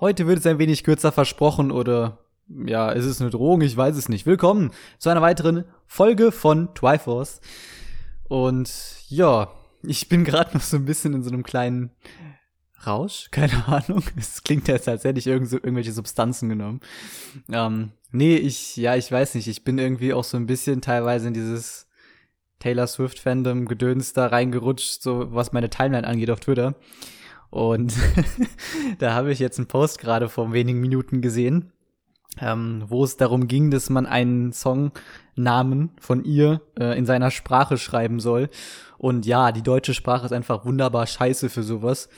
Heute wird es ein wenig kürzer versprochen oder ja, ist es eine Drohung? Ich weiß es nicht. Willkommen zu einer weiteren Folge von Triforce. Und ja, ich bin gerade noch so ein bisschen in so einem kleinen Rausch, keine Ahnung. Es klingt jetzt, als hätte ich irgend so, irgendwelche Substanzen genommen. Ähm, nee, ich, ja, ich weiß nicht. Ich bin irgendwie auch so ein bisschen teilweise in dieses Taylor Swift-Fandom Gedöns da reingerutscht, so was meine Timeline angeht auf Twitter. Und da habe ich jetzt einen Post gerade vor wenigen Minuten gesehen, ähm, wo es darum ging, dass man einen Songnamen von ihr äh, in seiner Sprache schreiben soll. Und ja, die deutsche Sprache ist einfach wunderbar scheiße für sowas.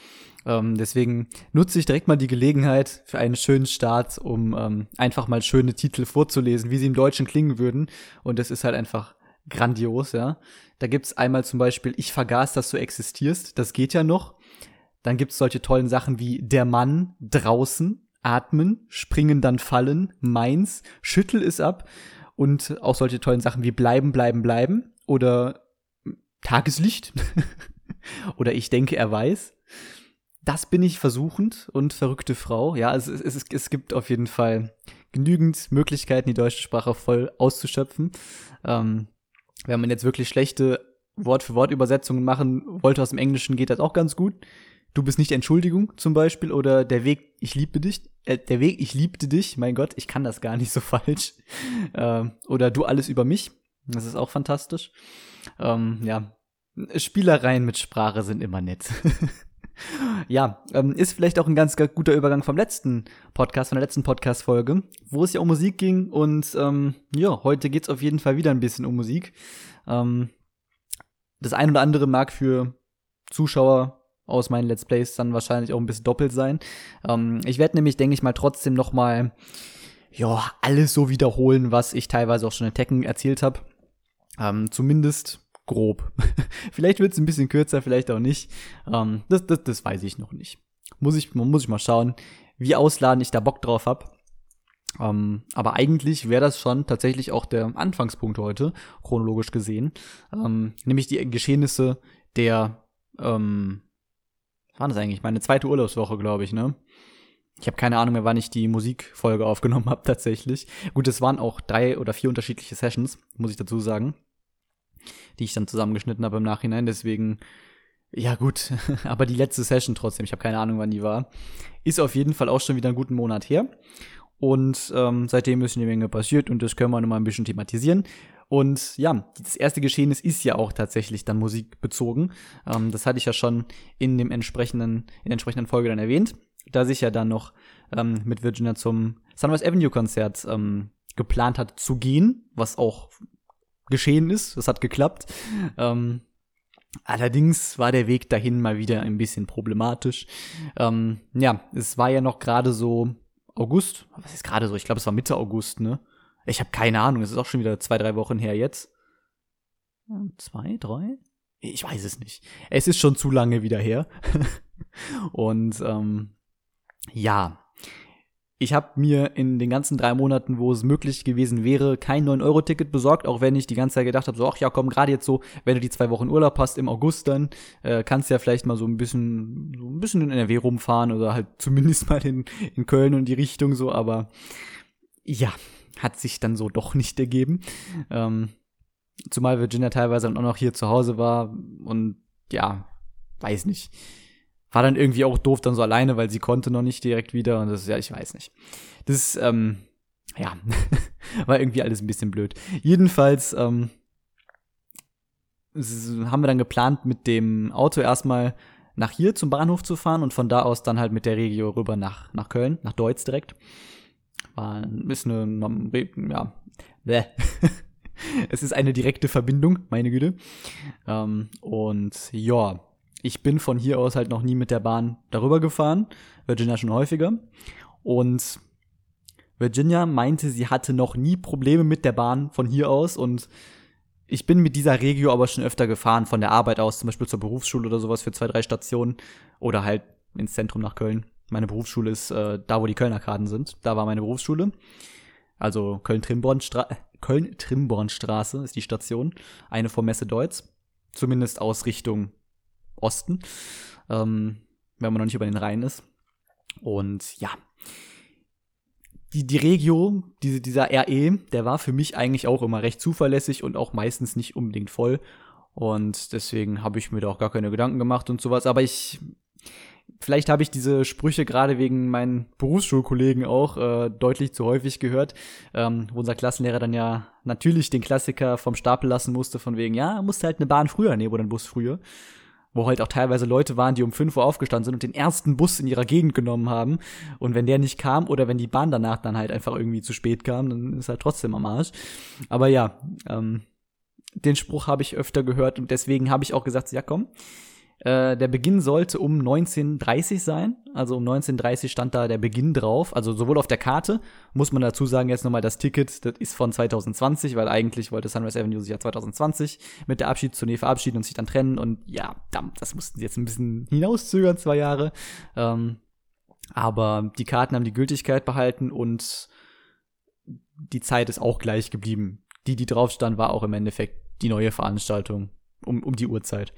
Ähm, deswegen nutze ich direkt mal die Gelegenheit für einen schönen Start, um ähm, einfach mal schöne Titel vorzulesen, wie sie im Deutschen klingen würden. Und das ist halt einfach grandios, ja. Da gibt's einmal zum Beispiel, ich vergaß, dass du existierst. Das geht ja noch. Dann gibt's solche tollen Sachen wie der Mann draußen, atmen, springen, dann fallen, meins, schüttel es ab. Und auch solche tollen Sachen wie bleiben, bleiben, bleiben. Oder Tageslicht. Oder ich denke, er weiß das bin ich versuchend und verrückte Frau. Ja, es, es, es gibt auf jeden Fall genügend Möglichkeiten, die deutsche Sprache voll auszuschöpfen. Ähm, wenn man jetzt wirklich schlechte Wort-für-Wort-Übersetzungen machen wollte aus dem Englischen, geht das auch ganz gut. Du bist nicht Entschuldigung zum Beispiel oder der Weg, ich liebte dich. Äh, der Weg, ich liebte dich. Mein Gott, ich kann das gar nicht so falsch. Ähm, oder du alles über mich. Das ist auch fantastisch. Ähm, ja, Spielereien mit Sprache sind immer nett. Ja, ähm, ist vielleicht auch ein ganz, ganz guter Übergang vom letzten Podcast, von der letzten Podcast-Folge, wo es ja um Musik ging. Und ähm, ja, heute geht's auf jeden Fall wieder ein bisschen um Musik. Ähm, das ein oder andere mag für Zuschauer aus meinen Let's Plays dann wahrscheinlich auch ein bisschen doppelt sein. Ähm, ich werde nämlich, denke ich mal, trotzdem noch mal ja, alles so wiederholen, was ich teilweise auch schon in Tekken erzählt habe. Ähm, zumindest grob. vielleicht wird es ein bisschen kürzer, vielleicht auch nicht. Ähm, das, das, das weiß ich noch nicht. Muss ich, muss ich mal schauen, wie ausladen ich da Bock drauf hab. Ähm, aber eigentlich wäre das schon tatsächlich auch der Anfangspunkt heute, chronologisch gesehen. Ähm, nämlich die Geschehnisse der, ähm, war das eigentlich? Meine zweite Urlaubswoche, glaube ich, ne? Ich habe keine Ahnung mehr, wann ich die Musikfolge aufgenommen habe, tatsächlich. Gut, es waren auch drei oder vier unterschiedliche Sessions, muss ich dazu sagen die ich dann zusammengeschnitten habe im Nachhinein. Deswegen, ja gut, aber die letzte Session trotzdem, ich habe keine Ahnung, wann die war, ist auf jeden Fall auch schon wieder einen guten Monat her. Und ähm, seitdem ist eine Menge passiert und das können wir nochmal ein bisschen thematisieren. Und ja, das erste Geschehen ist ja auch tatsächlich dann musikbezogen. Ähm, das hatte ich ja schon in dem entsprechenden, in der entsprechenden Folge dann erwähnt, da sich ja dann noch ähm, mit Virginia zum Sunrise Avenue Konzert ähm, geplant hat zu gehen, was auch geschehen ist. Das hat geklappt. Ähm, allerdings war der Weg dahin mal wieder ein bisschen problematisch. Ähm, ja, es war ja noch gerade so August. Was ist gerade so? Ich glaube, es war Mitte August, ne? Ich habe keine Ahnung. Es ist auch schon wieder zwei, drei Wochen her jetzt. Zwei, drei? Ich weiß es nicht. Es ist schon zu lange wieder her. Und ähm, ja, ich habe mir in den ganzen drei Monaten, wo es möglich gewesen wäre, kein 9-Euro-Ticket besorgt, auch wenn ich die ganze Zeit gedacht habe, so, ach ja, komm, gerade jetzt so, wenn du die zwei Wochen Urlaub hast im August dann, äh, kannst du ja vielleicht mal so ein bisschen, so ein bisschen in NRW rumfahren oder halt zumindest mal in, in Köln und die Richtung so, aber ja, hat sich dann so doch nicht ergeben. Ähm, zumal Virginia teilweise dann auch noch hier zu Hause war und ja, weiß nicht war dann irgendwie auch doof dann so alleine, weil sie konnte noch nicht direkt wieder und das ist ja, ich weiß nicht. Das ähm, ja, war irgendwie alles ein bisschen blöd. Jedenfalls, ähm, haben wir dann geplant, mit dem Auto erstmal nach hier zum Bahnhof zu fahren und von da aus dann halt mit der Regio rüber nach, nach Köln, nach Deutz direkt. Ist eine, ja, bäh. es ist eine direkte Verbindung, meine Güte. Ähm, und ja, ich bin von hier aus halt noch nie mit der Bahn darüber gefahren. Virginia schon häufiger. Und Virginia meinte, sie hatte noch nie Probleme mit der Bahn von hier aus und ich bin mit dieser Regio aber schon öfter gefahren, von der Arbeit aus, zum Beispiel zur Berufsschule oder sowas für zwei, drei Stationen oder halt ins Zentrum nach Köln. Meine Berufsschule ist äh, da, wo die Kölner Karten sind. Da war meine Berufsschule. Also Köln-Trimbornstraße Köln ist die Station. Eine vor Messe Deutz. Zumindest aus Richtung Osten, ähm, wenn man noch nicht über den Rhein ist. Und ja, die, die Regio, diese, dieser RE, der war für mich eigentlich auch immer recht zuverlässig und auch meistens nicht unbedingt voll. Und deswegen habe ich mir da auch gar keine Gedanken gemacht und sowas. Aber ich, vielleicht habe ich diese Sprüche gerade wegen meinen Berufsschulkollegen auch äh, deutlich zu häufig gehört, ähm, wo unser Klassenlehrer dann ja natürlich den Klassiker vom Stapel lassen musste, von wegen, ja, musste halt eine Bahn früher nehmen oder einen Bus früher wo halt auch teilweise Leute waren, die um 5 Uhr aufgestanden sind und den ersten Bus in ihrer Gegend genommen haben. Und wenn der nicht kam oder wenn die Bahn danach dann halt einfach irgendwie zu spät kam, dann ist halt trotzdem am Arsch. Aber ja, ähm, den Spruch habe ich öfter gehört und deswegen habe ich auch gesagt, ja komm, äh, der Beginn sollte um 1930 sein. Also um 1930 stand da der Beginn drauf. Also sowohl auf der Karte, muss man dazu sagen, jetzt nochmal das Ticket, das ist von 2020, weil eigentlich wollte Sunrise Avenue sich ja 2020 mit der Abschiedstournee verabschieden und sich dann trennen. Und ja, das mussten sie jetzt ein bisschen hinauszögern, zwei Jahre. Ähm, aber die Karten haben die Gültigkeit behalten und die Zeit ist auch gleich geblieben. Die, die drauf stand, war auch im Endeffekt die neue Veranstaltung um, um die Uhrzeit.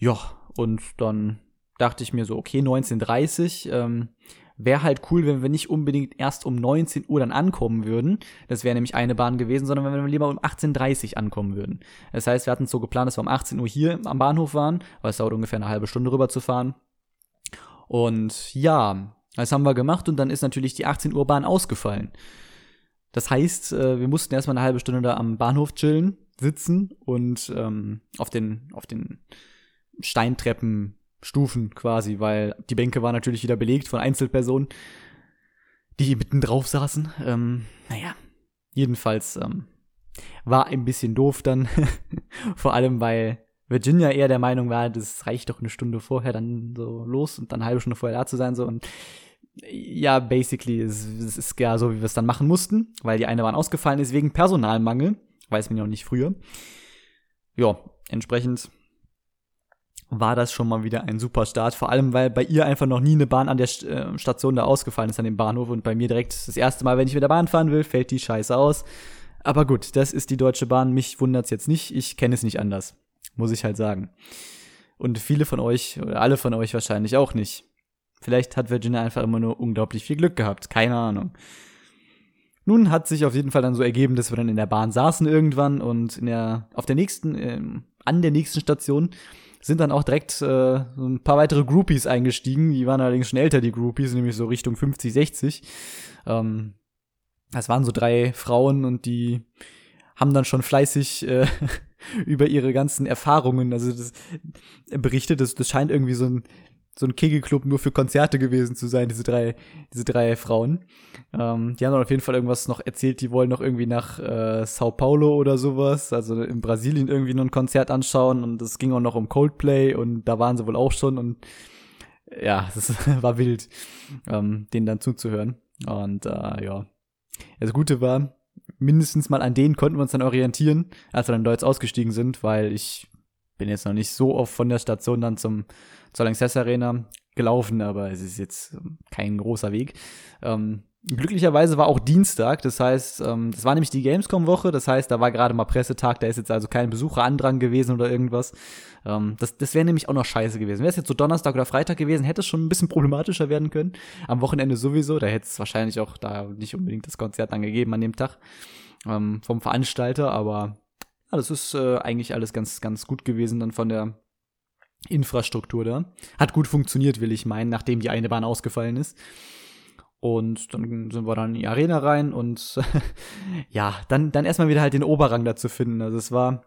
Ja, und dann dachte ich mir so, okay, 1930, ähm, wäre halt cool, wenn wir nicht unbedingt erst um 19 Uhr dann ankommen würden. Das wäre nämlich eine Bahn gewesen, sondern wenn wir lieber um 18.30 Uhr ankommen würden. Das heißt, wir hatten es so geplant, dass wir um 18 Uhr hier am Bahnhof waren, weil es dauert ungefähr eine halbe Stunde rüber zu fahren. Und ja, das haben wir gemacht und dann ist natürlich die 18 Uhr Bahn ausgefallen. Das heißt, äh, wir mussten erstmal eine halbe Stunde da am Bahnhof chillen, sitzen und ähm, auf den, auf den Steintreppenstufen quasi, weil die Bänke waren natürlich wieder belegt von Einzelpersonen, die mitten drauf saßen. Ähm, naja, jedenfalls ähm, war ein bisschen doof dann, vor allem weil Virginia eher der Meinung war, das reicht doch eine Stunde vorher dann so los und dann eine halbe Stunde vorher da zu sein so und ja, basically, es, es ist ja so, wie wir es dann machen mussten, weil die eine Bahn ausgefallen ist wegen Personalmangel, weiß man ja noch nicht früher. Ja, entsprechend war das schon mal wieder ein super Start. Vor allem, weil bei ihr einfach noch nie eine Bahn an der äh, Station da ausgefallen ist, an dem Bahnhof. Und bei mir direkt das erste Mal, wenn ich mit der Bahn fahren will, fällt die Scheiße aus. Aber gut, das ist die Deutsche Bahn. Mich wundert's jetzt nicht. Ich kenne es nicht anders. Muss ich halt sagen. Und viele von euch, oder alle von euch wahrscheinlich auch nicht. Vielleicht hat Virginia einfach immer nur unglaublich viel Glück gehabt. Keine Ahnung. Nun hat sich auf jeden Fall dann so ergeben, dass wir dann in der Bahn saßen irgendwann und in der, auf der nächsten, äh, an der nächsten Station sind dann auch direkt äh, ein paar weitere Groupies eingestiegen. Die waren allerdings schon älter, die Groupies, nämlich so Richtung 50, 60. Ähm, das waren so drei Frauen und die haben dann schon fleißig äh, über ihre ganzen Erfahrungen, also das berichtet, das, das scheint irgendwie so ein so ein Kegelclub nur für Konzerte gewesen zu sein, diese drei, diese drei Frauen. Ähm, die haben dann auf jeden Fall irgendwas noch erzählt, die wollen noch irgendwie nach äh, Sao Paulo oder sowas, also in Brasilien irgendwie noch ein Konzert anschauen und es ging auch noch um Coldplay und da waren sie wohl auch schon und ja, das war wild, ähm, denen dann zuzuhören. Und äh, ja, das Gute war, mindestens mal an denen konnten wir uns dann orientieren, als wir dann dort ausgestiegen sind, weil ich bin jetzt noch nicht so oft von der Station dann zum zur Lanxess Arena gelaufen, aber es ist jetzt ähm, kein großer Weg. Ähm, glücklicherweise war auch Dienstag, das heißt, ähm, das war nämlich die Gamescom-Woche, das heißt, da war gerade mal Pressetag, da ist jetzt also kein Besucherandrang gewesen oder irgendwas. Ähm, das das wäre nämlich auch noch scheiße gewesen. Wäre es jetzt so Donnerstag oder Freitag gewesen, hätte es schon ein bisschen problematischer werden können. Am Wochenende sowieso, da hätte es wahrscheinlich auch da nicht unbedingt das Konzert dann gegeben an dem Tag ähm, vom Veranstalter, aber ja, das ist äh, eigentlich alles ganz, ganz gut gewesen dann von der Infrastruktur da. Hat gut funktioniert, will ich meinen, nachdem die eine Bahn ausgefallen ist. Und dann sind wir dann in die Arena rein und ja, dann, dann erstmal wieder halt den Oberrang dazu finden. Also es war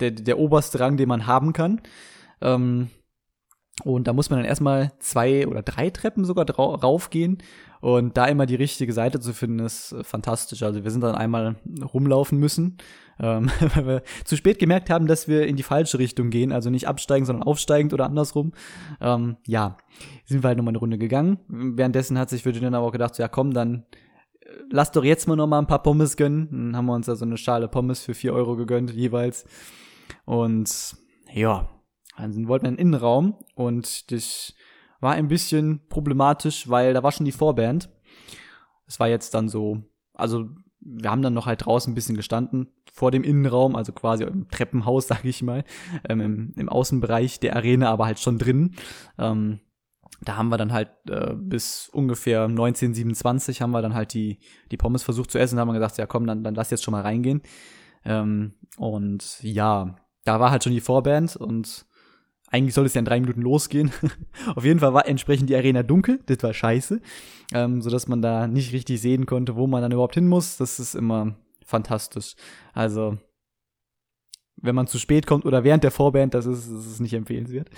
der, der oberste Rang, den man haben kann. Ähm, und da muss man dann erstmal zwei oder drei Treppen sogar raufgehen. Und da immer die richtige Seite zu finden, ist äh, fantastisch. Also wir sind dann einmal rumlaufen müssen, ähm, weil wir zu spät gemerkt haben, dass wir in die falsche Richtung gehen. Also nicht absteigen, sondern aufsteigend oder andersrum. Ähm, ja, sind wir halt nochmal eine Runde gegangen. Währenddessen hat sich Virginia aber auch gedacht, ja komm, dann äh, lass doch jetzt mal nochmal ein paar Pommes gönnen. Dann haben wir uns da so eine Schale Pommes für vier Euro gegönnt jeweils. Und ja, dann wollten wir in den Innenraum und das war ein bisschen problematisch, weil da war schon die Vorband. Es war jetzt dann so, also wir haben dann noch halt draußen ein bisschen gestanden, vor dem Innenraum, also quasi im Treppenhaus, sag ich mal, ähm, im, im, Außenbereich der Arena, aber halt schon drin. Ähm, da haben wir dann halt äh, bis ungefähr 1927 haben wir dann halt die, die Pommes versucht zu essen, da haben wir gesagt, ja komm, dann, dann lass jetzt schon mal reingehen. Ähm, und ja, da war halt schon die Vorband und eigentlich soll es ja in drei Minuten losgehen. Auf jeden Fall war entsprechend die Arena dunkel, das war scheiße, ähm, sodass man da nicht richtig sehen konnte, wo man dann überhaupt hin muss. Das ist immer fantastisch. Also, wenn man zu spät kommt oder während der Vorband, das ist, das ist nicht empfehlenswert.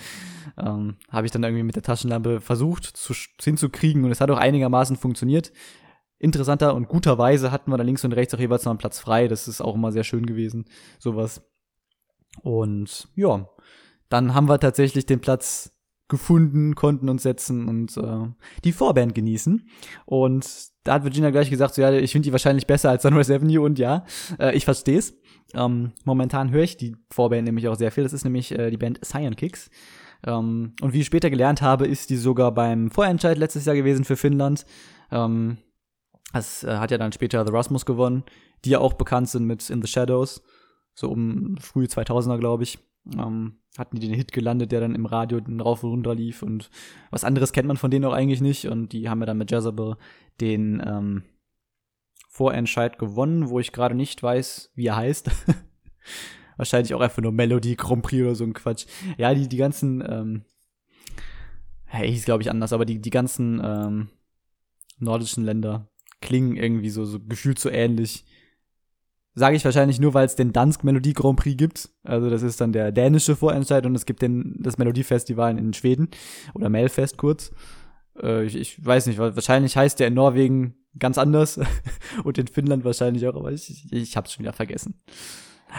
Ähm, Habe ich dann irgendwie mit der Taschenlampe versucht zu, hinzukriegen und es hat auch einigermaßen funktioniert. Interessanter und guterweise hatten wir da links und rechts auch jeweils noch einen Platz frei. Das ist auch immer sehr schön gewesen, sowas. Und ja, dann haben wir tatsächlich den Platz gefunden, konnten uns setzen und äh, die Vorband genießen. Und da hat Virginia gleich gesagt, so, ja, ich finde die wahrscheinlich besser als Sunrise Avenue und ja, äh, ich verstehe es. Ähm, momentan höre ich die Vorband nämlich auch sehr viel. Das ist nämlich äh, die Band Cyan Kicks. Ähm, und wie ich später gelernt habe, ist die sogar beim Vorentscheid letztes Jahr gewesen für Finnland. Ähm, das äh, hat ja dann später The Rasmus gewonnen, die ja auch bekannt sind mit In the Shadows. So um frühe 2000er, glaube ich. Ähm, hatten die den Hit gelandet, der dann im Radio rauf und runter lief und was anderes kennt man von denen auch eigentlich nicht und die haben ja dann mit Jezebel den ähm, Vorentscheid gewonnen, wo ich gerade nicht weiß, wie er heißt. Wahrscheinlich auch einfach nur Melody Grand Prix oder so ein Quatsch. Ja, die, die ganzen, ähm, hey, hieß glaube ich anders, aber die, die ganzen ähm, nordischen Länder klingen irgendwie so, so gefühlt so ähnlich. Sage ich wahrscheinlich nur, weil es den Dansk Melodie Grand Prix gibt. Also das ist dann der dänische Vorentscheid und es gibt den, das Melodiefestival in Schweden oder Melfest kurz. Äh, ich, ich weiß nicht, wahrscheinlich heißt der in Norwegen ganz anders und in Finnland wahrscheinlich auch, aber ich, ich, hab's schon wieder vergessen.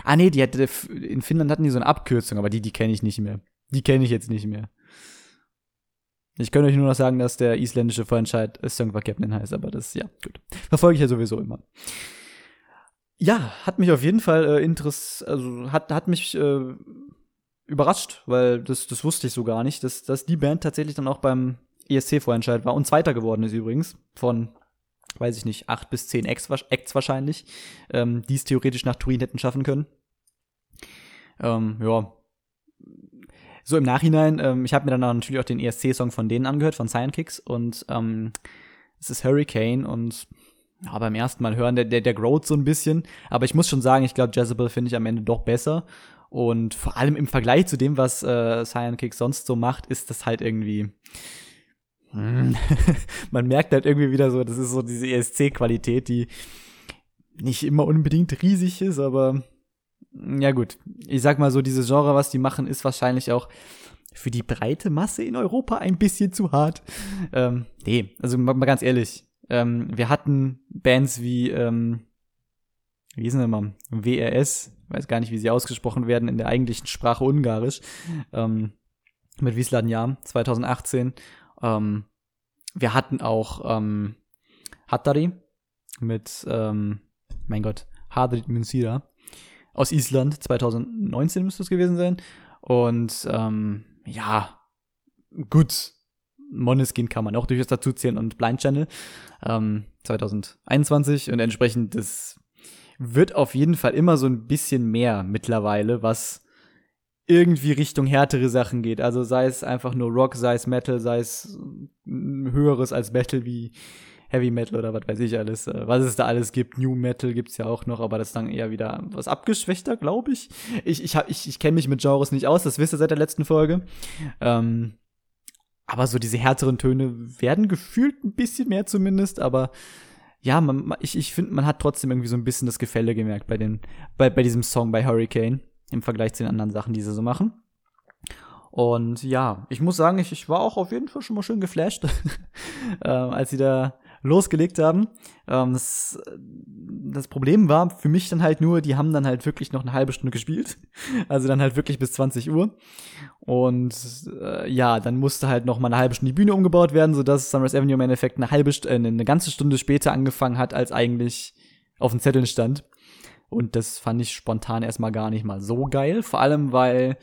Ah nee, die hatte, in Finnland hatten die so eine Abkürzung, aber die, die kenne ich nicht mehr. Die kenne ich jetzt nicht mehr. Ich könnte euch nur noch sagen, dass der isländische Vorentscheid Songva Captain heißt, aber das, ja, gut. Verfolge ich ja sowieso immer. Ja, hat mich auf jeden Fall äh, interess also hat, hat mich äh, überrascht, weil das, das wusste ich so gar nicht, dass, dass die Band tatsächlich dann auch beim ESC-Vorentscheid war und Zweiter geworden ist übrigens von, weiß ich nicht, acht bis zehn Acts, wahrscheinlich, ähm, die es theoretisch nach Turin hätten schaffen können. Ähm, ja. So im Nachhinein, ähm, ich habe mir dann natürlich auch den ESC-Song von denen angehört, von Cyan Kicks und ähm, es ist Hurricane und ja, beim ersten Mal hören, der, der, der growt so ein bisschen. Aber ich muss schon sagen, ich glaube, Jezebel finde ich am Ende doch besser. Und vor allem im Vergleich zu dem, was äh, Cyan Kick sonst so macht, ist das halt irgendwie. Hm, man merkt halt irgendwie wieder so, das ist so diese ESC-Qualität, die nicht immer unbedingt riesig ist, aber ja gut. Ich sag mal so, dieses Genre, was die machen, ist wahrscheinlich auch für die breite Masse in Europa ein bisschen zu hart. Ähm, nee, also mal ganz ehrlich, ähm, wir hatten Bands wie, ähm, wie hießen sie mal? WRS, weiß gar nicht, wie sie ausgesprochen werden in der eigentlichen Sprache Ungarisch, ähm, mit Wiesbaden Jahr 2018. Ähm, wir hatten auch ähm, Hattari mit, ähm, mein Gott, Hadrid Münsira aus Island, 2019 müsste es gewesen sein. Und ähm, ja, gut, Moneskin kann man auch durchaus dazu zählen und Blind Channel ähm, 2021 und entsprechend das wird auf jeden Fall immer so ein bisschen mehr mittlerweile, was irgendwie Richtung härtere Sachen geht. Also sei es einfach nur Rock, sei es Metal, sei es höheres als Metal wie Heavy Metal oder was weiß ich alles. Äh, was es da alles gibt. New Metal gibt's ja auch noch, aber das ist dann eher wieder was abgeschwächter, glaube ich. Ich, ich, ich, ich kenne mich mit Genres nicht aus, das wisst ihr seit der letzten Folge. Ähm, aber so diese härteren Töne werden gefühlt ein bisschen mehr zumindest, aber ja, man, ich, ich finde, man hat trotzdem irgendwie so ein bisschen das Gefälle gemerkt bei, den, bei, bei diesem Song bei Hurricane im Vergleich zu den anderen Sachen, die sie so machen. Und ja, ich muss sagen, ich, ich war auch auf jeden Fall schon mal schön geflasht, äh, als sie da losgelegt haben. Ähm, das, das Problem war für mich dann halt nur, die haben dann halt wirklich noch eine halbe Stunde gespielt. Also dann halt wirklich bis 20 Uhr. Und äh, ja, dann musste halt noch mal eine halbe Stunde die Bühne umgebaut werden, sodass Sunrise Avenue im Endeffekt eine halbe äh, eine ganze Stunde später angefangen hat, als eigentlich auf dem Zettel stand. Und das fand ich spontan erstmal gar nicht mal so geil. Vor allem, weil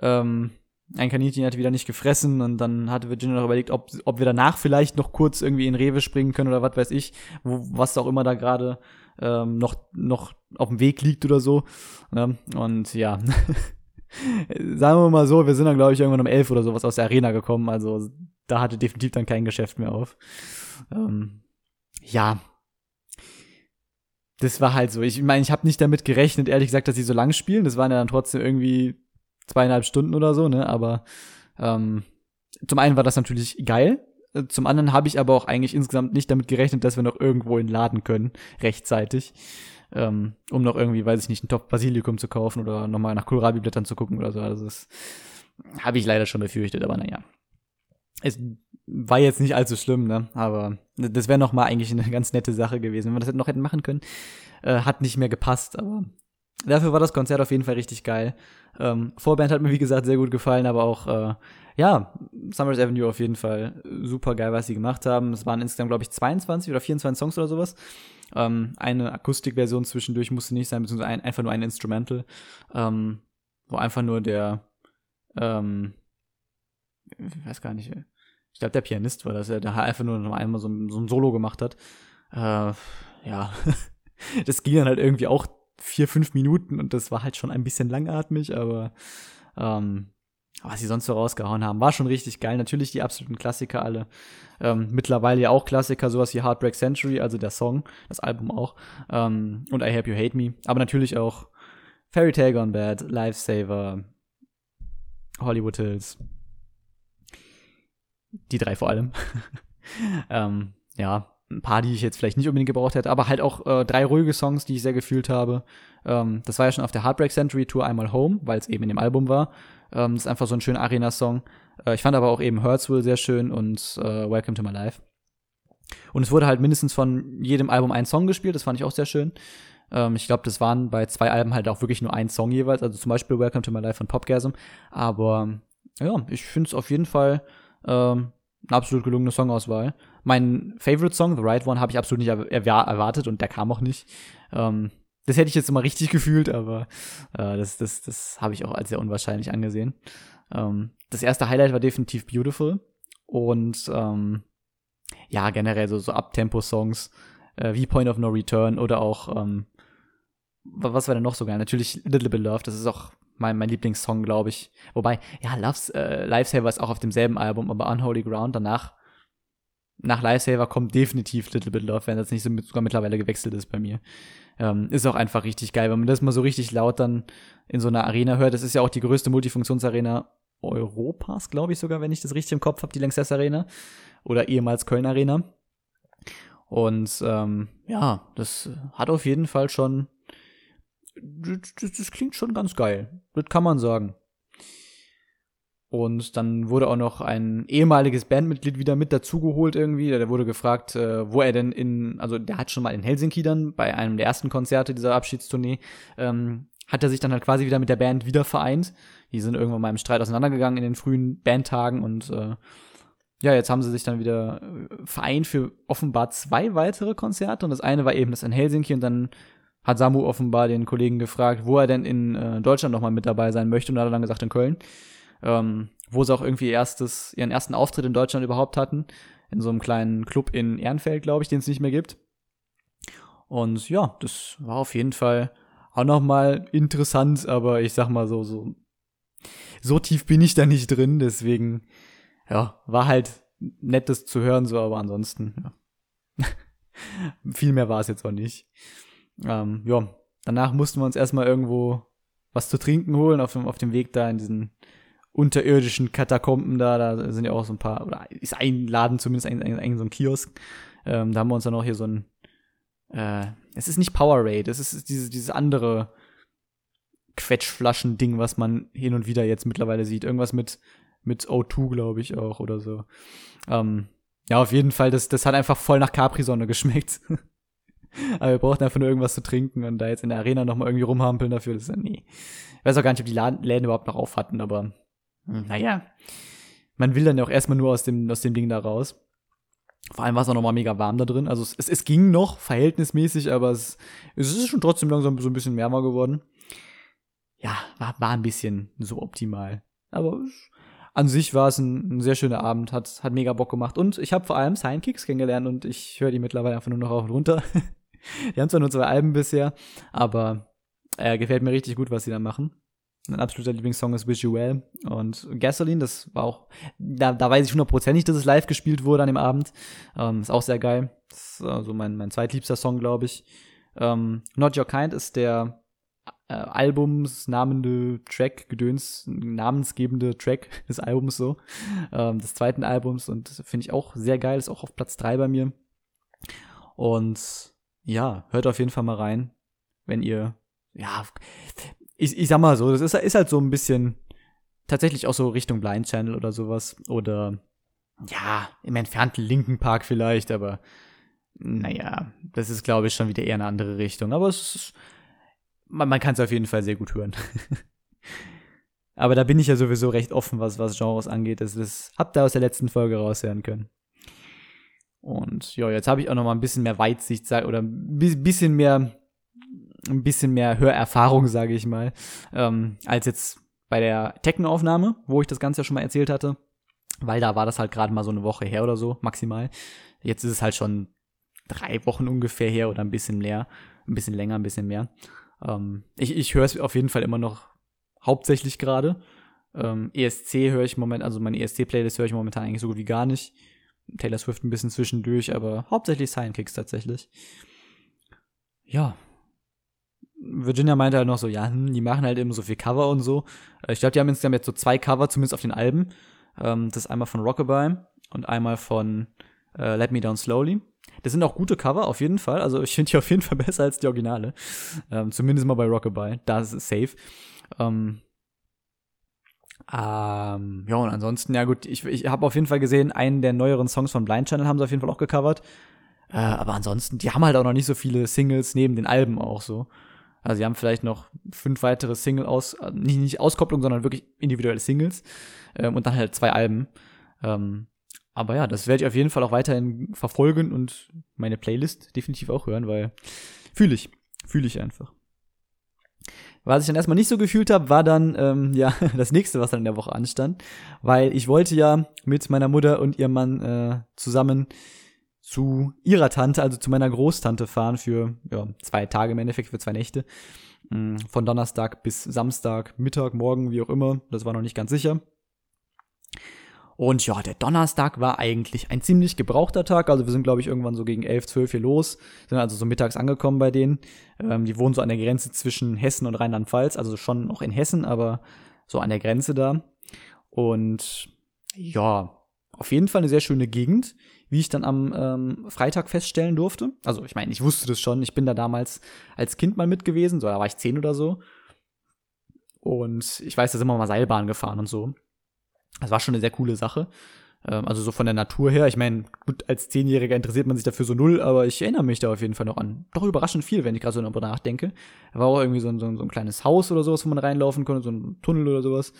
ähm, ein Kaninchen hat wieder nicht gefressen und dann hatte Virginia noch überlegt, ob, ob wir danach vielleicht noch kurz irgendwie in Rewe springen können oder was weiß ich, wo, was auch immer da gerade ähm, noch, noch auf dem Weg liegt oder so. Ne? Und ja, sagen wir mal so, wir sind dann, glaube ich, irgendwann um elf oder sowas aus der Arena gekommen. Also da hatte definitiv dann kein Geschäft mehr auf. Ähm, ja. Das war halt so. Ich meine, ich habe nicht damit gerechnet, ehrlich gesagt, dass sie so lang spielen. Das waren ja dann trotzdem irgendwie zweieinhalb Stunden oder so, ne? Aber ähm, zum einen war das natürlich geil. Zum anderen habe ich aber auch eigentlich insgesamt nicht damit gerechnet, dass wir noch irgendwo in Laden können, rechtzeitig ähm, um noch irgendwie, weiß ich nicht, einen Topf Basilikum zu kaufen oder nochmal nach Kohlrabi-Blättern zu gucken oder so. Also das habe ich leider schon befürchtet, aber naja. Es war jetzt nicht allzu schlimm, ne? Aber das wäre noch mal eigentlich eine ganz nette Sache gewesen, wenn wir das noch hätten machen können. Äh, hat nicht mehr gepasst, aber dafür war das Konzert auf jeden Fall richtig geil. Ähm, Vorband hat mir, wie gesagt, sehr gut gefallen, aber auch, äh, ja, Summers Avenue auf jeden Fall super geil, was sie gemacht haben. Es waren insgesamt, glaube ich, 22 oder 24 Songs oder sowas. Ähm, eine Akustikversion zwischendurch musste nicht sein, beziehungsweise ein, einfach nur ein Instrumental, ähm, wo einfach nur der, ähm, ich weiß gar nicht, ich glaube, der Pianist war das, der einfach nur noch einmal so, so ein Solo gemacht hat. Äh, ja, das ging dann halt irgendwie auch vier, fünf Minuten und das war halt schon ein bisschen langatmig, aber ähm, was sie sonst so rausgehauen haben, war schon richtig geil. Natürlich die absoluten Klassiker alle. Ähm, mittlerweile ja auch Klassiker, sowas wie Heartbreak Century, also der Song, das Album auch. Ähm, und I Hope You Hate Me. Aber natürlich auch Fairy Tale Gone Bad, Lifesaver, Hollywood Hills. Die drei vor allem. ähm, ja, ein paar, die ich jetzt vielleicht nicht unbedingt gebraucht hätte, aber halt auch äh, drei ruhige Songs, die ich sehr gefühlt habe. Ähm, das war ja schon auf der Heartbreak Century Tour einmal Home, weil es eben in dem Album war. Ähm, das ist einfach so ein schöner Arena-Song. Äh, ich fand aber auch eben Hurtsville sehr schön und äh, Welcome to My Life. Und es wurde halt mindestens von jedem Album ein Song gespielt, das fand ich auch sehr schön. Ähm, ich glaube, das waren bei zwei Alben halt auch wirklich nur ein Song jeweils, also zum Beispiel Welcome to My Life von Popgasm. Aber ja, ich finde es auf jeden Fall ähm, eine absolut gelungene Songauswahl. Mein Favorite Song, The Right One, habe ich absolut nicht erwartet und der kam auch nicht. Ähm, das hätte ich jetzt immer richtig gefühlt, aber äh, das, das, das habe ich auch als sehr unwahrscheinlich angesehen. Ähm, das erste Highlight war definitiv Beautiful und ähm, ja, generell so, so Up-Tempo-Songs äh, wie Point of No Return oder auch, ähm, was war denn noch so geil? Natürlich Little Bit Love, das ist auch mein, mein Lieblingssong, glaube ich. Wobei, ja, Love's, äh, Lifesaver ist auch auf demselben Album, aber Unholy Ground danach, nach Lifesaver kommt definitiv Little Bit Love, wenn das nicht sogar mittlerweile gewechselt ist bei mir. Ähm, ist auch einfach richtig geil, wenn man das mal so richtig laut dann in so einer Arena hört. Das ist ja auch die größte Multifunktionsarena Europas, glaube ich sogar, wenn ich das richtig im Kopf habe, die Lanxess Arena oder ehemals Köln Arena. Und ähm, ja, das hat auf jeden Fall schon das, das klingt schon ganz geil. Das kann man sagen. Und dann wurde auch noch ein ehemaliges Bandmitglied wieder mit dazugeholt irgendwie. Der wurde gefragt, äh, wo er denn in, also der hat schon mal in Helsinki dann bei einem der ersten Konzerte dieser Abschiedstournee, ähm, hat er sich dann halt quasi wieder mit der Band wieder vereint. Die sind irgendwann mal im Streit auseinandergegangen in den frühen Bandtagen und äh, ja, jetzt haben sie sich dann wieder äh, vereint für offenbar zwei weitere Konzerte und das eine war eben das in Helsinki und dann hat Samu offenbar den Kollegen gefragt, wo er denn in äh, Deutschland nochmal mit dabei sein möchte und hat er dann gesagt in Köln, ähm, wo sie auch irgendwie erstes, ihren ersten Auftritt in Deutschland überhaupt hatten, in so einem kleinen Club in Ehrenfeld, glaube ich, den es nicht mehr gibt. Und ja, das war auf jeden Fall auch nochmal interessant, aber ich sag mal so, so, so tief bin ich da nicht drin, deswegen, ja, war halt nettes zu hören, so, aber ansonsten, ja. Viel mehr war es jetzt auch nicht. Ähm, ja, danach mussten wir uns erstmal irgendwo was zu trinken holen auf dem, auf dem Weg da in diesen unterirdischen Katakomben da. Da sind ja auch so ein paar, oder ist ein Laden zumindest, ein, ein, ein so ein Kiosk. Ähm, da haben wir uns dann auch hier so ein, äh, es ist nicht Powerade, es ist dieses, dieses andere Quetschflaschen-Ding, was man hin und wieder jetzt mittlerweile sieht. Irgendwas mit, mit O2, glaube ich, auch oder so. Ähm, ja, auf jeden Fall, das, das hat einfach voll nach Capri-Sonne geschmeckt. Aber wir brauchten einfach nur irgendwas zu trinken und da jetzt in der Arena nochmal irgendwie rumhampeln dafür, das ist ja, nee. Ich weiß auch gar nicht, ob die Läden überhaupt noch auf hatten, aber naja. Man will dann ja auch erstmal nur aus dem, aus dem Ding da raus. Vor allem war es auch nochmal mega warm da drin. Also es, es, ging noch verhältnismäßig, aber es, es ist schon trotzdem langsam so ein bisschen wärmer geworden. Ja, war, war ein bisschen so optimal. Aber an sich war es ein, ein, sehr schöner Abend, hat, hat mega Bock gemacht. Und ich habe vor allem Sidekicks kennengelernt und ich höre die mittlerweile einfach nur noch auf und runter. die haben zwar nur zwei Alben bisher, aber äh, gefällt mir richtig gut, was sie da machen. Mein absoluter Lieblingssong ist Well. Und Gasoline, das war auch, da, da weiß ich hundertprozentig, dass es live gespielt wurde an dem Abend. Ähm, ist auch sehr geil. Das ist also mein, mein zweitliebster Song, glaube ich. Ähm, Not Your Kind ist der äh, albumsnamende Track, Gedöns, namensgebende Track des Albums so, ähm, des zweiten Albums und finde ich auch sehr geil, ist auch auf Platz drei bei mir. Und ja, hört auf jeden Fall mal rein, wenn ihr, ja, ich, ich sag mal so, das ist, ist halt so ein bisschen tatsächlich auch so Richtung Blind Channel oder sowas oder ja, im entfernten Linken Park vielleicht, aber naja, das ist glaube ich schon wieder eher eine andere Richtung, aber ist, man, man kann es auf jeden Fall sehr gut hören. aber da bin ich ja sowieso recht offen, was, was Genres angeht. Das, das habt ihr aus der letzten Folge raushören können. Und ja, jetzt habe ich auch noch mal ein bisschen mehr Weitsicht oder ein bisschen mehr ein bisschen mehr Hörerfahrung, sage ich mal, ähm, als jetzt bei der Techno-Aufnahme, wo ich das Ganze ja schon mal erzählt hatte. Weil da war das halt gerade mal so eine Woche her oder so, maximal. Jetzt ist es halt schon drei Wochen ungefähr her oder ein bisschen mehr, ein bisschen länger, ein bisschen mehr. Ähm, ich ich höre es auf jeden Fall immer noch hauptsächlich gerade. Ähm, ESC höre ich momentan, also meine ESC-Playlist höre ich momentan eigentlich so gut wie gar nicht. Taylor Swift ein bisschen zwischendurch, aber hauptsächlich Sidekicks tatsächlich. Ja. Virginia meinte halt noch so, ja, hm, die machen halt immer so viel Cover und so. Ich glaube, die haben insgesamt jetzt so zwei Cover, zumindest auf den Alben. Ähm, das ist einmal von Rockabye und einmal von äh, Let Me Down Slowly. Das sind auch gute Cover, auf jeden Fall. Also ich finde die auf jeden Fall besser als die Originale. Ähm, zumindest mal bei Rockabye. Da ist es safe. Ähm, ähm, ja, und ansonsten, ja gut, ich, ich habe auf jeden Fall gesehen, einen der neueren Songs von Blind Channel haben sie auf jeden Fall auch gecovert. Äh, aber ansonsten, die haben halt auch noch nicht so viele Singles neben den Alben auch so. Also sie haben vielleicht noch fünf weitere Single aus, nicht, nicht Auskopplung, sondern wirklich individuelle Singles. Ähm, und dann halt zwei Alben. Ähm, aber ja, das werde ich auf jeden Fall auch weiterhin verfolgen und meine Playlist definitiv auch hören, weil fühle ich. Fühle ich einfach. Was ich dann erstmal nicht so gefühlt habe, war dann ähm, ja das nächste, was dann in der Woche anstand, weil ich wollte ja mit meiner Mutter und ihrem Mann äh, zusammen zu ihrer Tante, also zu meiner Großtante fahren für ja, zwei Tage im Endeffekt, für zwei Nächte. Mm, von Donnerstag bis Samstag, Mittag, Morgen, wie auch immer. Das war noch nicht ganz sicher. Und ja, der Donnerstag war eigentlich ein ziemlich gebrauchter Tag. Also wir sind, glaube ich, irgendwann so gegen 11, 12 hier los. Sind also so mittags angekommen bei denen. Ähm, die wohnen so an der Grenze zwischen Hessen und Rheinland-Pfalz. Also schon noch in Hessen, aber so an der Grenze da. Und ja, auf jeden Fall eine sehr schöne Gegend, wie ich dann am ähm, Freitag feststellen durfte. Also ich meine, ich wusste das schon. Ich bin da damals als Kind mal mit gewesen. So, da war ich zehn oder so. Und ich weiß, da sind wir mal Seilbahn gefahren und so. Das war schon eine sehr coole Sache. Ähm, also so von der Natur her. Ich meine, gut, als Zehnjähriger interessiert man sich dafür so null, aber ich erinnere mich da auf jeden Fall noch an. Doch überraschend viel, wenn ich gerade so darüber nachdenke. Da war auch irgendwie so ein, so, ein, so ein kleines Haus oder sowas, wo man reinlaufen konnte, so ein Tunnel oder sowas.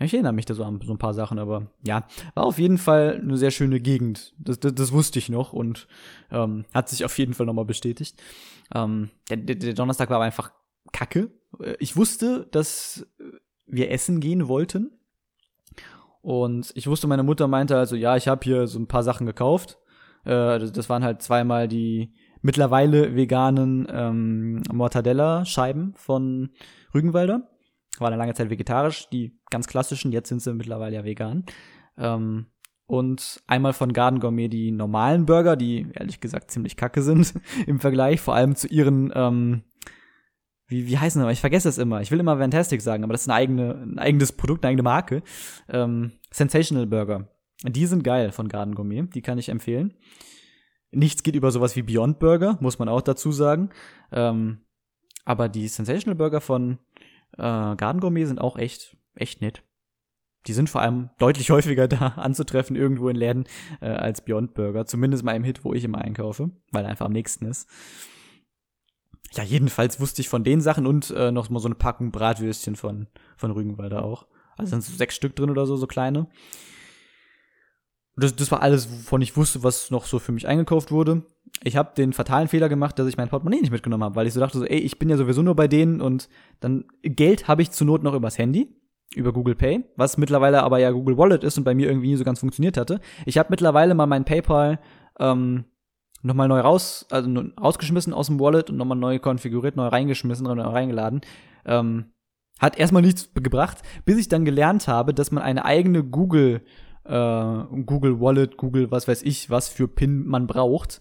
Ich erinnere mich da so an so ein paar Sachen, aber ja, war auf jeden Fall eine sehr schöne Gegend. Das, das, das wusste ich noch und ähm, hat sich auf jeden Fall nochmal bestätigt. Ähm, der, der Donnerstag war aber einfach kacke. Ich wusste, dass wir essen gehen wollten und ich wusste, meine Mutter meinte also, ja, ich habe hier so ein paar Sachen gekauft. Äh, das, das, waren halt zweimal die mittlerweile veganen ähm, Mortadella-Scheiben von Rügenwalder. War eine lange Zeit vegetarisch, die ganz klassischen, jetzt sind sie mittlerweile ja vegan. Ähm, und einmal von Garden Gourmet die normalen Burger, die ehrlich gesagt ziemlich kacke sind im Vergleich, vor allem zu ihren ähm, wie, wie heißen aber ich vergesse es immer. Ich will immer Fantastic sagen, aber das ist eine eigene, ein eigenes Produkt, eine eigene Marke. Ähm, Sensational Burger. Die sind geil von Garden Gourmet, die kann ich empfehlen. Nichts geht über sowas wie Beyond Burger, muss man auch dazu sagen. Ähm, aber die Sensational Burger von äh, Garden Gourmet sind auch echt, echt nett. Die sind vor allem deutlich häufiger da anzutreffen irgendwo in Läden äh, als Beyond Burger. Zumindest mal im Hit, wo ich immer einkaufe, weil er einfach am nächsten ist ja, jedenfalls wusste ich von den Sachen und äh, noch mal so eine Packung Bratwürstchen von, von Rügenwalder auch. Also sind so sechs Stück drin oder so, so kleine. Das, das war alles, wovon ich wusste, was noch so für mich eingekauft wurde. Ich habe den fatalen Fehler gemacht, dass ich mein Portemonnaie nicht mitgenommen habe, weil ich so dachte so, ey, ich bin ja sowieso nur bei denen und dann Geld habe ich zur Not noch übers Handy, über Google Pay, was mittlerweile aber ja Google Wallet ist und bei mir irgendwie nie so ganz funktioniert hatte. Ich habe mittlerweile mal mein PayPal ähm, nochmal neu raus, also rausgeschmissen aus dem Wallet und nochmal neu konfiguriert, neu reingeschmissen, neu reingeladen. Ähm, hat erstmal nichts gebracht, bis ich dann gelernt habe, dass man eine eigene Google äh, Google Wallet, Google was weiß ich, was für PIN man braucht,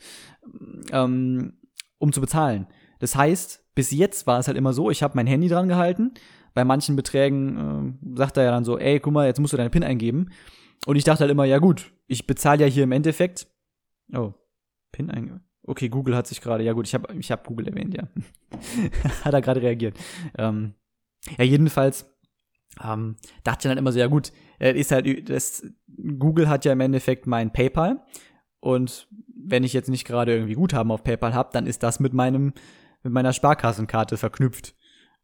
ähm, um zu bezahlen. Das heißt, bis jetzt war es halt immer so, ich habe mein Handy dran gehalten. Bei manchen Beträgen äh, sagt er ja dann so, ey, guck mal, jetzt musst du deine PIN eingeben. Und ich dachte halt immer, ja gut, ich bezahle ja hier im Endeffekt. Oh, PIN eingeben. Okay, Google hat sich gerade, ja gut, ich habe ich hab Google erwähnt, ja. hat er gerade reagiert. Ähm, ja, jedenfalls ähm, dachte ich dann immer so, ja gut, äh, ist halt, das, Google hat ja im Endeffekt mein PayPal. Und wenn ich jetzt nicht gerade irgendwie Guthaben auf PayPal habe, dann ist das mit meinem, mit meiner Sparkassenkarte verknüpft.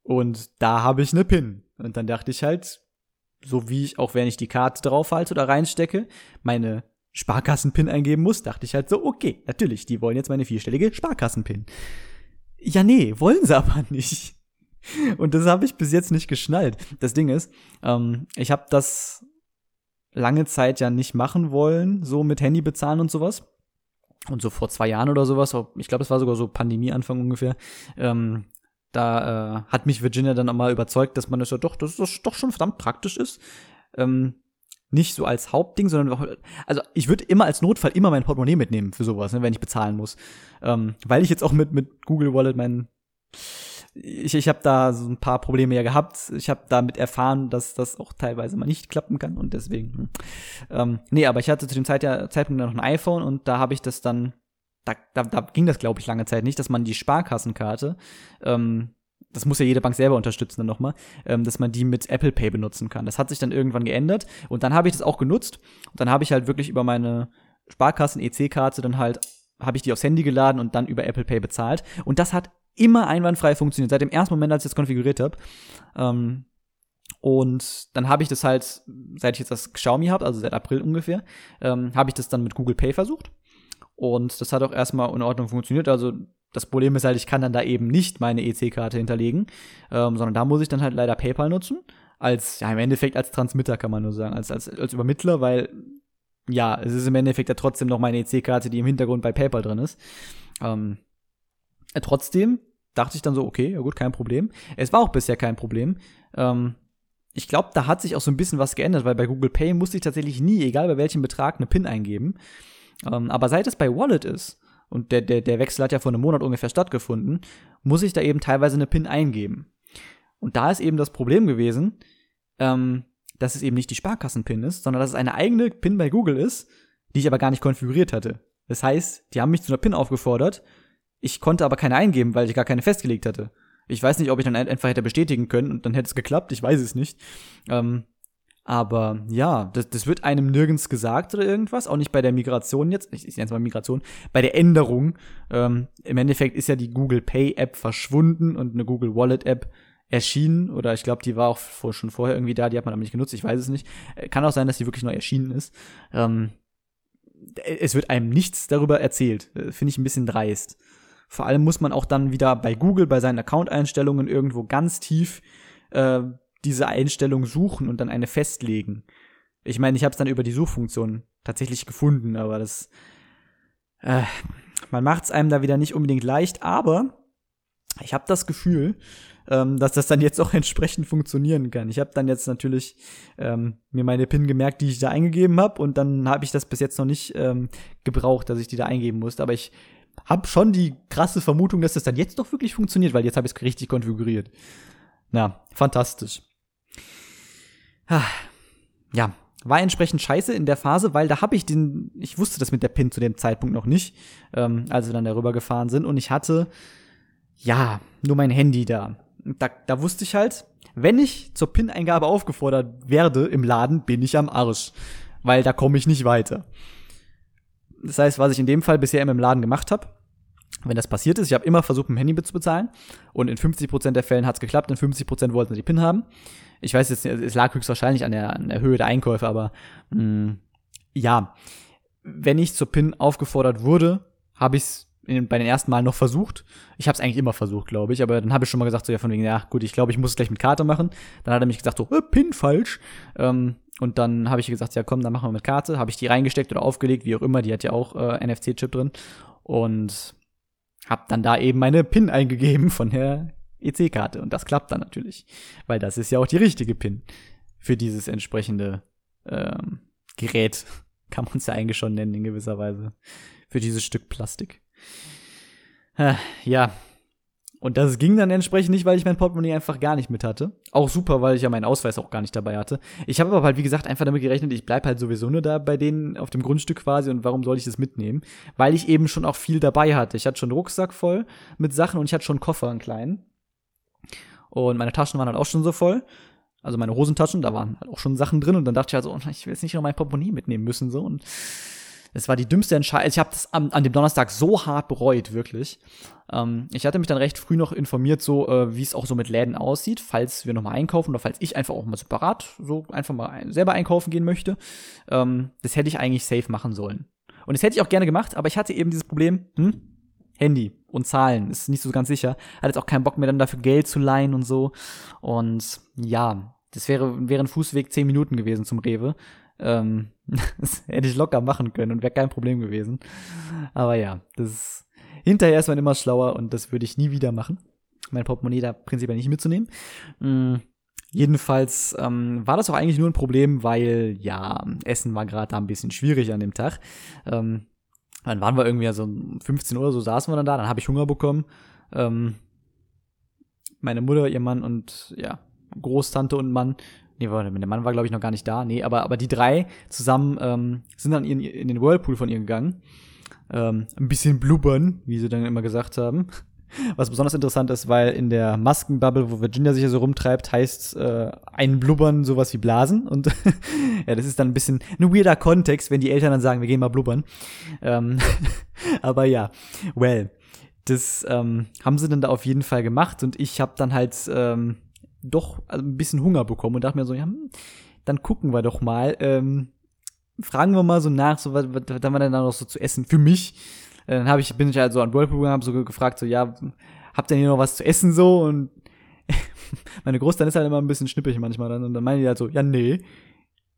Und da habe ich eine PIN. Und dann dachte ich halt, so wie ich, auch wenn ich die Karte draufhalte oder reinstecke, meine Sparkassen-PIN eingeben muss, dachte ich halt so, okay, natürlich, die wollen jetzt meine vierstellige Sparkassen-PIN. Ja, nee, wollen sie aber nicht. Und das habe ich bis jetzt nicht geschnallt. Das Ding ist, ähm, ich habe das lange Zeit ja nicht machen wollen, so mit Handy bezahlen und sowas. Und so vor zwei Jahren oder sowas, ich glaube, es war sogar so Pandemieanfang ungefähr, ähm, da äh, hat mich Virginia dann nochmal überzeugt, dass man das ja doch, dass das doch schon verdammt praktisch ist. Ähm, nicht so als Hauptding, sondern also ich würde immer als Notfall immer mein Portemonnaie mitnehmen für sowas, ne, wenn ich bezahlen muss. Ähm, weil ich jetzt auch mit, mit Google Wallet mein ich, ich habe da so ein paar Probleme ja gehabt. Ich habe damit erfahren, dass das auch teilweise mal nicht klappen kann und deswegen. Hm. Ähm, nee, aber ich hatte zu dem Zeit ja, Zeitpunkt noch ein iPhone und da habe ich das dann, da, da, da ging das glaube ich lange Zeit nicht, dass man die Sparkassenkarte, ähm, das muss ja jede Bank selber unterstützen dann nochmal, ähm, dass man die mit Apple Pay benutzen kann. Das hat sich dann irgendwann geändert und dann habe ich das auch genutzt und dann habe ich halt wirklich über meine Sparkassen-EC-Karte dann halt habe ich die aufs Handy geladen und dann über Apple Pay bezahlt. Und das hat immer einwandfrei funktioniert, seit dem ersten Moment, als ich das konfiguriert habe. Ähm, und dann habe ich das halt, seit ich jetzt das Xiaomi habe, also seit April ungefähr, ähm, habe ich das dann mit Google Pay versucht. Und das hat auch erstmal in Ordnung funktioniert. Also das Problem ist halt, ich kann dann da eben nicht meine EC-Karte hinterlegen, ähm, sondern da muss ich dann halt leider PayPal nutzen. Als, ja, im Endeffekt als Transmitter kann man nur sagen, als, als, als Übermittler, weil, ja, es ist im Endeffekt ja trotzdem noch meine EC-Karte, die im Hintergrund bei PayPal drin ist. Ähm, äh, trotzdem dachte ich dann so, okay, ja gut, kein Problem. Es war auch bisher kein Problem. Ähm, ich glaube, da hat sich auch so ein bisschen was geändert, weil bei Google Pay musste ich tatsächlich nie, egal bei welchem Betrag, eine PIN eingeben. Ähm, aber seit es bei Wallet ist, und der, der, der Wechsel hat ja vor einem Monat ungefähr stattgefunden, muss ich da eben teilweise eine PIN eingeben. Und da ist eben das Problem gewesen, ähm, dass es eben nicht die Sparkassen-PIN ist, sondern dass es eine eigene PIN bei Google ist, die ich aber gar nicht konfiguriert hatte. Das heißt, die haben mich zu einer PIN aufgefordert ich konnte aber keine eingeben, weil ich gar keine festgelegt hatte. Ich weiß nicht, ob ich dann einfach hätte bestätigen können und dann hätte es geklappt. Ich weiß es nicht. Ähm, aber ja, das, das wird einem nirgends gesagt oder irgendwas. Auch nicht bei der Migration jetzt. Ich, ich nenne es mal Migration. Bei der Änderung. Ähm, Im Endeffekt ist ja die Google Pay App verschwunden und eine Google Wallet App erschienen. Oder ich glaube, die war auch vor, schon vorher irgendwie da. Die hat man aber nicht genutzt. Ich weiß es nicht. Äh, kann auch sein, dass die wirklich neu erschienen ist. Ähm, es wird einem nichts darüber erzählt. Äh, finde ich ein bisschen dreist. Vor allem muss man auch dann wieder bei Google, bei seinen Account-Einstellungen irgendwo ganz tief äh, diese Einstellung suchen und dann eine festlegen. Ich meine, ich habe es dann über die Suchfunktion tatsächlich gefunden, aber das äh, man macht es einem da wieder nicht unbedingt leicht, aber ich habe das Gefühl, ähm, dass das dann jetzt auch entsprechend funktionieren kann. Ich habe dann jetzt natürlich ähm, mir meine PIN gemerkt, die ich da eingegeben habe, und dann habe ich das bis jetzt noch nicht ähm, gebraucht, dass ich die da eingeben musste. Aber ich habe schon die krasse Vermutung, dass das dann jetzt doch wirklich funktioniert, weil jetzt habe ich es richtig konfiguriert. Na, fantastisch. Ah, ja, war entsprechend scheiße in der Phase, weil da habe ich den, ich wusste das mit der PIN zu dem Zeitpunkt noch nicht, ähm, als wir dann darüber gefahren sind und ich hatte, ja, nur mein Handy da. Da, da wusste ich halt, wenn ich zur PIN-Eingabe aufgefordert werde im Laden, bin ich am Arsch, weil da komme ich nicht weiter. Das heißt, was ich in dem Fall bisher immer im Laden gemacht habe, wenn das passiert ist, ich habe immer versucht, mit dem Handy zu bezahlen und in 50% der Fällen hat es geklappt, in 50% wollten sie die PIN haben. Ich weiß jetzt, es lag höchstwahrscheinlich an der, an der Höhe der Einkäufe, aber mh, mm, ja, wenn ich zur PIN aufgefordert wurde, habe ich es bei den ersten Malen noch versucht. Ich habe es eigentlich immer versucht, glaube ich, aber dann habe ich schon mal gesagt, so ja von wegen, ja gut, ich glaube, ich muss es gleich mit Karte machen. Dann hat er mich gesagt, so äh, PIN falsch. Ähm, und dann habe ich gesagt, ja komm, dann machen wir mit Karte. Habe ich die reingesteckt oder aufgelegt, wie auch immer. Die hat ja auch äh, NFC-Chip drin. Und habe dann da eben meine PIN eingegeben von der EC-Karte. Und das klappt dann natürlich. Weil das ist ja auch die richtige PIN für dieses entsprechende ähm, Gerät. Kann man es ja eigentlich schon nennen in gewisser Weise. Für dieses Stück Plastik. Äh, ja, und das ging dann entsprechend nicht, weil ich mein Portemonnaie einfach gar nicht mit hatte. Auch super, weil ich ja meinen Ausweis auch gar nicht dabei hatte. Ich habe aber halt, wie gesagt, einfach damit gerechnet, ich bleib halt sowieso nur da bei denen auf dem Grundstück quasi und warum soll ich das mitnehmen? Weil ich eben schon auch viel dabei hatte. Ich hatte schon einen Rucksack voll mit Sachen und ich hatte schon einen Koffer, einen kleinen. Und meine Taschen waren halt auch schon so voll. Also meine Hosentaschen, da waren halt auch schon Sachen drin und dann dachte ich halt so, oh, ich will jetzt nicht noch mein Portemonnaie mitnehmen müssen so und es war die dümmste Entscheidung. Ich habe das an, an, dem Donnerstag so hart bereut, wirklich. Ähm, ich hatte mich dann recht früh noch informiert, so äh, wie es auch so mit Läden aussieht, falls wir nochmal einkaufen oder falls ich einfach auch mal separat so einfach mal ein, selber einkaufen gehen möchte. Ähm, das hätte ich eigentlich safe machen sollen. Und das hätte ich auch gerne gemacht, aber ich hatte eben dieses Problem, hm? Handy und Zahlen, ist nicht so ganz sicher. Hatte jetzt auch keinen Bock mehr dann dafür Geld zu leihen und so. Und ja, das wäre, wäre ein Fußweg zehn Minuten gewesen zum Rewe. Ähm, das hätte ich locker machen können und wäre kein Problem gewesen. Aber ja, das ist, hinterher ist man immer schlauer und das würde ich nie wieder machen. Mein Portemonnaie da prinzipiell nicht mitzunehmen. Mhm. Jedenfalls ähm, war das auch eigentlich nur ein Problem, weil ja, Essen war gerade da ein bisschen schwierig an dem Tag. Ähm, dann waren wir irgendwie so um 15 Uhr so saßen wir dann da, dann habe ich Hunger bekommen. Ähm, meine Mutter, ihr Mann und ja, Großtante und Mann Nee, warte, der Mann war, glaube ich, noch gar nicht da. Nee, aber, aber die drei zusammen ähm, sind dann in, in den Whirlpool von ihr gegangen. Ähm, ein bisschen blubbern, wie sie dann immer gesagt haben. Was besonders interessant ist, weil in der Maskenbubble, wo Virginia sich ja so rumtreibt, heißt äh, ein Blubbern sowas wie Blasen. Und ja, das ist dann ein bisschen ein weirder Kontext, wenn die Eltern dann sagen, wir gehen mal blubbern. Ähm, aber ja, well, das ähm, haben sie dann da auf jeden Fall gemacht und ich habe dann halt ähm, doch also ein bisschen Hunger bekommen und dachte mir so, ja, hm, dann gucken wir doch mal. Ähm, fragen wir mal so nach, so was, was, was haben wir denn da noch so zu essen für mich? Äh, dann habe ich bin ich halt so an Whirlpool gegangen, habe so gefragt, so ja, habt ihr hier noch was zu essen so? Und meine Großtante ist halt immer ein bisschen schnippig manchmal dann und dann meinen die halt so, ja nee.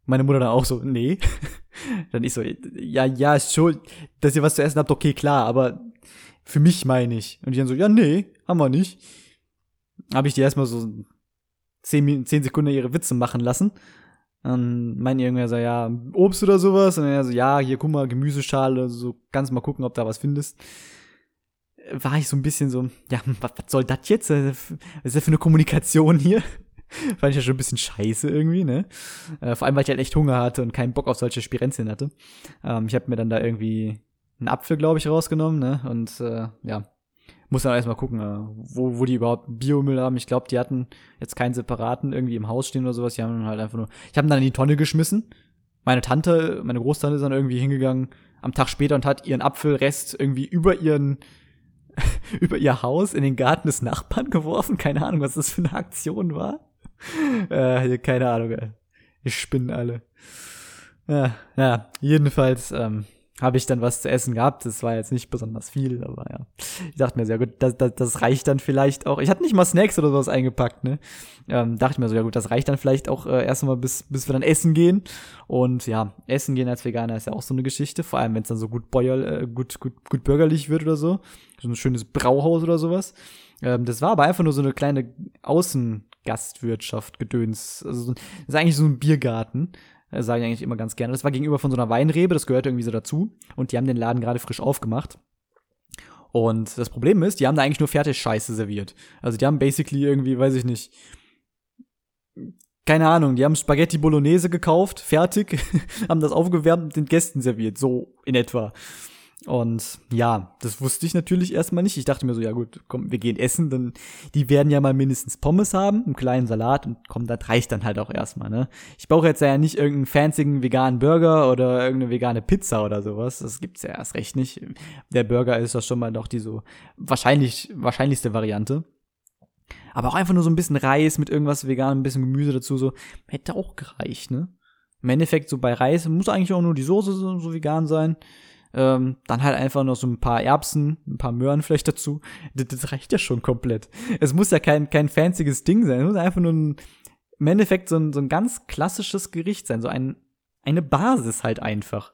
Meine Mutter dann auch so, nee. dann ich so, ja, ja, ist schon, dass ihr was zu essen habt, okay, klar, aber für mich meine ich. Und die dann so, ja, nee, haben wir nicht. Habe ich die erstmal so zehn, zehn Sekunden ihre Witze machen lassen. Dann meinen irgendwer so, ja, Obst oder sowas. Und er so, ja, hier, guck mal, Gemüseschale, so, kannst mal gucken, ob da was findest. War ich so ein bisschen so, ja, was, was soll das jetzt? Was ist das für eine Kommunikation hier? Fand ich ja schon ein bisschen scheiße irgendwie, ne? Äh, vor allem, weil ich halt echt Hunger hatte und keinen Bock auf solche Spirenzien hatte. Ähm, ich habe mir dann da irgendwie einen Apfel, glaube ich, rausgenommen, ne? Und äh, ja, muss dann erstmal gucken, äh, wo, wo die überhaupt Biomüll haben. Ich glaube, die hatten jetzt keinen separaten irgendwie im Haus stehen oder sowas. Die haben halt einfach nur. Ich habe dann in die Tonne geschmissen. Meine Tante, meine Großtante ist dann irgendwie hingegangen am Tag später und hat ihren Apfelrest irgendwie über ihren über ihr Haus in den Garten des Nachbarn geworfen. Keine Ahnung, was das für eine Aktion war. Äh, keine Ahnung. Ey. Ich spinnen alle. Ja, ja jedenfalls ähm, habe ich dann was zu essen gehabt. Das war jetzt nicht besonders viel, aber ja. Ich dachte mir, sehr gut, das, das, das reicht dann vielleicht auch. Ich hatte nicht mal Snacks oder sowas eingepackt, ne? Ähm, dachte mir so, ja gut, das reicht dann vielleicht auch äh, erstmal, bis, bis wir dann essen gehen. Und ja, essen gehen als Veganer ist ja auch so eine Geschichte, vor allem wenn es dann so gut bäuerl, äh, gut, gut, gut bürgerlich wird oder so. So ein schönes Brauhaus oder sowas. Ähm, das war aber einfach nur so eine kleine Außengastwirtschaft, Gedöns. Also, das ist eigentlich so ein Biergarten. Sage ich eigentlich immer ganz gerne. Das war gegenüber von so einer Weinrebe, das gehörte irgendwie so dazu. Und die haben den Laden gerade frisch aufgemacht. Und das Problem ist, die haben da eigentlich nur Fertig-Scheiße serviert. Also die haben basically irgendwie, weiß ich nicht, keine Ahnung, die haben Spaghetti Bolognese gekauft, fertig, haben das aufgewärmt und den Gästen serviert, so in etwa. Und ja, das wusste ich natürlich erstmal nicht. Ich dachte mir so, ja gut, komm, wir gehen essen, dann die werden ja mal mindestens Pommes haben, einen kleinen Salat und komm, das reicht dann halt auch erstmal, ne? Ich brauche jetzt ja nicht irgendeinen fancyen veganen Burger oder irgendeine vegane Pizza oder sowas. Das gibt's ja erst recht nicht. Der Burger ist doch schon mal doch die so wahrscheinlich wahrscheinlichste Variante. Aber auch einfach nur so ein bisschen Reis mit irgendwas veganem, ein bisschen Gemüse dazu, so hätte auch gereicht, ne? Im Endeffekt so bei Reis muss eigentlich auch nur die Soße so, so vegan sein. Ähm, dann halt einfach noch so ein paar Erbsen, ein paar Möhren vielleicht dazu. Das, das, reicht ja schon komplett. Es muss ja kein, kein fancyes Ding sein. Es muss einfach nur ein, im Endeffekt so ein, so ein ganz klassisches Gericht sein. So ein, eine Basis halt einfach.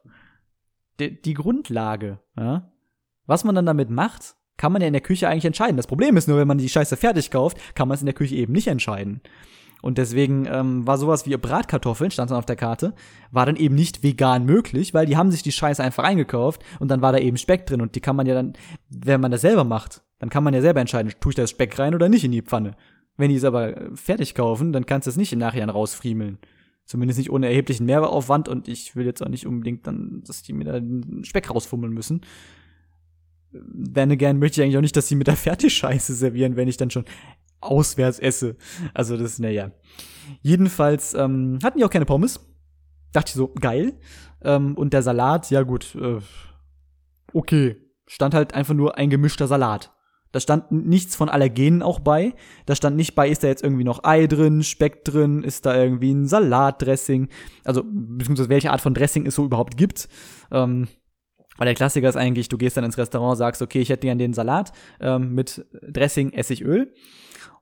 Die, die Grundlage, ja. Was man dann damit macht, kann man ja in der Küche eigentlich entscheiden. Das Problem ist nur, wenn man die Scheiße fertig kauft, kann man es in der Küche eben nicht entscheiden. Und deswegen ähm, war sowas wie Bratkartoffeln, stand dann auf der Karte, war dann eben nicht vegan möglich, weil die haben sich die Scheiße einfach eingekauft und dann war da eben Speck drin und die kann man ja dann, wenn man das selber macht, dann kann man ja selber entscheiden, tue ich da Speck rein oder nicht in die Pfanne. Wenn die es aber fertig kaufen, dann kannst du es nicht im Nachhinein rausfriemeln. Zumindest nicht ohne erheblichen Mehraufwand und ich will jetzt auch nicht unbedingt dann, dass die mir da den Speck rausfummeln müssen. Then again möchte ich eigentlich auch nicht, dass sie mit der Fertigscheiße servieren, wenn ich dann schon auswärts esse. Also das, naja. Jedenfalls ähm, hatten die auch keine Pommes. Dachte ich so, geil. Ähm, und der Salat, ja gut, äh, okay. Stand halt einfach nur ein gemischter Salat. Da stand nichts von Allergenen auch bei. Da stand nicht bei, ist da jetzt irgendwie noch Ei drin, Speck drin, ist da irgendwie ein Salatdressing. Also, beziehungsweise welche Art von Dressing es so überhaupt gibt. Ähm, weil der Klassiker ist eigentlich, du gehst dann ins Restaurant, sagst, okay, ich hätte gern den Salat ähm, mit Dressing, Essigöl.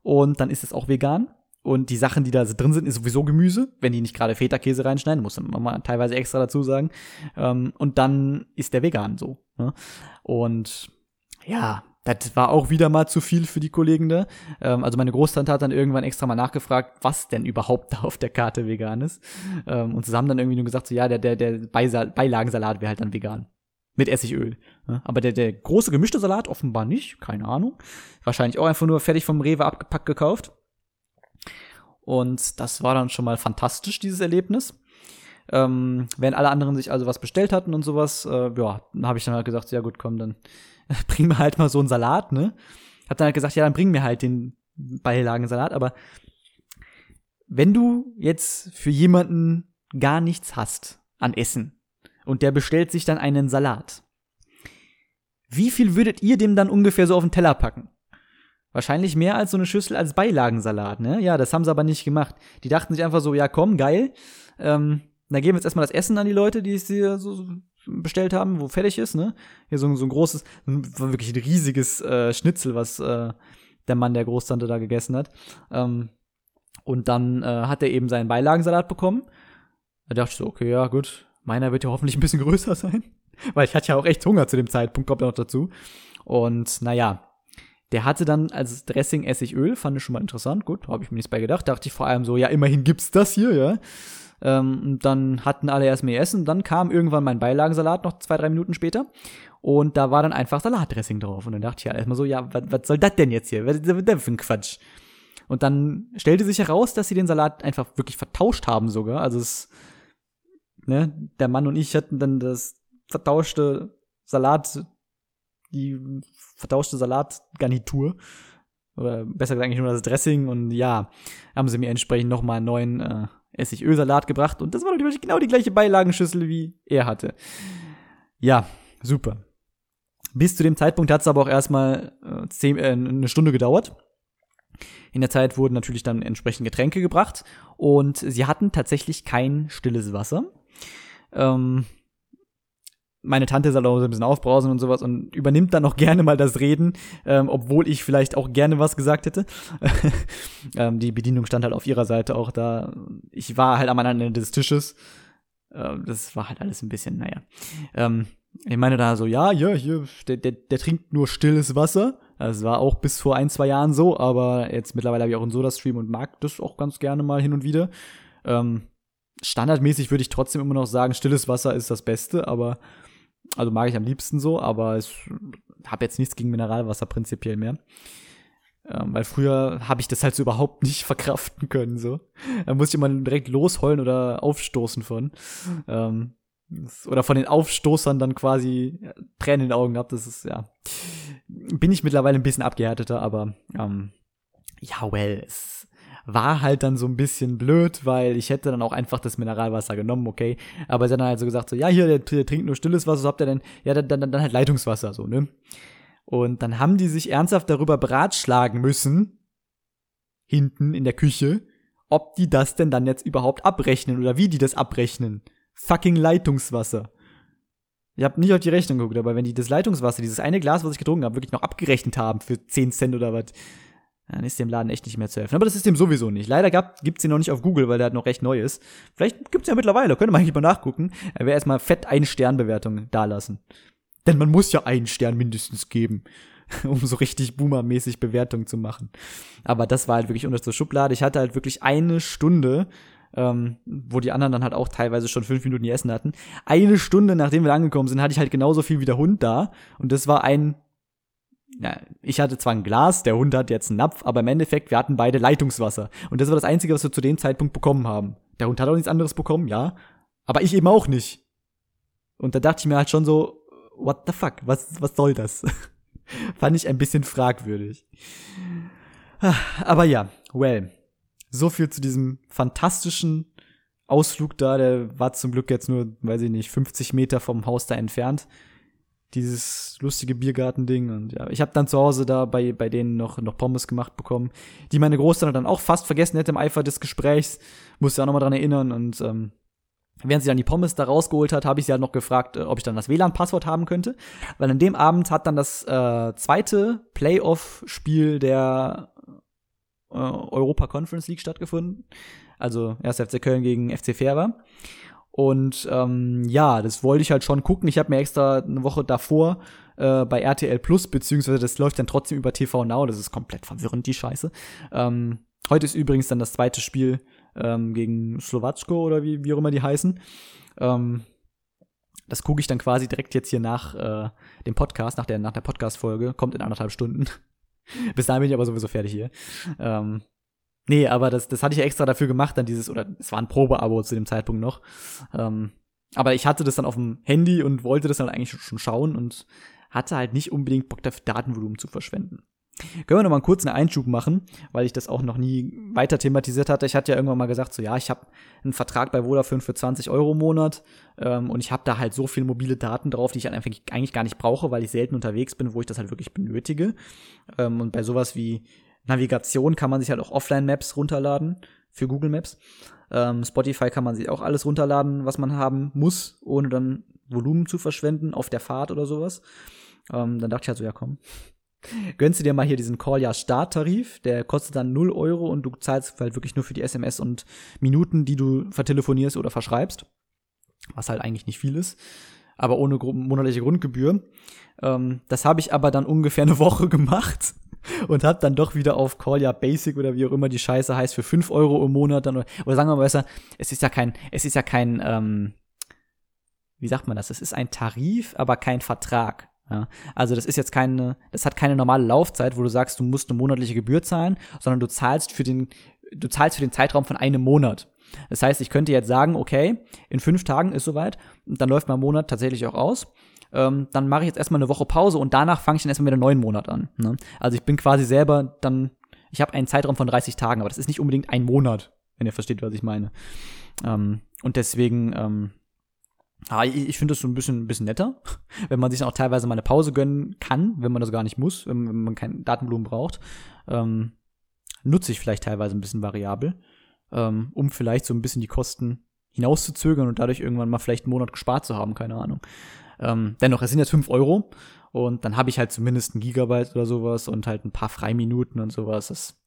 Und dann ist es auch vegan. Und die Sachen, die da drin sind, ist sowieso Gemüse, wenn die nicht gerade Feta-Käse reinschneiden, muss man nochmal teilweise extra dazu sagen. Ähm, und dann ist der vegan so. Ne? Und ja, das war auch wieder mal zu viel für die Kollegen da. Ähm, also meine Großtante hat dann irgendwann extra mal nachgefragt, was denn überhaupt da auf der Karte vegan ist. Ähm, und haben dann irgendwie nur gesagt, so ja, der, der, der Beilagensalat wäre halt dann vegan. Mit Essigöl. Aber der, der große gemischte Salat offenbar nicht, keine Ahnung. Wahrscheinlich auch einfach nur fertig vom Rewe abgepackt gekauft. Und das war dann schon mal fantastisch, dieses Erlebnis. Ähm, wenn alle anderen sich also was bestellt hatten und sowas, äh, ja, habe ich dann halt gesagt, ja gut, komm, dann bring mir halt mal so einen Salat, ne? Hab dann halt gesagt, ja, dann bring mir halt den Beilagensalat, aber wenn du jetzt für jemanden gar nichts hast an Essen, und der bestellt sich dann einen Salat. Wie viel würdet ihr dem dann ungefähr so auf den Teller packen? Wahrscheinlich mehr als so eine Schüssel als Beilagensalat, ne? Ja, das haben sie aber nicht gemacht. Die dachten sich einfach so, ja komm, geil. Ähm, dann geben wir jetzt erstmal das Essen an die Leute, die es hier so bestellt haben, wo fertig ist, ne? Hier so, so ein großes, wirklich ein riesiges äh, Schnitzel, was äh, der Mann der Großtante da gegessen hat. Ähm, und dann äh, hat er eben seinen Beilagensalat bekommen. Da dachte ich so, okay, ja, gut, Meiner wird ja hoffentlich ein bisschen größer sein. Weil ich hatte ja auch echt Hunger zu dem Zeitpunkt, kommt ja noch dazu. Und naja, der hatte dann als Dressing Essigöl, fand ich schon mal interessant. Gut, habe ich mir nichts bei gedacht. Dachte ich vor allem so, ja, immerhin gibt's das hier, ja. Ähm, dann hatten alle erst mehr Essen. Dann kam irgendwann mein Beilagensalat noch zwei, drei Minuten später. Und da war dann einfach Salatdressing drauf. Und dann dachte ich ja erstmal so, ja, was soll das denn jetzt hier? Was ist das für ein Quatsch? Und dann stellte sich heraus, dass sie den Salat einfach wirklich vertauscht haben sogar. Also es ne, der Mann und ich hatten dann das vertauschte Salat, die vertauschte Salatgarnitur. Oder besser gesagt eigentlich nur das Dressing und ja, haben sie mir entsprechend nochmal einen neuen äh, Essigölsalat gebracht und das war natürlich genau die gleiche Beilagenschüssel, wie er hatte. Ja, super. Bis zu dem Zeitpunkt hat es aber auch erstmal äh, äh, eine Stunde gedauert. In der Zeit wurden natürlich dann entsprechend Getränke gebracht und sie hatten tatsächlich kein stilles Wasser. Ähm, meine Tante soll auch so ein bisschen aufbrausen und sowas und übernimmt dann auch gerne mal das Reden, ähm, obwohl ich vielleicht auch gerne was gesagt hätte. ähm, die Bedienung stand halt auf ihrer Seite auch da. Ich war halt am anderen Ende des Tisches. Ähm, das war halt alles ein bisschen, naja. Ähm, ich meine da so, ja, ja, hier, der, der, der trinkt nur stilles Wasser. Das war auch bis vor ein, zwei Jahren so, aber jetzt mittlerweile habe ich auch einen Soda-Stream und mag das auch ganz gerne mal hin und wieder. Ähm, standardmäßig würde ich trotzdem immer noch sagen, stilles Wasser ist das Beste, aber also mag ich am liebsten so, aber ich habe jetzt nichts gegen Mineralwasser prinzipiell mehr. Ähm, weil früher habe ich das halt so überhaupt nicht verkraften können. So. Da muss ich immer direkt losheulen oder aufstoßen von. Ähm, oder von den Aufstoßern dann quasi Tränen in den Augen gehabt. Das ist, ja. Bin ich mittlerweile ein bisschen abgehärteter, aber ähm, ja, well, es war halt dann so ein bisschen blöd, weil ich hätte dann auch einfach das Mineralwasser genommen, okay. Aber sie hat dann halt so gesagt, so, ja, hier, der, der trinkt nur stilles Wasser, so habt ihr denn, ja, dann, dann, dann halt Leitungswasser, so, ne. Und dann haben die sich ernsthaft darüber beratschlagen müssen, hinten in der Küche, ob die das denn dann jetzt überhaupt abrechnen oder wie die das abrechnen. Fucking Leitungswasser. Ich habe nicht auf die Rechnung geguckt, aber wenn die das Leitungswasser, dieses eine Glas, was ich getrunken habe, wirklich noch abgerechnet haben für 10 Cent oder was, dann ist dem Laden echt nicht mehr zu helfen. Aber das ist dem sowieso nicht. Leider gab, gibt's ihn noch nicht auf Google, weil der halt noch recht neu ist. Vielleicht gibt's ja mittlerweile, könnte man eigentlich mal nachgucken. Er wäre erstmal fett eine Sternbewertung dalassen. Denn man muss ja einen Stern mindestens geben. um so richtig boomermäßig Bewertung zu machen. Aber das war halt wirklich unter der Schublade. Ich hatte halt wirklich eine Stunde, ähm, wo die anderen dann halt auch teilweise schon fünf Minuten ihr Essen hatten. Eine Stunde, nachdem wir angekommen sind, hatte ich halt genauso viel wie der Hund da. Und das war ein ja, ich hatte zwar ein Glas, der Hund hat jetzt einen Napf, aber im Endeffekt, wir hatten beide Leitungswasser. Und das war das Einzige, was wir zu dem Zeitpunkt bekommen haben. Der Hund hat auch nichts anderes bekommen, ja. Aber ich eben auch nicht. Und da dachte ich mir halt schon so, what the fuck, was, was soll das? Fand ich ein bisschen fragwürdig. Aber ja, well. So viel zu diesem fantastischen Ausflug da. Der war zum Glück jetzt nur, weiß ich nicht, 50 Meter vom Haus da entfernt. Dieses lustige Biergartending. Und ja, ich habe dann zu Hause da bei, bei denen noch, noch Pommes gemacht bekommen, die meine Großmutter dann auch fast vergessen hätte im Eifer des Gesprächs. Musste auch nochmal dran erinnern. Und ähm, Während sie dann die Pommes da rausgeholt hat, habe ich sie halt noch gefragt, äh, ob ich dann das WLAN-Passwort haben könnte. Weil an dem Abend hat dann das äh, zweite Playoff-Spiel der äh, Europa Conference League stattgefunden. Also erst FC Köln gegen FC Ferber. Und ähm, ja, das wollte ich halt schon gucken. Ich habe mir extra eine Woche davor äh, bei RTL Plus, beziehungsweise das läuft dann trotzdem über TV Now. Das ist komplett verwirrend, die Scheiße. Ähm, heute ist übrigens dann das zweite Spiel ähm, gegen Slowatschko oder wie, wie auch immer die heißen. Ähm, das gucke ich dann quasi direkt jetzt hier nach äh, dem Podcast, nach der, nach der Podcast-Folge. Kommt in anderthalb Stunden. Bis dahin bin ich aber sowieso fertig hier. Ähm, nee, aber das, das hatte ich extra dafür gemacht, dann dieses, oder es war ein Probeabo zu dem Zeitpunkt noch. Ähm, aber ich hatte das dann auf dem Handy und wollte das dann eigentlich schon schauen und hatte halt nicht unbedingt Bock dafür, Datenvolumen zu verschwenden. Können wir noch mal kurz einen Einschub machen, weil ich das auch noch nie weiter thematisiert hatte. Ich hatte ja irgendwann mal gesagt, so ja, ich habe einen Vertrag bei Vodafone für 20 Euro im Monat ähm, und ich habe da halt so viele mobile Daten drauf, die ich halt eigentlich gar nicht brauche, weil ich selten unterwegs bin, wo ich das halt wirklich benötige. Ähm, und bei sowas wie Navigation kann man sich halt auch Offline-Maps runterladen für Google Maps. Ähm, Spotify kann man sich auch alles runterladen, was man haben muss, ohne dann Volumen zu verschwenden auf der Fahrt oder sowas. Ähm, dann dachte ich halt so, ja komm, gönnst du dir mal hier diesen Call Starttarif, der kostet dann 0 Euro und du zahlst halt wirklich nur für die SMS und Minuten, die du vertelefonierst oder verschreibst. Was halt eigentlich nicht viel ist, aber ohne monatliche Grundgebühr. Ähm, das habe ich aber dann ungefähr eine Woche gemacht und hab dann doch wieder auf Call ja Basic oder wie auch immer die Scheiße heißt für 5 Euro im Monat dann oder sagen wir mal besser, es ist ja kein, es ist ja kein, ähm, wie sagt man das? Es ist ein Tarif, aber kein Vertrag. Ja, also das ist jetzt keine, das hat keine normale Laufzeit, wo du sagst, du musst eine monatliche Gebühr zahlen, sondern du zahlst für den, du zahlst für den Zeitraum von einem Monat. Das heißt, ich könnte jetzt sagen, okay, in fünf Tagen ist soweit, dann läuft mein Monat tatsächlich auch aus. Ähm, dann mache ich jetzt erstmal eine Woche Pause und danach fange ich dann erstmal wieder einen neuen Monat an. Ne? Also ich bin quasi selber dann, ich habe einen Zeitraum von 30 Tagen, aber das ist nicht unbedingt ein Monat, wenn ihr versteht, was ich meine. Ähm, und deswegen, ähm, Ah, ich, finde das so ein bisschen, ein bisschen netter, wenn man sich auch teilweise mal eine Pause gönnen kann, wenn man das gar nicht muss, wenn, wenn man kein Datenblumen braucht. Ähm, nutze ich vielleicht teilweise ein bisschen variabel, ähm, um vielleicht so ein bisschen die Kosten hinauszuzögern und dadurch irgendwann mal vielleicht einen Monat gespart zu haben, keine Ahnung. Ähm, dennoch, es sind jetzt fünf Euro und dann habe ich halt zumindest ein Gigabyte oder sowas und halt ein paar Freiminuten und sowas. Das,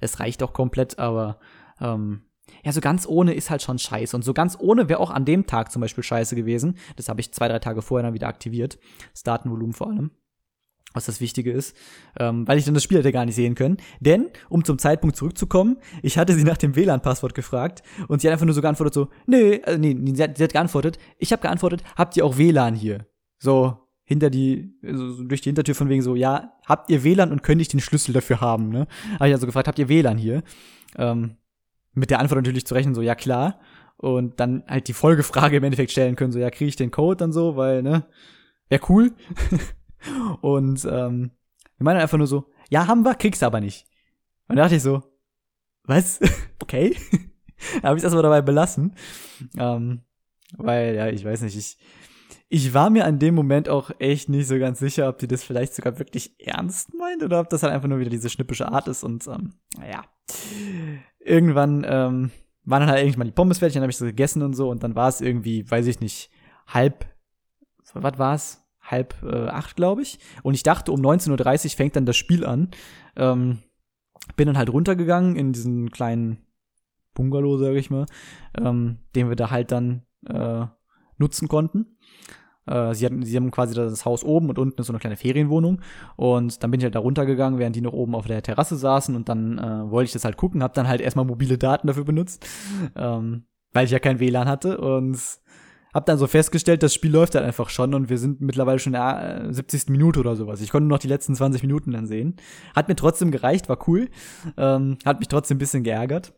das reicht auch komplett, aber ähm, ja, so ganz ohne ist halt schon scheiße. Und so ganz ohne wäre auch an dem Tag zum Beispiel scheiße gewesen. Das habe ich zwei, drei Tage vorher dann wieder aktiviert. Das Datenvolumen vor allem. Was das Wichtige ist, ähm, weil ich dann das Spiel hätte gar nicht sehen können. Denn, um zum Zeitpunkt zurückzukommen, ich hatte sie nach dem WLAN-Passwort gefragt und sie hat einfach nur so geantwortet so, nee, also nee, sie hat, sie hat geantwortet, ich habe geantwortet, habt ihr auch WLAN hier? So, hinter die, also durch die Hintertür von wegen so, ja, habt ihr WLAN und könnte ich den Schlüssel dafür haben, ne? Habe ich also gefragt, habt ihr WLAN hier? Ähm, mit der Antwort natürlich zu rechnen, so, ja klar. Und dann halt die Folgefrage im Endeffekt stellen können, so, ja, kriege ich den Code dann so, weil, ne, wäre cool. und ähm, wir meinen einfach nur so, ja, haben wir, kriegst du aber nicht. Und da dachte ich so, was? okay. da habe ich erstmal dabei belassen. Ähm, weil, ja, ich weiß nicht, ich, ich war mir an dem Moment auch echt nicht so ganz sicher, ob die das vielleicht sogar wirklich ernst meint oder ob das halt einfach nur wieder diese schnippische Art ist und ähm, naja. Irgendwann ähm, waren dann halt irgendwann die Pommes fertig, dann habe ich so gegessen und so und dann war es irgendwie, weiß ich nicht, halb, was war's? Halb äh, acht, glaube ich. Und ich dachte, um 19.30 Uhr fängt dann das Spiel an. Ähm, bin dann halt runtergegangen in diesen kleinen Bungalow, sage ich mal, ähm, den wir da halt dann äh, nutzen konnten. Äh, sie, hatten, sie haben quasi das Haus oben und unten ist so eine kleine Ferienwohnung. Und dann bin ich halt da runtergegangen, während die noch oben auf der Terrasse saßen. Und dann äh, wollte ich das halt gucken, habe dann halt erstmal mobile Daten dafür benutzt, ähm, weil ich ja kein WLAN hatte. Und hab dann so festgestellt, das Spiel läuft halt einfach schon und wir sind mittlerweile schon in der 70. Minute oder sowas. Ich konnte nur noch die letzten 20 Minuten dann sehen. Hat mir trotzdem gereicht, war cool. Ähm, hat mich trotzdem ein bisschen geärgert.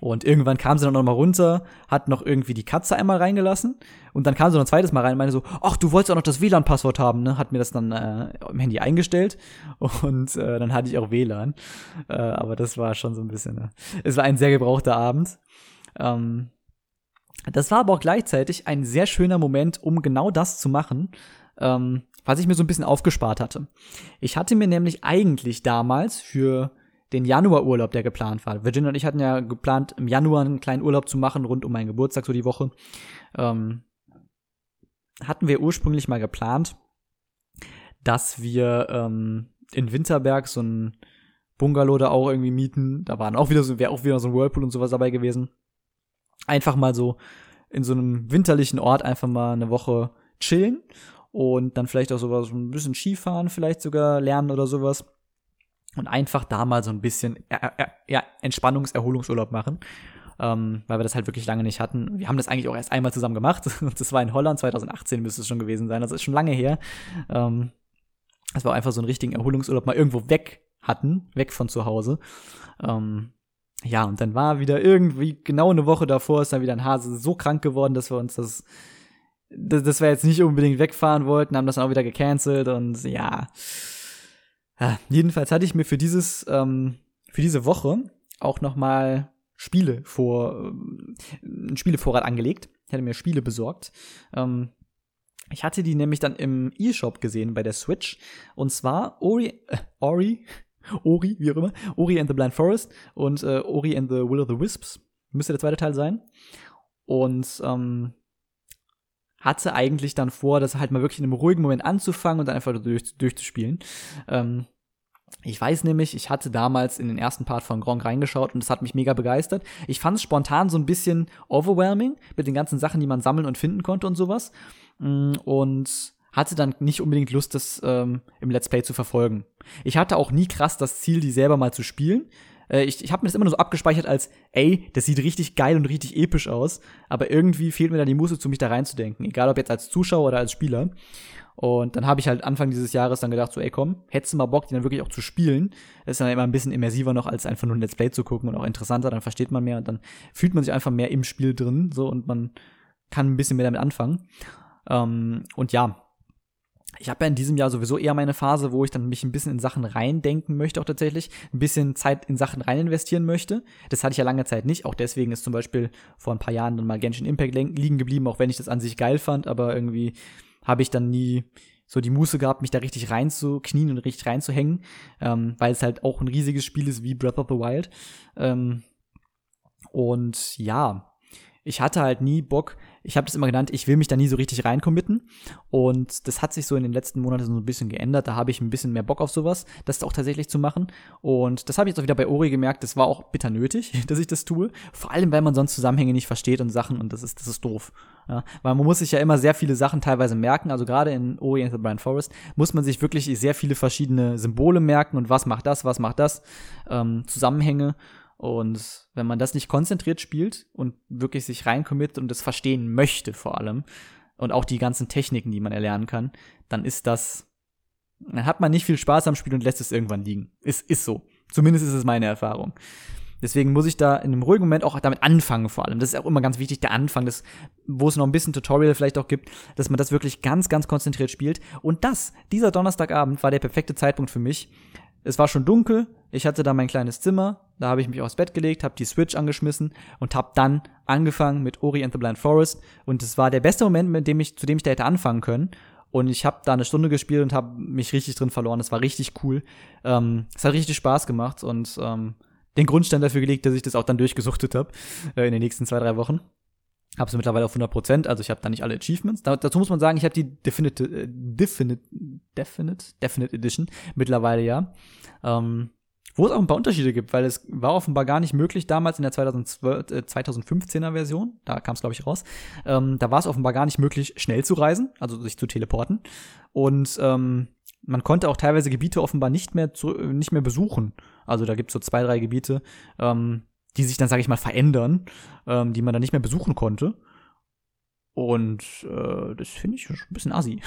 Und irgendwann kam sie dann noch mal runter, hat noch irgendwie die Katze einmal reingelassen und dann kam sie noch ein zweites Mal rein und meinte so, ach, du wolltest auch noch das WLAN-Passwort haben, ne? Hat mir das dann äh, im Handy eingestellt und äh, dann hatte ich auch WLAN. Äh, aber das war schon so ein bisschen, ne? es war ein sehr gebrauchter Abend. Ähm, das war aber auch gleichzeitig ein sehr schöner Moment, um genau das zu machen, ähm, was ich mir so ein bisschen aufgespart hatte. Ich hatte mir nämlich eigentlich damals für den Januarurlaub, der geplant war. Virginia und ich hatten ja geplant, im Januar einen kleinen Urlaub zu machen, rund um meinen Geburtstag, so die Woche. Ähm, hatten wir ursprünglich mal geplant, dass wir ähm, in Winterberg so ein Bungalow da auch irgendwie mieten. Da waren auch wieder so, wäre auch wieder so ein Whirlpool und sowas dabei gewesen. Einfach mal so in so einem winterlichen Ort einfach mal eine Woche chillen und dann vielleicht auch sowas, ein bisschen Skifahren vielleicht sogar lernen oder sowas und einfach da mal so ein bisschen ja, ja, Entspannungserholungsurlaub machen. Ähm, weil wir das halt wirklich lange nicht hatten. Wir haben das eigentlich auch erst einmal zusammen gemacht. Das war in Holland, 2018 müsste es schon gewesen sein. Das ist schon lange her. Ähm, das war einfach so einen richtigen Erholungsurlaub mal irgendwo weg hatten, weg von zu Hause. Ähm, ja, und dann war wieder irgendwie genau eine Woche davor ist dann wieder ein Hase so krank geworden, dass wir uns das, das, das wir jetzt nicht unbedingt wegfahren wollten, haben das dann auch wieder gecancelt und ja, ja, jedenfalls hatte ich mir für dieses, ähm, für diese Woche auch noch mal Spiele vor, einen Spielevorrat angelegt. Ich hatte mir Spiele besorgt. Ähm, ich hatte die nämlich dann im E-Shop gesehen bei der Switch. Und zwar Ori, äh, Ori, Ori, wie auch immer, Ori and the Blind Forest und äh, Ori and the Will of the Wisps. Müsste der zweite Teil sein. Und ähm, hatte eigentlich dann vor, das halt mal wirklich in einem ruhigen Moment anzufangen und dann einfach durch, durchzuspielen. Ähm, ich weiß nämlich, ich hatte damals in den ersten Part von Gronk reingeschaut und das hat mich mega begeistert. Ich fand es spontan so ein bisschen overwhelming mit den ganzen Sachen, die man sammeln und finden konnte und sowas. Mm, und hatte dann nicht unbedingt Lust, das ähm, im Let's Play zu verfolgen. Ich hatte auch nie krass das Ziel, die selber mal zu spielen. Äh, ich ich habe mir das immer nur so abgespeichert als, ey, das sieht richtig geil und richtig episch aus, aber irgendwie fehlt mir da die Muße zu, mich da reinzudenken, egal ob jetzt als Zuschauer oder als Spieler. Und dann habe ich halt Anfang dieses Jahres dann gedacht, so, ey, komm, hättest du mal Bock, die dann wirklich auch zu spielen. Das ist dann immer ein bisschen immersiver noch, als einfach nur ein Let's Play zu gucken und auch interessanter, dann versteht man mehr und dann fühlt man sich einfach mehr im Spiel drin, so, und man kann ein bisschen mehr damit anfangen. Ähm, und ja, ich habe ja in diesem Jahr sowieso eher meine Phase, wo ich dann mich ein bisschen in Sachen reindenken möchte, auch tatsächlich, ein bisschen Zeit in Sachen rein investieren möchte. Das hatte ich ja lange Zeit nicht. Auch deswegen ist zum Beispiel vor ein paar Jahren dann mal Genshin Impact liegen geblieben, auch wenn ich das an sich geil fand, aber irgendwie habe ich dann nie so die Muße gehabt, mich da richtig reinzuknien und richtig reinzuhängen, ähm, weil es halt auch ein riesiges Spiel ist wie Breath of the Wild. Ähm, und ja, ich hatte halt nie Bock, ich habe das immer genannt, ich will mich da nie so richtig reincommitten. Und das hat sich so in den letzten Monaten so ein bisschen geändert. Da habe ich ein bisschen mehr Bock auf sowas, das auch tatsächlich zu machen. Und das habe ich jetzt auch wieder bei Ori gemerkt, das war auch bitter nötig, dass ich das tue. Vor allem, weil man sonst Zusammenhänge nicht versteht und Sachen und das ist, das ist doof. Ja, weil man muss sich ja immer sehr viele Sachen teilweise merken. Also gerade in Ori and the Blind Forest muss man sich wirklich sehr viele verschiedene Symbole merken und was macht das, was macht das, ähm, Zusammenhänge. Und wenn man das nicht konzentriert spielt und wirklich sich reinkommittet und das verstehen möchte vor allem und auch die ganzen Techniken, die man erlernen kann, dann ist das, dann hat man nicht viel Spaß am Spiel und lässt es irgendwann liegen. Ist, ist so. Zumindest ist es meine Erfahrung. Deswegen muss ich da in einem ruhigen Moment auch damit anfangen, vor allem. Das ist auch immer ganz wichtig, der Anfang, das, wo es noch ein bisschen Tutorial vielleicht auch gibt, dass man das wirklich ganz, ganz konzentriert spielt. Und das, dieser Donnerstagabend war der perfekte Zeitpunkt für mich, es war schon dunkel, ich hatte da mein kleines Zimmer, da habe ich mich aufs Bett gelegt, habe die Switch angeschmissen und habe dann angefangen mit Ori and the Blind Forest und es war der beste Moment, mit dem ich, zu dem ich da hätte anfangen können. Und ich habe da eine Stunde gespielt und habe mich richtig drin verloren. Es war richtig cool. Ähm, es hat richtig Spaß gemacht und ähm, den Grundstein dafür gelegt, dass ich das auch dann durchgesuchtet habe äh, in den nächsten zwei, drei Wochen. Habe es mittlerweile auf 100%, also ich habe da nicht alle Achievements. Da, dazu muss man sagen, ich habe die Definite, äh, Definite, Definite, Definite Edition mittlerweile ja. Ähm, wo es auch ein paar Unterschiede gibt, weil es war offenbar gar nicht möglich damals in der 2012, äh, 2015er Version, da kam es glaube ich raus, ähm, da war es offenbar gar nicht möglich, schnell zu reisen, also sich zu teleporten. Und ähm, man konnte auch teilweise Gebiete offenbar nicht mehr zu, nicht mehr besuchen. Also da gibt es so zwei, drei Gebiete, ähm, die sich dann, sage ich mal, verändern, ähm, die man dann nicht mehr besuchen konnte. Und äh, das finde ich ein bisschen assi.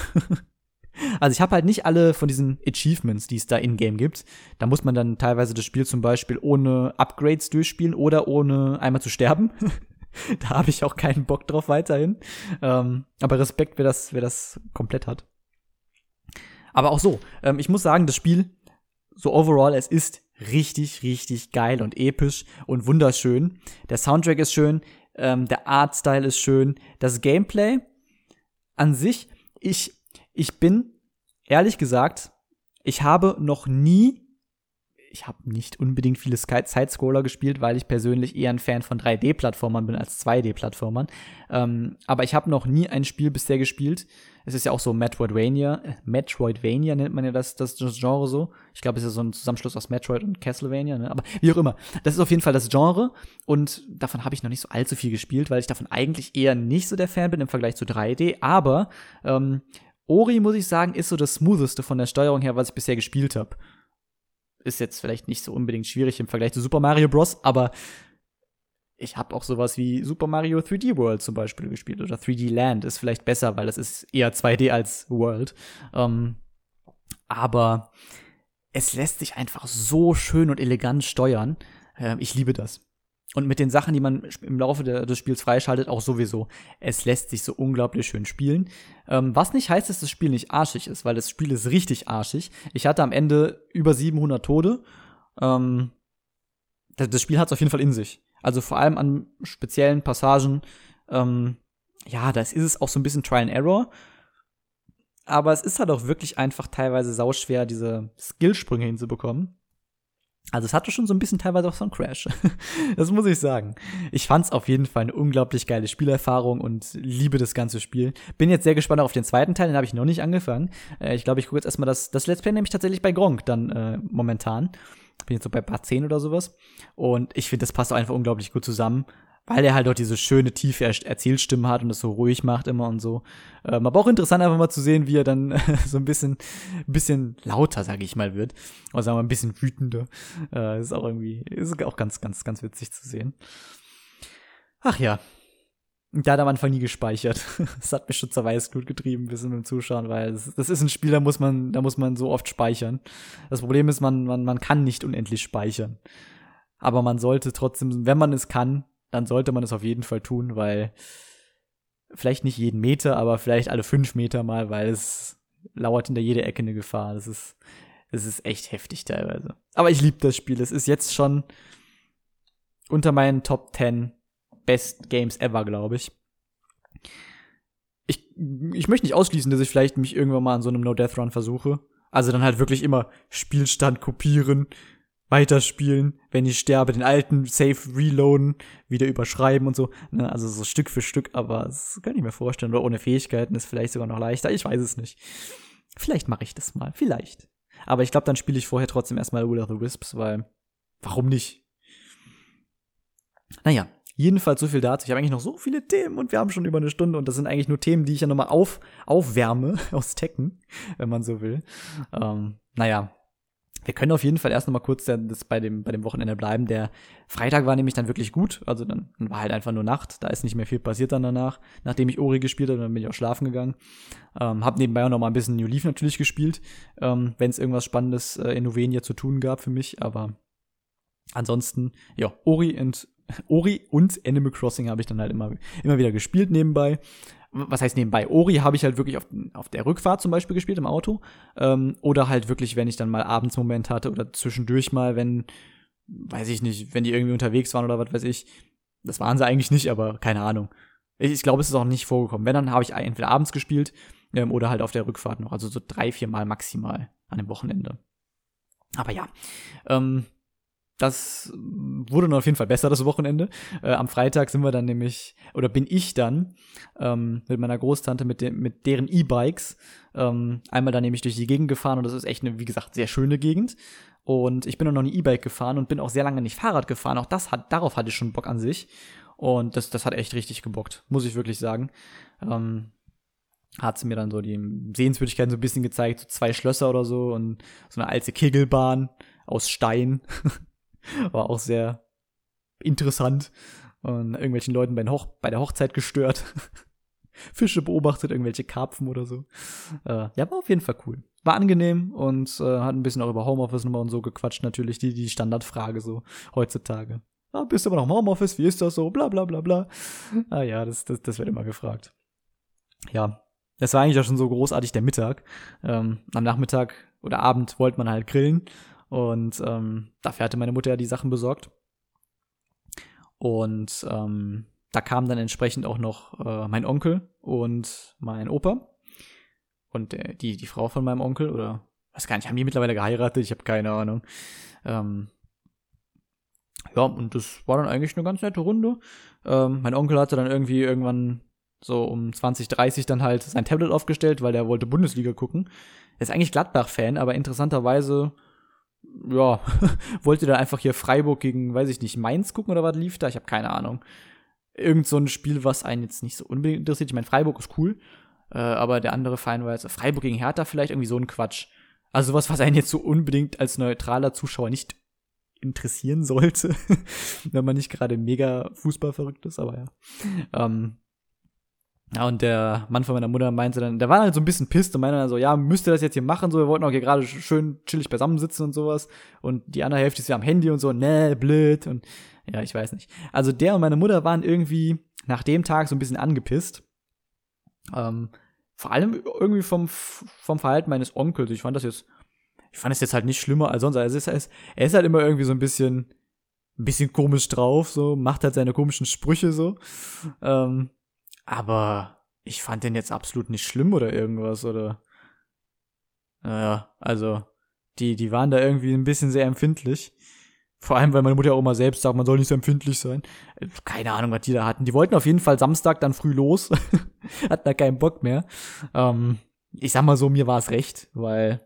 also ich habe halt nicht alle von diesen Achievements, die es da in-game gibt. Da muss man dann teilweise das Spiel zum Beispiel ohne Upgrades durchspielen oder ohne einmal zu sterben. da habe ich auch keinen Bock drauf weiterhin. Ähm, aber Respekt, wer das, wer das komplett hat. Aber auch so, ähm, ich muss sagen, das Spiel, so overall, es ist richtig, richtig geil und episch und wunderschön. Der Soundtrack ist schön, ähm, der Artstyle ist schön, das Gameplay an sich, ich, ich bin, ehrlich gesagt, ich habe noch nie ich habe nicht unbedingt viele Sidescroller gespielt, weil ich persönlich eher ein Fan von 3D-Plattformern bin als 2D-Plattformern. Ähm, aber ich habe noch nie ein Spiel bisher gespielt. Es ist ja auch so Metroidvania. Äh, Metroidvania nennt man ja das, das, Genre so. Ich glaube, es ist so ein Zusammenschluss aus Metroid und Castlevania. Ne? Aber wie auch immer. Das ist auf jeden Fall das Genre. Und davon habe ich noch nicht so allzu viel gespielt, weil ich davon eigentlich eher nicht so der Fan bin im Vergleich zu 3D. Aber ähm, Ori, muss ich sagen, ist so das smootheste von der Steuerung her, was ich bisher gespielt habe ist jetzt vielleicht nicht so unbedingt schwierig im Vergleich zu Super Mario Bros., aber ich habe auch sowas wie Super Mario 3D World zum Beispiel gespielt oder 3D Land ist vielleicht besser, weil das ist eher 2D als World. Ähm, aber es lässt sich einfach so schön und elegant steuern. Äh, ich liebe das. Und mit den Sachen, die man im Laufe des Spiels freischaltet, auch sowieso. Es lässt sich so unglaublich schön spielen. Ähm, was nicht heißt, dass das Spiel nicht arschig ist, weil das Spiel ist richtig arschig. Ich hatte am Ende über 700 Tode. Ähm, das, das, Spiel hat es auf jeden Fall in sich. Also vor allem an speziellen Passagen. Ähm, ja, das ist es auch so ein bisschen Trial and Error. Aber es ist halt auch wirklich einfach teilweise sauschwer, diese Skillsprünge hinzubekommen. Also es hatte schon so ein bisschen teilweise auch so ein Crash. das muss ich sagen. Ich fand es auf jeden Fall eine unglaublich geile Spielerfahrung und liebe das ganze Spiel. Bin jetzt sehr gespannt auf den zweiten Teil, den habe ich noch nicht angefangen. Äh, ich glaube, ich gucke jetzt erstmal das, das Let's Play nämlich tatsächlich bei Gronk dann äh, momentan. Bin jetzt so bei Part 10 oder sowas. Und ich finde, das passt auch einfach unglaublich gut zusammen weil er halt auch diese schöne, tiefe Erzählstimme hat und das so ruhig macht immer und so. Ähm, aber auch interessant einfach mal zu sehen, wie er dann so ein bisschen, bisschen lauter, sage ich mal, wird. Oder sagen wir ein bisschen wütender. Äh, ist auch irgendwie, ist auch ganz, ganz, ganz witzig zu sehen. Ach ja. Der hat am Anfang nie gespeichert. Das hat mich schon zur Weißglut getrieben, bisschen beim Zuschauen, weil das, das, ist ein Spiel, da muss man, da muss man so oft speichern. Das Problem ist, man, man, man kann nicht unendlich speichern. Aber man sollte trotzdem, wenn man es kann, dann sollte man es auf jeden Fall tun, weil vielleicht nicht jeden Meter, aber vielleicht alle fünf Meter mal, weil es lauert hinter jeder Ecke eine Gefahr. Das ist, das ist echt heftig teilweise. Aber ich liebe das Spiel. Es ist jetzt schon unter meinen Top 10 Best Games ever, glaube ich. ich. Ich möchte nicht ausschließen, dass ich vielleicht mich irgendwann mal an so einem No-Death-Run versuche. Also dann halt wirklich immer Spielstand kopieren, weiterspielen, wenn ich sterbe, den alten Save reloaden, wieder überschreiben und so. Ne? Also so Stück für Stück, aber das kann ich mir vorstellen. Oder ohne Fähigkeiten ist vielleicht sogar noch leichter. Ich weiß es nicht. Vielleicht mache ich das mal. Vielleicht. Aber ich glaube, dann spiele ich vorher trotzdem erstmal Will of the Wisps, weil warum nicht? Naja, jedenfalls so viel dazu. Ich habe eigentlich noch so viele Themen und wir haben schon über eine Stunde und das sind eigentlich nur Themen, die ich ja nochmal auf, aufwärme aus Tekken, wenn man so will. Ähm, naja, wir können auf jeden Fall erst noch mal kurz das bei dem, bei dem Wochenende bleiben. Der Freitag war nämlich dann wirklich gut. Also dann, dann war halt einfach nur Nacht. Da ist nicht mehr viel passiert dann danach. Nachdem ich Ori gespielt habe, dann bin ich auch schlafen gegangen. Ähm, hab nebenbei auch noch mal ein bisschen New Leaf natürlich gespielt. Ähm, Wenn es irgendwas Spannendes äh, in Novenia zu tun gab für mich. Aber ansonsten, ja, Ori und Ori und Animal Crossing habe ich dann halt immer, immer wieder gespielt nebenbei was heißt nebenbei? Ori habe ich halt wirklich auf, auf der Rückfahrt zum Beispiel gespielt im Auto. Ähm, oder halt wirklich, wenn ich dann mal abends Moment hatte oder zwischendurch mal, wenn, weiß ich nicht, wenn die irgendwie unterwegs waren oder was weiß ich. Das waren sie eigentlich nicht, aber keine Ahnung. Ich, ich glaube, es ist auch nicht vorgekommen. Wenn, dann habe ich entweder abends gespielt ähm, oder halt auf der Rückfahrt noch. Also so drei, vier Mal maximal an dem Wochenende. Aber ja, ähm, das wurde dann auf jeden Fall besser das Wochenende. Äh, am Freitag sind wir dann nämlich, oder bin ich dann ähm, mit meiner Großtante mit, de mit deren E-Bikes ähm, einmal dann nämlich durch die Gegend gefahren und das ist echt eine, wie gesagt, sehr schöne Gegend. Und ich bin auch noch nie E-Bike gefahren und bin auch sehr lange nicht Fahrrad gefahren. Auch das hat, darauf hatte ich schon Bock an sich. Und das, das hat echt richtig gebockt, muss ich wirklich sagen. Ähm, hat sie mir dann so die Sehenswürdigkeiten so ein bisschen gezeigt, so zwei Schlösser oder so und so eine alte Kegelbahn aus Stein. War auch sehr interessant. Und irgendwelchen Leuten bei, Hoch bei der Hochzeit gestört. Fische beobachtet, irgendwelche Karpfen oder so. Äh, ja, war auf jeden Fall cool. War angenehm und äh, hat ein bisschen auch über Homeoffice nochmal und so gequatscht. Natürlich die, die Standardfrage so heutzutage. Ah, bist du immer noch im Homeoffice? Wie ist das so? Bla bla bla bla. Ah ja, das, das, das wird immer gefragt. Ja, das war eigentlich auch schon so großartig der Mittag. Ähm, am Nachmittag oder Abend wollte man halt grillen und ähm, dafür hatte meine Mutter ja die Sachen besorgt. Und ähm, da kam dann entsprechend auch noch äh, mein Onkel und mein Opa und äh, die, die Frau von meinem Onkel oder weiß gar nicht, haben die mittlerweile geheiratet? Ich habe keine Ahnung. Ähm, ja, und das war dann eigentlich eine ganz nette Runde. Ähm, mein Onkel hatte dann irgendwie irgendwann so um 2030 dann halt sein Tablet aufgestellt, weil der wollte Bundesliga gucken. Er ist eigentlich Gladbach-Fan, aber interessanterweise, ja, wollte dann einfach hier Freiburg gegen, weiß ich nicht, Mainz gucken oder was lief da? Ich habe keine Ahnung irgend so ein Spiel, was einen jetzt nicht so unbedingt interessiert. Ich meine, Freiburg ist cool, äh, aber der andere Verein war jetzt Freiburg gegen Hertha vielleicht irgendwie so ein Quatsch. Also sowas, was einen jetzt so unbedingt als neutraler Zuschauer nicht interessieren sollte, wenn man nicht gerade mega Fußball verrückt ist, aber ja. Ähm, ja, und der Mann von meiner Mutter meinte dann, der war halt so ein bisschen pisst und meinte dann so, ja, müsst ihr das jetzt hier machen, so, wir wollten auch hier gerade schön chillig beisammensitzen und sowas. Und die andere Hälfte ist ja am Handy und so, ne, blöd. Und ja, ich weiß nicht. Also der und meine Mutter waren irgendwie nach dem Tag so ein bisschen angepisst. Ähm, vor allem irgendwie vom, vom Verhalten meines Onkels. Ich fand das jetzt, ich fand es jetzt halt nicht schlimmer als sonst. Also er ist, er ist halt immer irgendwie so ein bisschen, ein bisschen komisch drauf, so, macht halt seine komischen Sprüche so. Ähm, aber ich fand den jetzt absolut nicht schlimm oder irgendwas, oder? Naja, also, die, die waren da irgendwie ein bisschen sehr empfindlich. Vor allem, weil meine Mutter auch immer selbst sagt, man soll nicht so empfindlich sein. Keine Ahnung, was die da hatten. Die wollten auf jeden Fall Samstag dann früh los. hatten da keinen Bock mehr. Ähm, ich sag mal so, mir war es recht, weil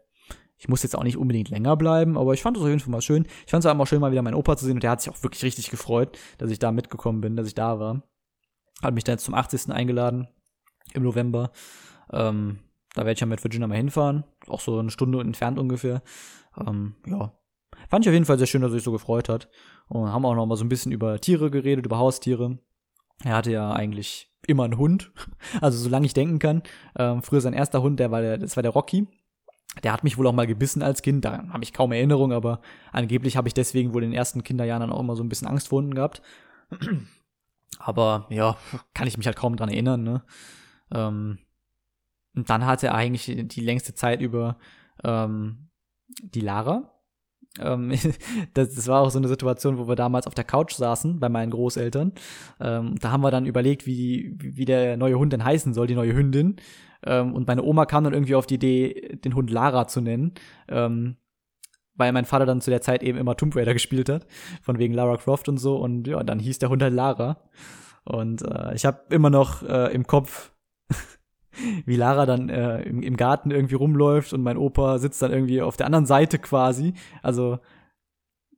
ich muss jetzt auch nicht unbedingt länger bleiben, aber ich fand es auf jeden Fall mal schön. Ich fand es auch schön, mal wieder meinen Opa zu sehen und der hat sich auch wirklich richtig gefreut, dass ich da mitgekommen bin, dass ich da war. Hat mich dann jetzt zum 80. eingeladen im November. Ähm, da werde ich ja mit Virginia mal hinfahren. Auch so eine Stunde entfernt ungefähr. Ähm, ja, Fand ich auf jeden Fall sehr schön, dass er sich so gefreut hat. Und haben auch noch mal so ein bisschen über Tiere geredet, über Haustiere. Er hatte ja eigentlich immer einen Hund, also solange ich denken kann. Ähm, früher sein erster Hund, der war der, das war der Rocky. Der hat mich wohl auch mal gebissen als Kind, da habe ich kaum Erinnerung, aber angeblich habe ich deswegen wohl in den ersten Kinderjahren dann auch immer so ein bisschen Angst vor Hunden gehabt. Aber ja, kann ich mich halt kaum dran erinnern, ne? Ähm, und dann hatte er eigentlich die längste Zeit über ähm, die Lara. Ähm, das, das, war auch so eine Situation, wo wir damals auf der Couch saßen bei meinen Großeltern. Ähm, da haben wir dann überlegt, wie, wie der neue Hund denn heißen soll, die neue Hündin. Ähm, und meine Oma kam dann irgendwie auf die Idee, den Hund Lara zu nennen. Ähm, weil mein Vater dann zu der Zeit eben immer Tomb Raider gespielt hat, von wegen Lara Croft und so. Und ja, dann hieß der Hund halt Lara. Und äh, ich habe immer noch äh, im Kopf, wie Lara dann äh, im, im, Garten irgendwie rumläuft und mein Opa sitzt dann irgendwie auf der anderen Seite quasi. Also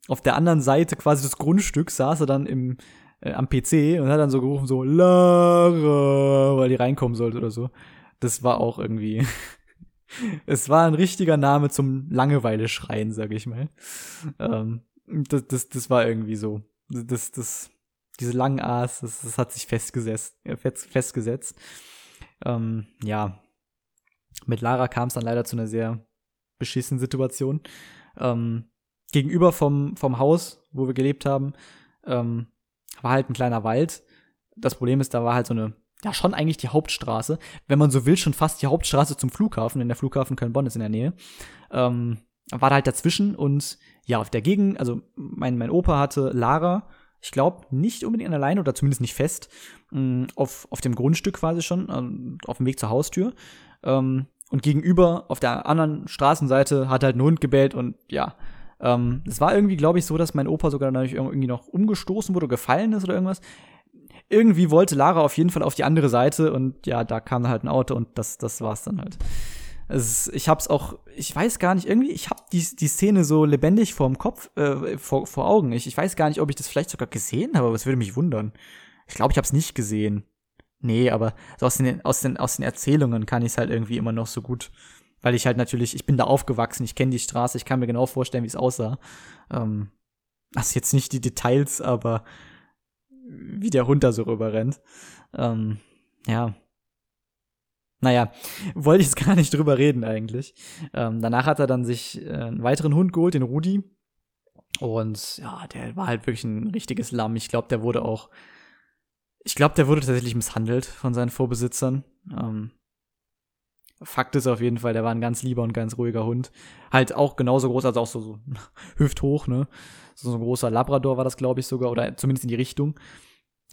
auf der anderen Seite quasi des Grundstücks saß er dann im, äh, am PC und hat dann so gerufen, so Lara, weil die reinkommen sollte oder so. Das war auch irgendwie. es war ein richtiger Name zum Langeweile-Schreien, sag ich mal. Ähm, das, das, das war irgendwie so. Das, das, diese langen A's, das, das hat sich festgesetzt. Äh, festgesetzt. Ähm, ja, mit Lara kam es dann leider zu einer sehr beschissenen Situation. Ähm, gegenüber vom, vom Haus, wo wir gelebt haben, ähm, war halt ein kleiner Wald. Das Problem ist, da war halt so eine, ja, schon eigentlich die Hauptstraße. Wenn man so will, schon fast die Hauptstraße zum Flughafen, denn der Flughafen Köln-Bonn ist in der Nähe. Ähm, war da halt dazwischen und ja, auf der Gegend, also mein, mein Opa hatte Lara ich glaube, nicht unbedingt der oder zumindest nicht fest, mh, mm, auf, auf dem Grundstück quasi schon, äh, auf dem Weg zur Haustür. Ähm, und gegenüber, auf der anderen Straßenseite, hat halt ein Hund gebellt und ja, ähm, es war irgendwie, glaube ich, so, dass mein Opa sogar dadurch irgendwie noch umgestoßen wurde, gefallen ist oder irgendwas. Irgendwie wollte Lara auf jeden Fall auf die andere Seite und ja, da kam halt ein Auto und das, das war's dann halt. Es, ich hab's auch, ich weiß gar nicht, irgendwie, ich hab die, die Szene so lebendig vorm Kopf, äh, vor, vor Augen. Ich, ich weiß gar nicht, ob ich das vielleicht sogar gesehen habe, aber es würde mich wundern. Ich glaube, ich hab's nicht gesehen. Nee, aber so aus den, aus den, aus den Erzählungen kann ich es halt irgendwie immer noch so gut. Weil ich halt natürlich, ich bin da aufgewachsen, ich kenne die Straße, ich kann mir genau vorstellen, wie es aussah. Ähm, das jetzt nicht die Details, aber wie der Hund da so rüber rennt. Ähm, ja. Naja, wollte ich jetzt gar nicht drüber reden eigentlich. Ähm, danach hat er dann sich äh, einen weiteren Hund geholt, den Rudi. Und ja, der war halt wirklich ein richtiges Lamm. Ich glaube, der wurde auch, ich glaube, der wurde tatsächlich misshandelt von seinen Vorbesitzern. Ähm, Fakt ist auf jeden Fall, der war ein ganz lieber und ganz ruhiger Hund. Halt auch genauso groß, also auch so, so hüfthoch, ne? So, so ein großer Labrador war das, glaube ich, sogar, oder zumindest in die Richtung.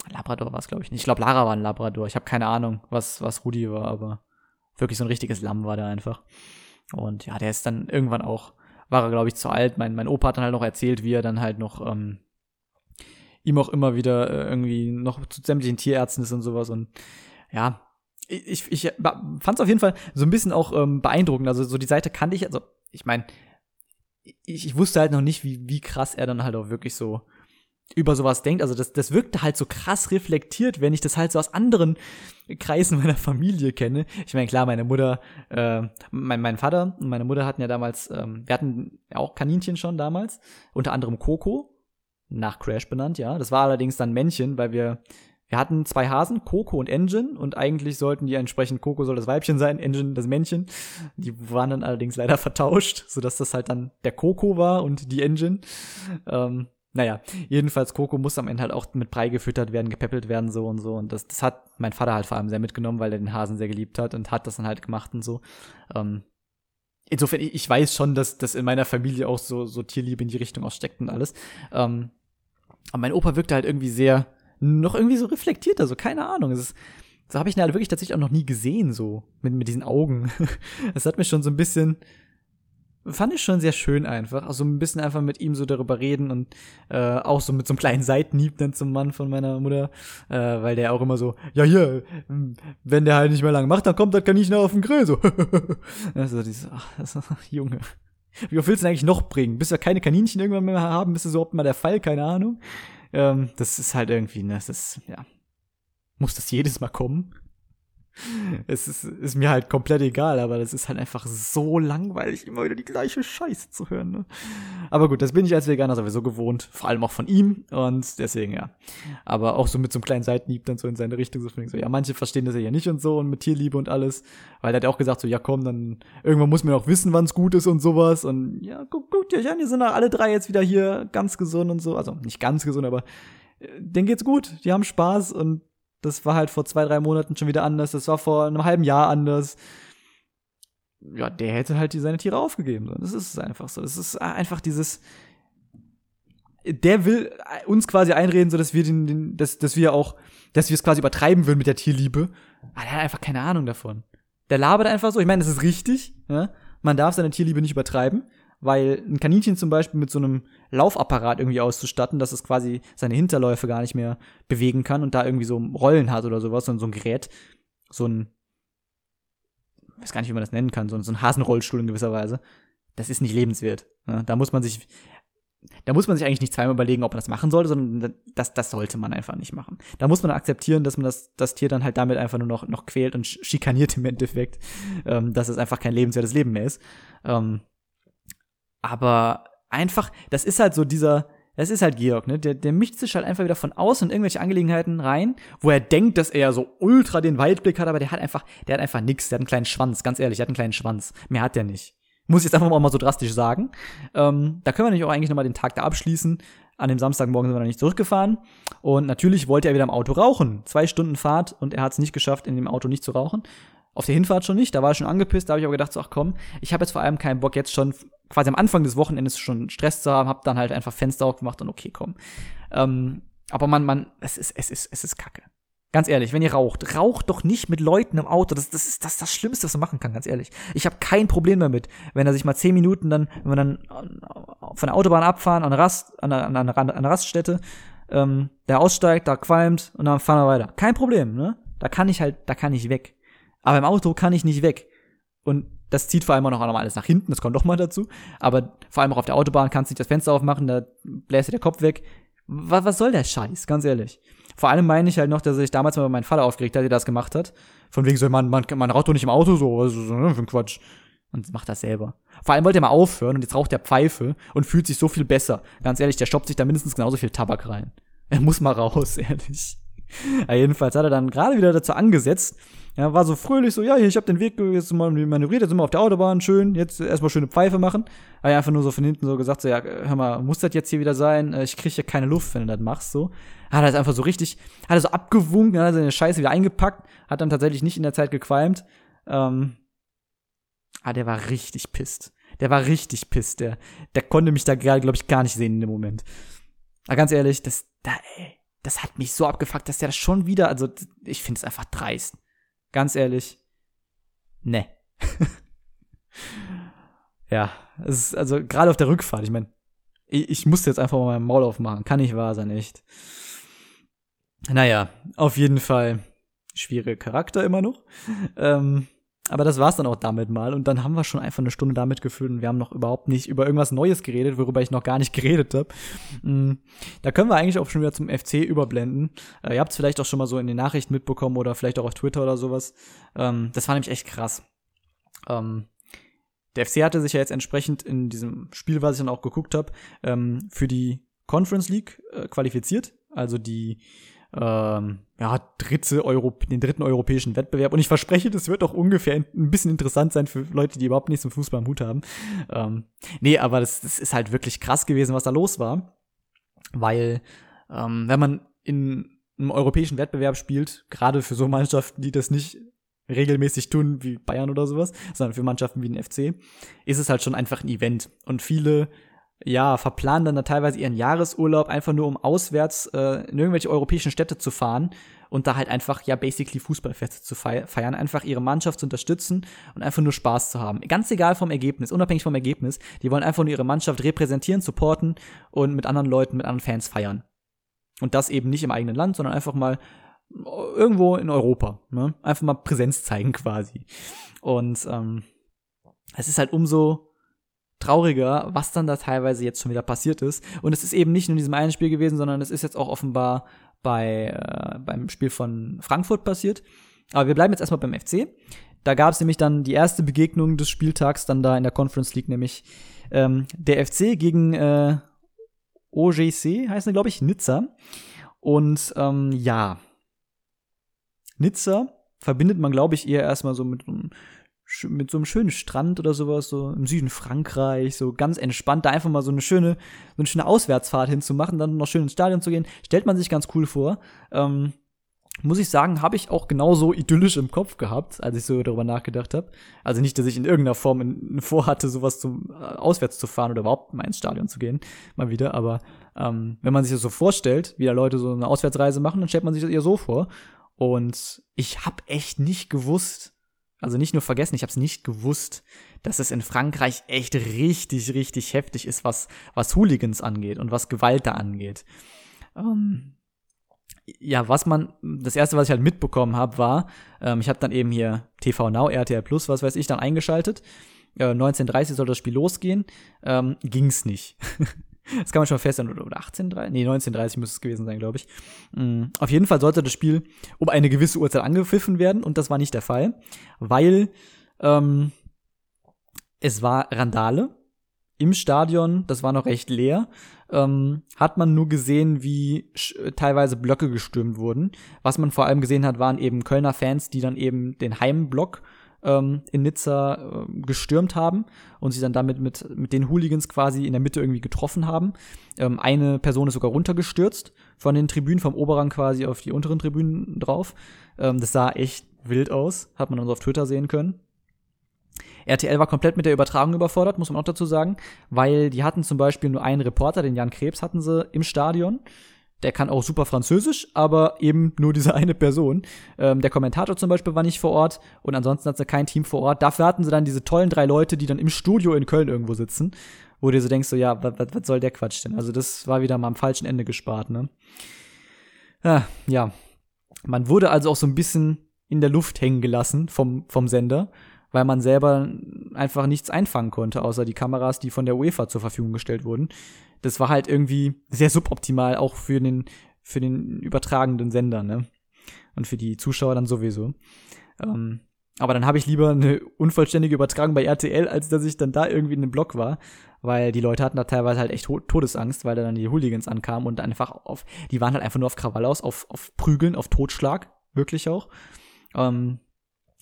Labrador war es, glaube ich nicht. Ich glaube, Lara war ein Labrador. Ich habe keine Ahnung, was, was Rudi war, aber wirklich so ein richtiges Lamm war der einfach. Und ja, der ist dann irgendwann auch, war er, glaube ich, zu alt. Mein, mein Opa hat dann halt noch erzählt, wie er dann halt noch ähm, ihm auch immer wieder äh, irgendwie noch zu sämtlichen Tierärzten ist und sowas. Und ja, ich, ich fand es auf jeden Fall so ein bisschen auch ähm, beeindruckend. Also so die Seite kannte ich, also ich meine, ich, ich wusste halt noch nicht, wie, wie krass er dann halt auch wirklich so über sowas denkt. Also das, das wirkte halt so krass reflektiert, wenn ich das halt so aus anderen Kreisen meiner Familie kenne. Ich meine, klar, meine Mutter, äh, mein, mein Vater und meine Mutter hatten ja damals, ähm, wir hatten auch Kaninchen schon damals, unter anderem Coco, nach Crash benannt, ja. Das war allerdings dann Männchen, weil wir wir hatten zwei Hasen, Coco und Engine, und eigentlich sollten die entsprechend, Coco soll das Weibchen sein, Engine das Männchen. Die waren dann allerdings leider vertauscht, sodass das halt dann der Coco war und die Engine. Ähm, naja, jedenfalls Coco muss am Ende halt auch mit Brei gefüttert werden, gepäppelt werden, so und so. Und das, das hat mein Vater halt vor allem sehr mitgenommen, weil er den Hasen sehr geliebt hat und hat das dann halt gemacht und so. Ähm, insofern, ich weiß schon, dass, dass in meiner Familie auch so, so Tierliebe in die Richtung aussteckt und alles. Ähm, aber mein Opa wirkte halt irgendwie sehr, noch irgendwie so reflektiert, also keine Ahnung. Es ist, so habe ich ihn halt wirklich tatsächlich auch noch nie gesehen, so mit, mit diesen Augen. Es hat mich schon so ein bisschen, fand ich schon sehr schön einfach. Also ein bisschen einfach mit ihm so darüber reden und äh, auch so mit so einem kleinen Seitenhieb dann zum Mann von meiner Mutter, äh, weil der auch immer so, ja hier, wenn der halt nicht mehr lang macht, dann kommt das Kaninchen auf den Grill, so. also dieses, ach, das ist, Junge. Wie oft willst du denn eigentlich noch bringen? Bis wir keine Kaninchen irgendwann mehr haben, bist du so oft mal der Fall, keine Ahnung. Ähm, das ist halt irgendwie, ne, das ist, ja. Muss das jedes Mal kommen? Es ist, ist mir halt komplett egal, aber das ist halt einfach so langweilig, immer wieder die gleiche Scheiße zu hören. Ne? Aber gut, das bin ich als Veganer sowieso gewohnt, vor allem auch von ihm und deswegen ja. Aber auch so mit so einem kleinen Seitenhieb dann so in seine Richtung, so, so ja, manche verstehen das ja nicht und so und mit Tierliebe und alles, weil er hat auch gesagt so, ja komm, dann irgendwann muss man auch wissen, wann es gut ist und sowas und ja, guck, guck dir an, die sind alle drei jetzt wieder hier ganz gesund und so, also nicht ganz gesund, aber äh, denen geht's gut, die haben Spaß und das war halt vor zwei, drei Monaten schon wieder anders. Das war vor einem halben Jahr anders. Ja, der hätte halt seine Tiere aufgegeben. Das ist einfach so. Das ist einfach dieses. Der will uns quasi einreden, so dass wir den, den dass, dass wir auch, dass wir es quasi übertreiben würden mit der Tierliebe. Aber der hat einfach keine Ahnung davon. Der labert einfach so. Ich meine, das ist richtig. Ja? Man darf seine Tierliebe nicht übertreiben weil ein Kaninchen zum Beispiel mit so einem Laufapparat irgendwie auszustatten, dass es quasi seine Hinterläufe gar nicht mehr bewegen kann und da irgendwie so Rollen hat oder sowas und so ein Gerät, so ein, ich weiß gar nicht, wie man das nennen kann, so ein, Hasenrollstuhl in gewisser Weise, das ist nicht lebenswert. Da muss man sich, da muss man sich eigentlich nicht zweimal überlegen, ob man das machen sollte, sondern das, das sollte man einfach nicht machen. Da muss man akzeptieren, dass man das, das Tier dann halt damit einfach nur noch, noch quält und schikaniert im Endeffekt, ähm, dass es einfach kein lebenswertes Leben mehr ist. Ähm, aber einfach, das ist halt so dieser, das ist halt Georg, ne? Der, der mischt sich halt einfach wieder von außen in irgendwelche Angelegenheiten rein, wo er denkt, dass er so ultra den Weitblick hat, aber der hat einfach, der hat einfach nix. Der hat einen kleinen Schwanz, ganz ehrlich, der hat einen kleinen Schwanz. Mehr hat der nicht. Muss ich jetzt einfach mal so drastisch sagen. Ähm, da können wir nämlich auch eigentlich nochmal den Tag da abschließen. An dem Samstagmorgen sind wir noch nicht zurückgefahren. Und natürlich wollte er wieder im Auto rauchen. Zwei Stunden Fahrt und er hat es nicht geschafft, in dem Auto nicht zu rauchen. Auf der Hinfahrt schon nicht, da war er schon angepisst, da habe ich aber gedacht, so, ach komm, ich habe jetzt vor allem keinen Bock, jetzt schon quasi am Anfang des Wochenendes schon Stress zu haben, habe dann halt einfach Fenster aufgemacht und okay, komm. Ähm, aber man, man, es ist, es ist, es ist Kacke. Ganz ehrlich, wenn ihr raucht, raucht doch nicht mit Leuten im Auto. Das, das ist das, das Schlimmste, was man machen kann, ganz ehrlich. Ich habe kein Problem damit, wenn er sich mal zehn Minuten dann, wenn wir dann von der Autobahn abfahren, an Rast, an an der, an der Raststätte, ähm, der aussteigt, da qualmt und dann fahren wir weiter. Kein Problem, ne? Da kann ich halt, da kann ich weg. Aber im Auto kann ich nicht weg. Und das zieht vor allem auch noch einmal alles nach hinten, das kommt doch mal dazu. Aber vor allem auch auf der Autobahn kannst du nicht das Fenster aufmachen, da bläst dir der Kopf weg. Was, was soll der Scheiß, ganz ehrlich. Vor allem meine ich halt noch, dass ich damals mal meinen Vater aufgeregt hat, der das gemacht hat. Von wegen so, man, man, man raucht doch nicht im Auto so, was ist ne, für ein Quatsch. Und macht das selber. Vor allem wollte er mal aufhören und jetzt raucht er Pfeife und fühlt sich so viel besser. Ganz ehrlich, der stoppt sich da mindestens genauso viel Tabak rein. Er muss mal raus, ehrlich. Ja, jedenfalls hat er dann gerade wieder dazu angesetzt. Er war so fröhlich, so, ja, hier, ich habe den Weg jetzt mal manövriert, jetzt sind wir auf der Autobahn, schön, jetzt erstmal schöne Pfeife machen. Aber er einfach nur so von hinten so gesagt, so, ja, hör mal, muss das jetzt hier wieder sein? Äh, ich krieg hier keine Luft, wenn du das machst, so. Hat er einfach so richtig, hat er so abgewunken, hat er seine Scheiße wieder eingepackt, hat dann tatsächlich nicht in der Zeit gequalmt. Ähm, ah, der war richtig pisst. Der war richtig pisst, der, der konnte mich da gerade, glaube ich, gar nicht sehen in dem Moment. Aber ganz ehrlich, das, da, ey, das hat mich so abgefuckt, dass der das schon wieder, also ich finde es einfach dreist. Ganz ehrlich, ne. ja, es ist also gerade auf der Rückfahrt, ich meine, ich, ich musste jetzt einfach mal mein Maul aufmachen, kann nicht wahr sein, echt. Naja, auf jeden Fall schwieriger Charakter immer noch. Ähm, aber das war's dann auch damit mal. Und dann haben wir schon einfach eine Stunde damit gefüllt und wir haben noch überhaupt nicht über irgendwas Neues geredet, worüber ich noch gar nicht geredet habe. Mhm. Da können wir eigentlich auch schon wieder zum FC überblenden. Äh, ihr habt es vielleicht auch schon mal so in den Nachrichten mitbekommen oder vielleicht auch auf Twitter oder sowas. Ähm, das war nämlich echt krass. Ähm, der FC hatte sich ja jetzt entsprechend in diesem Spiel, was ich dann auch geguckt habe, ähm, für die Conference League äh, qualifiziert. Also die ähm, ja, dritte Euro, den dritten europäischen Wettbewerb. Und ich verspreche, das wird auch ungefähr ein bisschen interessant sein für Leute, die überhaupt nichts im Fußball am Hut haben. Ähm, nee, aber das, das ist halt wirklich krass gewesen, was da los war. Weil, ähm, wenn man in einem europäischen Wettbewerb spielt, gerade für so Mannschaften, die das nicht regelmäßig tun, wie Bayern oder sowas, sondern für Mannschaften wie den FC, ist es halt schon einfach ein Event. Und viele ja, verplanen dann da teilweise ihren Jahresurlaub einfach nur, um auswärts äh, in irgendwelche europäischen Städte zu fahren und da halt einfach, ja, basically Fußballfeste zu feiern, einfach ihre Mannschaft zu unterstützen und einfach nur Spaß zu haben. Ganz egal vom Ergebnis, unabhängig vom Ergebnis, die wollen einfach nur ihre Mannschaft repräsentieren, supporten und mit anderen Leuten, mit anderen Fans feiern. Und das eben nicht im eigenen Land, sondern einfach mal irgendwo in Europa. Ne? Einfach mal Präsenz zeigen quasi. Und ähm, es ist halt umso trauriger, was dann da teilweise jetzt schon wieder passiert ist. Und es ist eben nicht nur in diesem einen Spiel gewesen, sondern es ist jetzt auch offenbar bei, äh, beim Spiel von Frankfurt passiert. Aber wir bleiben jetzt erstmal beim FC. Da gab es nämlich dann die erste Begegnung des Spieltags dann da in der Conference League, nämlich ähm, der FC gegen äh, OGC, heißt er, glaube ich, Nizza. Und ähm, ja, Nizza verbindet man, glaube ich, eher erstmal so mit einem mit so einem schönen Strand oder sowas, so im Süden Frankreich, so ganz entspannt, da einfach mal so eine schöne, so eine schöne Auswärtsfahrt hinzumachen, dann noch schön ins Stadion zu gehen, stellt man sich ganz cool vor. Ähm, muss ich sagen, habe ich auch genauso idyllisch im Kopf gehabt, als ich so darüber nachgedacht habe. Also nicht, dass ich in irgendeiner Form in, vorhatte, sowas zum äh, auswärts zu fahren oder überhaupt mal ins Stadion zu gehen, mal wieder. Aber ähm, wenn man sich das so vorstellt, wie da Leute so eine Auswärtsreise machen, dann stellt man sich das eher so vor. Und ich habe echt nicht gewusst, also nicht nur vergessen, ich habe es nicht gewusst, dass es in Frankreich echt richtig, richtig heftig ist, was, was Hooligans angeht und was Gewalt da angeht. Ähm, ja, was man, das erste, was ich halt mitbekommen habe, war, ähm, ich habe dann eben hier TV Now, RTL Plus, was weiß ich, dann eingeschaltet. Äh, 19.30 soll das Spiel losgehen. Ähm, ging's nicht. Das kann man schon feststellen, oder 18.30? Nee, 19.30 müsste es gewesen sein, glaube ich. Mhm. Auf jeden Fall sollte das Spiel um eine gewisse Uhrzeit angepfiffen werden und das war nicht der Fall, weil ähm, es war Randale im Stadion, das war noch recht leer, ähm, hat man nur gesehen, wie teilweise Blöcke gestürmt wurden. Was man vor allem gesehen hat, waren eben Kölner Fans, die dann eben den Heimblock ähm, in Nizza äh, gestürmt haben und sich dann damit mit, mit den Hooligans quasi in der Mitte irgendwie getroffen haben. Ähm, eine Person ist sogar runtergestürzt von den Tribünen, vom Oberrang quasi auf die unteren Tribünen drauf. Ähm, das sah echt wild aus, hat man dann so auf Twitter sehen können. RTL war komplett mit der Übertragung überfordert, muss man auch dazu sagen, weil die hatten zum Beispiel nur einen Reporter, den Jan Krebs hatten sie im Stadion der kann auch super Französisch, aber eben nur diese eine Person. Ähm, der Kommentator zum Beispiel war nicht vor Ort und ansonsten hat sie kein Team vor Ort. Dafür hatten sie dann diese tollen drei Leute, die dann im Studio in Köln irgendwo sitzen, wo du so denkst, so ja, was, soll der Quatsch denn? Also das war wieder mal am falschen Ende gespart, ne? Ah, ja. Man wurde also auch so ein bisschen in der Luft hängen gelassen vom, vom Sender, weil man selber einfach nichts einfangen konnte, außer die Kameras, die von der UEFA zur Verfügung gestellt wurden. Das war halt irgendwie sehr suboptimal, auch für den, für den übertragenden Sender, ne? Und für die Zuschauer dann sowieso. Ähm, aber dann habe ich lieber eine unvollständige Übertragung bei RTL, als dass ich dann da irgendwie in einem Block war, weil die Leute hatten da teilweise halt echt Todesangst, weil da dann die Hooligans ankamen und einfach auf, die waren halt einfach nur auf Krawall aus, auf, auf Prügeln, auf Totschlag, wirklich auch. Ähm,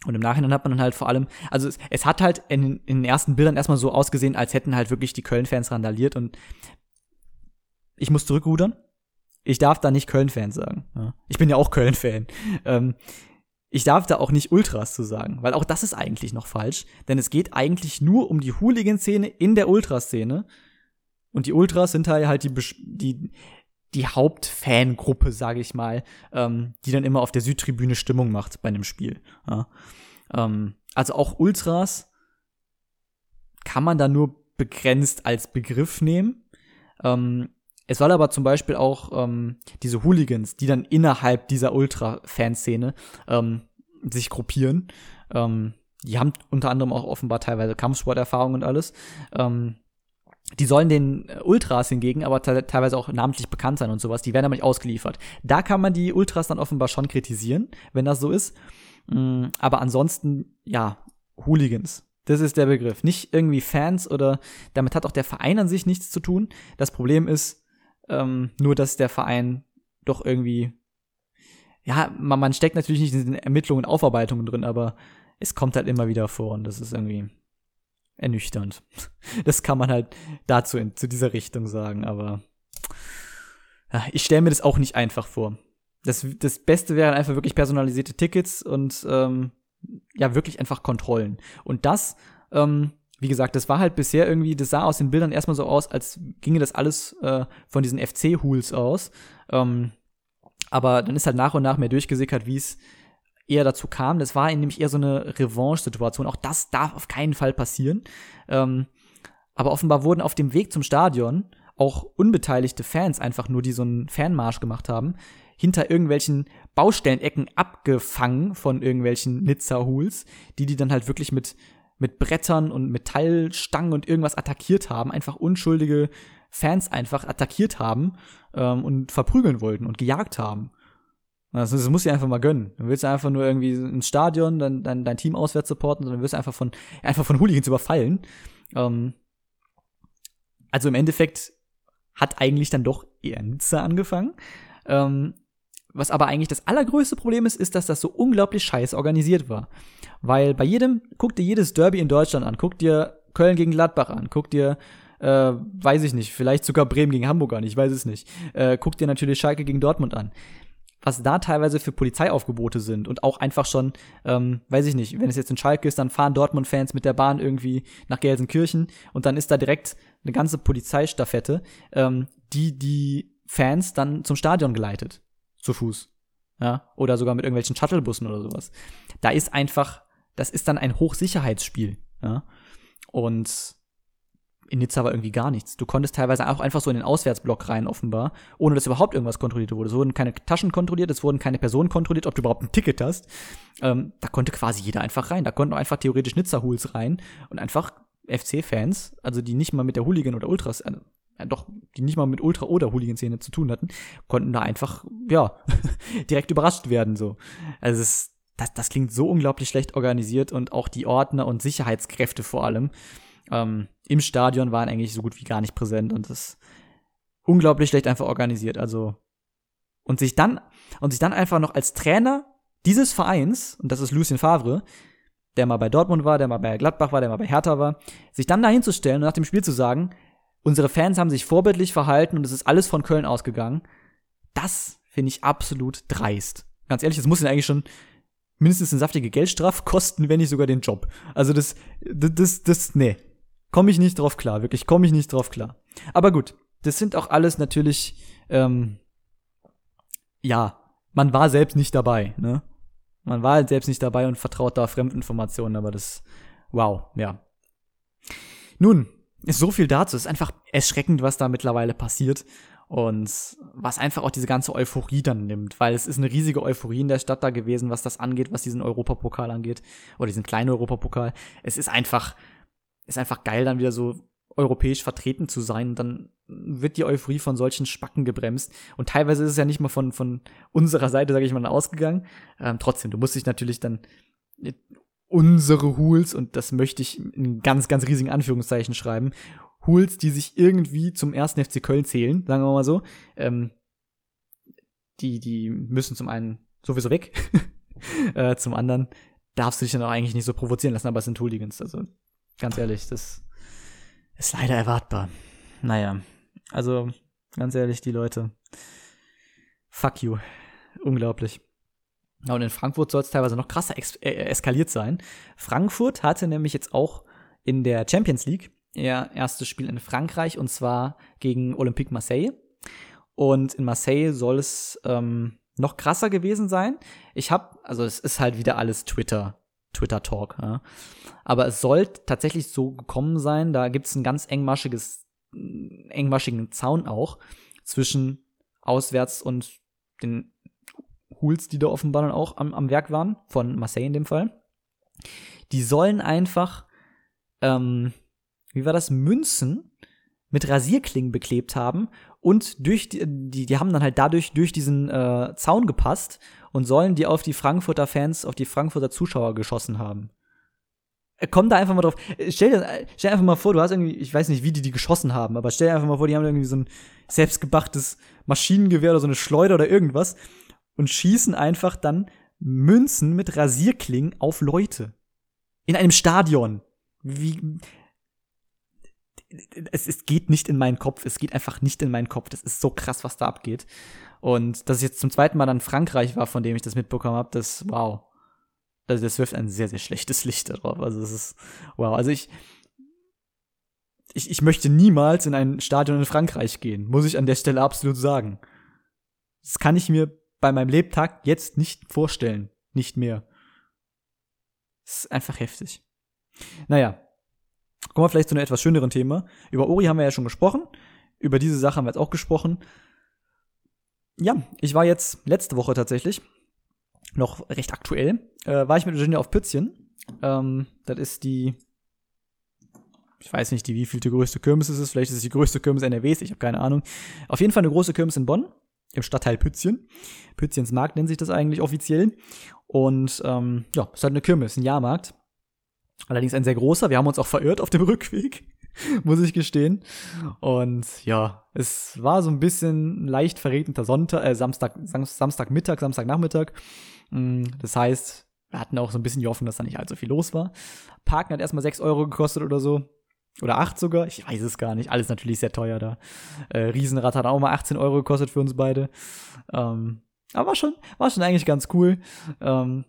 und im Nachhinein hat man dann halt vor allem, also es, es hat halt in, in, den ersten Bildern erstmal so ausgesehen, als hätten halt wirklich die Köln-Fans randaliert und ich muss zurückrudern. Ich darf da nicht Köln-Fans sagen. Ja. Ich bin ja auch Köln-Fan. Ähm, ich darf da auch nicht Ultras zu sagen, weil auch das ist eigentlich noch falsch, denn es geht eigentlich nur um die Hooligan-Szene in der Ultraszene. Und die Ultras sind halt die, die, die Hauptfangruppe, sage ich mal, ähm, die dann immer auf der Südtribüne Stimmung macht bei einem Spiel. Ja. Ähm, also auch Ultras kann man da nur begrenzt als Begriff nehmen. Ähm, es soll aber zum Beispiel auch ähm, diese Hooligans, die dann innerhalb dieser Ultra-Fanszene ähm, sich gruppieren. Ähm, die haben unter anderem auch offenbar teilweise Kampfsporterfahrung und alles. Ähm, die sollen den Ultras hingegen aber teilweise auch namentlich bekannt sein und sowas. Die werden aber nicht ausgeliefert. Da kann man die Ultras dann offenbar schon kritisieren, wenn das so ist. Mm, aber ansonsten, ja, Hooligans. Das ist der Begriff. Nicht irgendwie Fans oder damit hat auch der Verein an sich nichts zu tun. Das Problem ist, ähm, nur, dass der Verein doch irgendwie, ja, man, man steckt natürlich nicht in den Ermittlungen und Aufarbeitungen drin, aber es kommt halt immer wieder vor und das ist irgendwie ernüchternd. Das kann man halt dazu in, zu dieser Richtung sagen, aber ja, ich stelle mir das auch nicht einfach vor. Das, das Beste wären einfach wirklich personalisierte Tickets und ähm, ja, wirklich einfach Kontrollen. Und das ähm, wie gesagt, das war halt bisher irgendwie, das sah aus den Bildern erstmal so aus, als ginge das alles äh, von diesen FC-Hools aus. Ähm, aber dann ist halt nach und nach mehr durchgesickert, wie es eher dazu kam. Das war nämlich eher so eine Revanche-Situation. Auch das darf auf keinen Fall passieren. Ähm, aber offenbar wurden auf dem Weg zum Stadion auch unbeteiligte Fans einfach nur, die so einen Fanmarsch gemacht haben, hinter irgendwelchen Baustellenecken abgefangen von irgendwelchen Nizza-Hools, die die dann halt wirklich mit mit Brettern und Metallstangen und irgendwas attackiert haben, einfach unschuldige Fans einfach attackiert haben ähm, und verprügeln wollten und gejagt haben. Also, das muss ich einfach mal gönnen. Du willst einfach nur irgendwie ins Stadion, dann, dann dein Team auswärts supporten, sondern wirst du einfach von, einfach von Hooligans überfallen. Ähm, also im Endeffekt hat eigentlich dann doch eher Nizza angefangen. Ähm, was aber eigentlich das allergrößte Problem ist, ist, dass das so unglaublich scheiße organisiert war. Weil bei jedem, guck dir jedes Derby in Deutschland an, guck dir Köln gegen Gladbach an, guck dir, äh, weiß ich nicht, vielleicht sogar Bremen gegen Hamburg an, ich weiß es nicht. Äh, guck dir natürlich Schalke gegen Dortmund an. Was da teilweise für Polizeiaufgebote sind und auch einfach schon, ähm, weiß ich nicht, wenn es jetzt in Schalke ist, dann fahren Dortmund-Fans mit der Bahn irgendwie nach Gelsenkirchen und dann ist da direkt eine ganze Polizeistaffette, ähm, die die Fans dann zum Stadion geleitet zu Fuß. Ja, oder sogar mit irgendwelchen Shuttlebussen oder sowas. Da ist einfach, das ist dann ein Hochsicherheitsspiel. Ja. Und in Nizza war irgendwie gar nichts. Du konntest teilweise auch einfach so in den Auswärtsblock rein, offenbar, ohne dass überhaupt irgendwas kontrolliert wurde. Es wurden keine Taschen kontrolliert, es wurden keine Personen kontrolliert, ob du überhaupt ein Ticket hast. Ähm, da konnte quasi jeder einfach rein. Da konnten auch einfach theoretisch Nizza-Hools rein und einfach FC-Fans, also die nicht mal mit der Hooligan oder Ultras, also ja, doch, die nicht mal mit Ultra- oder Hooligan-Szene zu tun hatten, konnten da einfach, ja, direkt überrascht werden, so. Also es, das, das klingt so unglaublich schlecht organisiert und auch die Ordner und Sicherheitskräfte vor allem ähm, im Stadion waren eigentlich so gut wie gar nicht präsent und das unglaublich schlecht einfach organisiert. Also und sich dann und sich dann einfach noch als Trainer dieses Vereins und das ist Lucien Favre, der mal bei Dortmund war, der mal bei Gladbach war, der mal bei Hertha war, sich dann dahin zu stellen und nach dem Spiel zu sagen, unsere Fans haben sich vorbildlich verhalten und es ist alles von Köln ausgegangen. Das finde ich absolut dreist. Ganz ehrlich, das muss ihn eigentlich schon mindestens eine saftige Geldstrafe kosten, wenn nicht sogar den Job. Also das, das, das, das nee. Komme ich nicht drauf klar, wirklich, komme ich nicht drauf klar. Aber gut, das sind auch alles natürlich, ähm, ja, man war selbst nicht dabei, ne? Man war selbst nicht dabei und vertraut da Fremdinformationen, aber das, wow, ja. Nun, so viel dazu. Es ist einfach erschreckend, was da mittlerweile passiert. Und was einfach auch diese ganze Euphorie dann nimmt, weil es ist eine riesige Euphorie in der Stadt da gewesen, was das angeht, was diesen Europapokal angeht, oder diesen kleinen Europapokal. Es ist einfach, ist einfach geil, dann wieder so europäisch vertreten zu sein. Dann wird die Euphorie von solchen Spacken gebremst. Und teilweise ist es ja nicht mal von, von unserer Seite, sage ich mal, ausgegangen. Ähm, trotzdem, du musst dich natürlich dann unsere Hools, und das möchte ich in ganz, ganz riesigen Anführungszeichen schreiben, Hools, die sich irgendwie zum ersten FC Köln zählen, sagen wir mal so, ähm, die, die müssen zum einen sowieso weg, äh, zum anderen darfst du dich dann auch eigentlich nicht so provozieren lassen, aber es sind Hooligans, also ganz ehrlich, das ist leider erwartbar. Naja, also ganz ehrlich, die Leute, fuck you, unglaublich. Und in Frankfurt soll es teilweise noch krasser äh, eskaliert sein. Frankfurt hatte nämlich jetzt auch in der Champions League ihr erstes Spiel in Frankreich und zwar gegen Olympique Marseille. Und in Marseille soll es ähm, noch krasser gewesen sein. Ich habe, also es ist halt wieder alles Twitter, Twitter Talk. Ja. Aber es soll tatsächlich so gekommen sein. Da gibt es ein ganz engmaschiges, engmaschigen Zaun auch zwischen auswärts und den Hools, die da offenbar dann auch am, am Werk waren, von Marseille in dem Fall. Die sollen einfach ähm, wie war das, Münzen mit Rasierklingen beklebt haben und durch die, die, die haben dann halt dadurch durch diesen äh, Zaun gepasst und sollen die auf die Frankfurter Fans, auf die Frankfurter Zuschauer geschossen haben. Äh, komm da einfach mal drauf. Äh, stell dir, stell dir einfach mal vor, du hast irgendwie, ich weiß nicht, wie die die geschossen haben, aber stell dir einfach mal vor, die haben irgendwie so ein selbstgebachtes Maschinengewehr oder so eine Schleuder oder irgendwas und schießen einfach dann Münzen mit Rasierklingen auf Leute. In einem Stadion. Wie, es, es geht nicht in meinen Kopf. Es geht einfach nicht in meinen Kopf. Das ist so krass, was da abgeht. Und dass ich jetzt zum zweiten Mal dann Frankreich war, von dem ich das mitbekommen habe, das, wow. Also das wirft ein sehr, sehr schlechtes Licht darauf. Also es ist, wow. Also ich, ich, ich möchte niemals in ein Stadion in Frankreich gehen, muss ich an der Stelle absolut sagen. Das kann ich mir bei meinem Lebtag jetzt nicht vorstellen. Nicht mehr. Das ist einfach heftig. Naja, Kommen wir vielleicht zu einem etwas schöneren Thema. Über Ori haben wir ja schon gesprochen. Über diese Sache haben wir jetzt auch gesprochen. Ja, ich war jetzt letzte Woche tatsächlich, noch recht aktuell, äh, war ich mit Eugenia auf Pützchen. Ähm, das ist die, ich weiß nicht, die wievielte größte Kirmes es ist. Vielleicht ist es die größte Kirmes NRWs, ich habe keine Ahnung. Auf jeden Fall eine große Kirmes in Bonn, im Stadtteil Pützchen. Pützchens Markt nennt sich das eigentlich offiziell. Und ähm, ja, es ist halt eine Kirmes, ein Jahrmarkt. Allerdings ein sehr großer. Wir haben uns auch verirrt auf dem Rückweg, muss ich gestehen. Und ja, es war so ein bisschen leicht verregneter Sonntag, äh, Samstag, Samstagmittag, Samstagnachmittag. Mm, das heißt, wir hatten auch so ein bisschen Hoffnung, dass da nicht allzu viel los war. Parken hat erstmal 6 Euro gekostet oder so. Oder 8 sogar. Ich weiß es gar nicht. Alles natürlich sehr teuer da. Äh, Riesenrad hat auch mal 18 Euro gekostet für uns beide. Ähm, aber war schon, war schon eigentlich ganz cool. Ähm,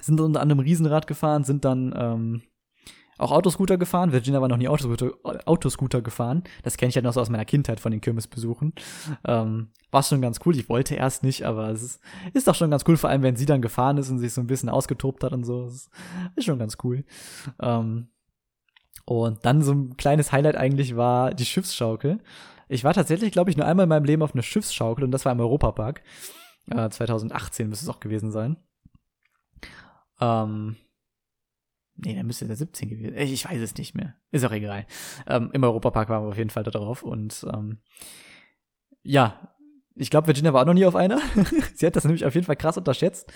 sind unter anderem Riesenrad gefahren, sind dann ähm, auch Autoscooter gefahren. Virginia war noch nie Autoscooter, Autoscooter gefahren. Das kenne ich halt noch so aus meiner Kindheit von den Kirmesbesuchen. Ähm, war schon ganz cool. Ich wollte erst nicht, aber es ist, ist doch schon ganz cool, vor allem wenn sie dann gefahren ist und sich so ein bisschen ausgetobt hat und so. Das ist schon ganz cool. Ähm, und dann so ein kleines Highlight eigentlich war die Schiffsschaukel. Ich war tatsächlich, glaube ich, nur einmal in meinem Leben auf einer Schiffsschaukel und das war im Europapark. Äh, 2018 müsste es auch gewesen sein. Ähm, nee, dann müsste der 17 gewesen Ich weiß es nicht mehr. Ist auch egal. Ähm, Im Europapark waren wir auf jeden Fall da drauf. Und ähm, ja, ich glaube, Virginia war auch noch nie auf einer. Sie hat das nämlich auf jeden Fall krass unterschätzt.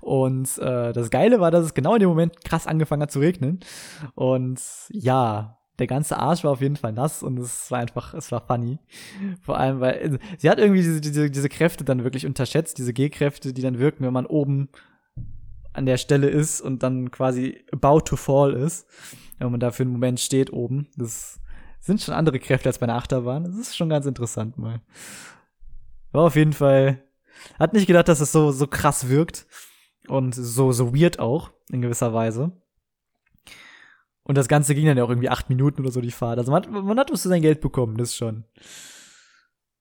Und äh, das Geile war, dass es genau in dem Moment krass angefangen hat zu regnen. Und ja, der ganze Arsch war auf jeden Fall nass und es war einfach, es war funny. Vor allem, weil äh, sie hat irgendwie diese, diese, diese Kräfte dann wirklich unterschätzt, diese G-Kräfte, die dann wirken, wenn man oben an der Stelle ist und dann quasi about to fall ist, wenn man da für einen Moment steht oben. Das sind schon andere Kräfte als bei einer Achterbahn. Das ist schon ganz interessant mal. War auf jeden Fall, hat nicht gedacht, dass es so, so krass wirkt und so, so weird auch, in gewisser Weise. Und das Ganze ging dann ja auch irgendwie acht Minuten oder so die Fahrt. Also man, hat, man hat sein Geld bekommen, das schon.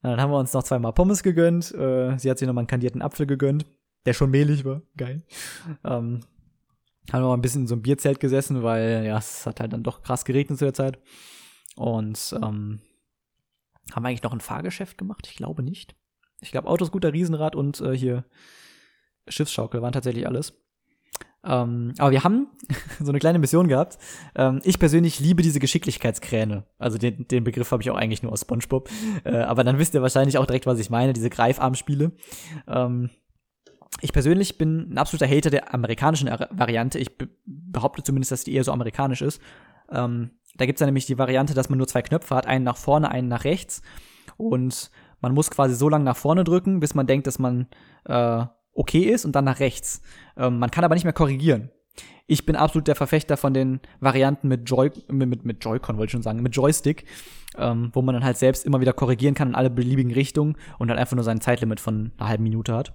dann haben wir uns noch zweimal Pommes gegönnt. Äh, sie hat sich noch mal einen kandierten Apfel gegönnt der schon mehlig war. Geil. Ähm, haben wir mal ein bisschen in so einem Bierzelt gesessen, weil ja, es hat halt dann doch krass geregnet zu der Zeit. Und ähm, haben wir eigentlich noch ein Fahrgeschäft gemacht? Ich glaube nicht. Ich glaube, Autos, guter Riesenrad und äh, hier Schiffsschaukel waren tatsächlich alles. Ähm, aber wir haben so eine kleine Mission gehabt. Ähm, ich persönlich liebe diese Geschicklichkeitskräne. Also den, den Begriff habe ich auch eigentlich nur aus SpongeBob. Äh, aber dann wisst ihr wahrscheinlich auch direkt, was ich meine, diese Greifarmspiele. Ähm, ich persönlich bin ein absoluter Hater der amerikanischen Variante. Ich be behaupte zumindest, dass die eher so amerikanisch ist. Ähm, da gibt's ja nämlich die Variante, dass man nur zwei Knöpfe hat, einen nach vorne, einen nach rechts. Und man muss quasi so lange nach vorne drücken, bis man denkt, dass man äh, okay ist und dann nach rechts. Ähm, man kann aber nicht mehr korrigieren. Ich bin absolut der Verfechter von den Varianten mit Joy mit, mit, Joy-Con, wollte ich schon sagen, mit Joystick, ähm, wo man dann halt selbst immer wieder korrigieren kann in alle beliebigen Richtungen und dann einfach nur sein Zeitlimit von einer halben Minute hat.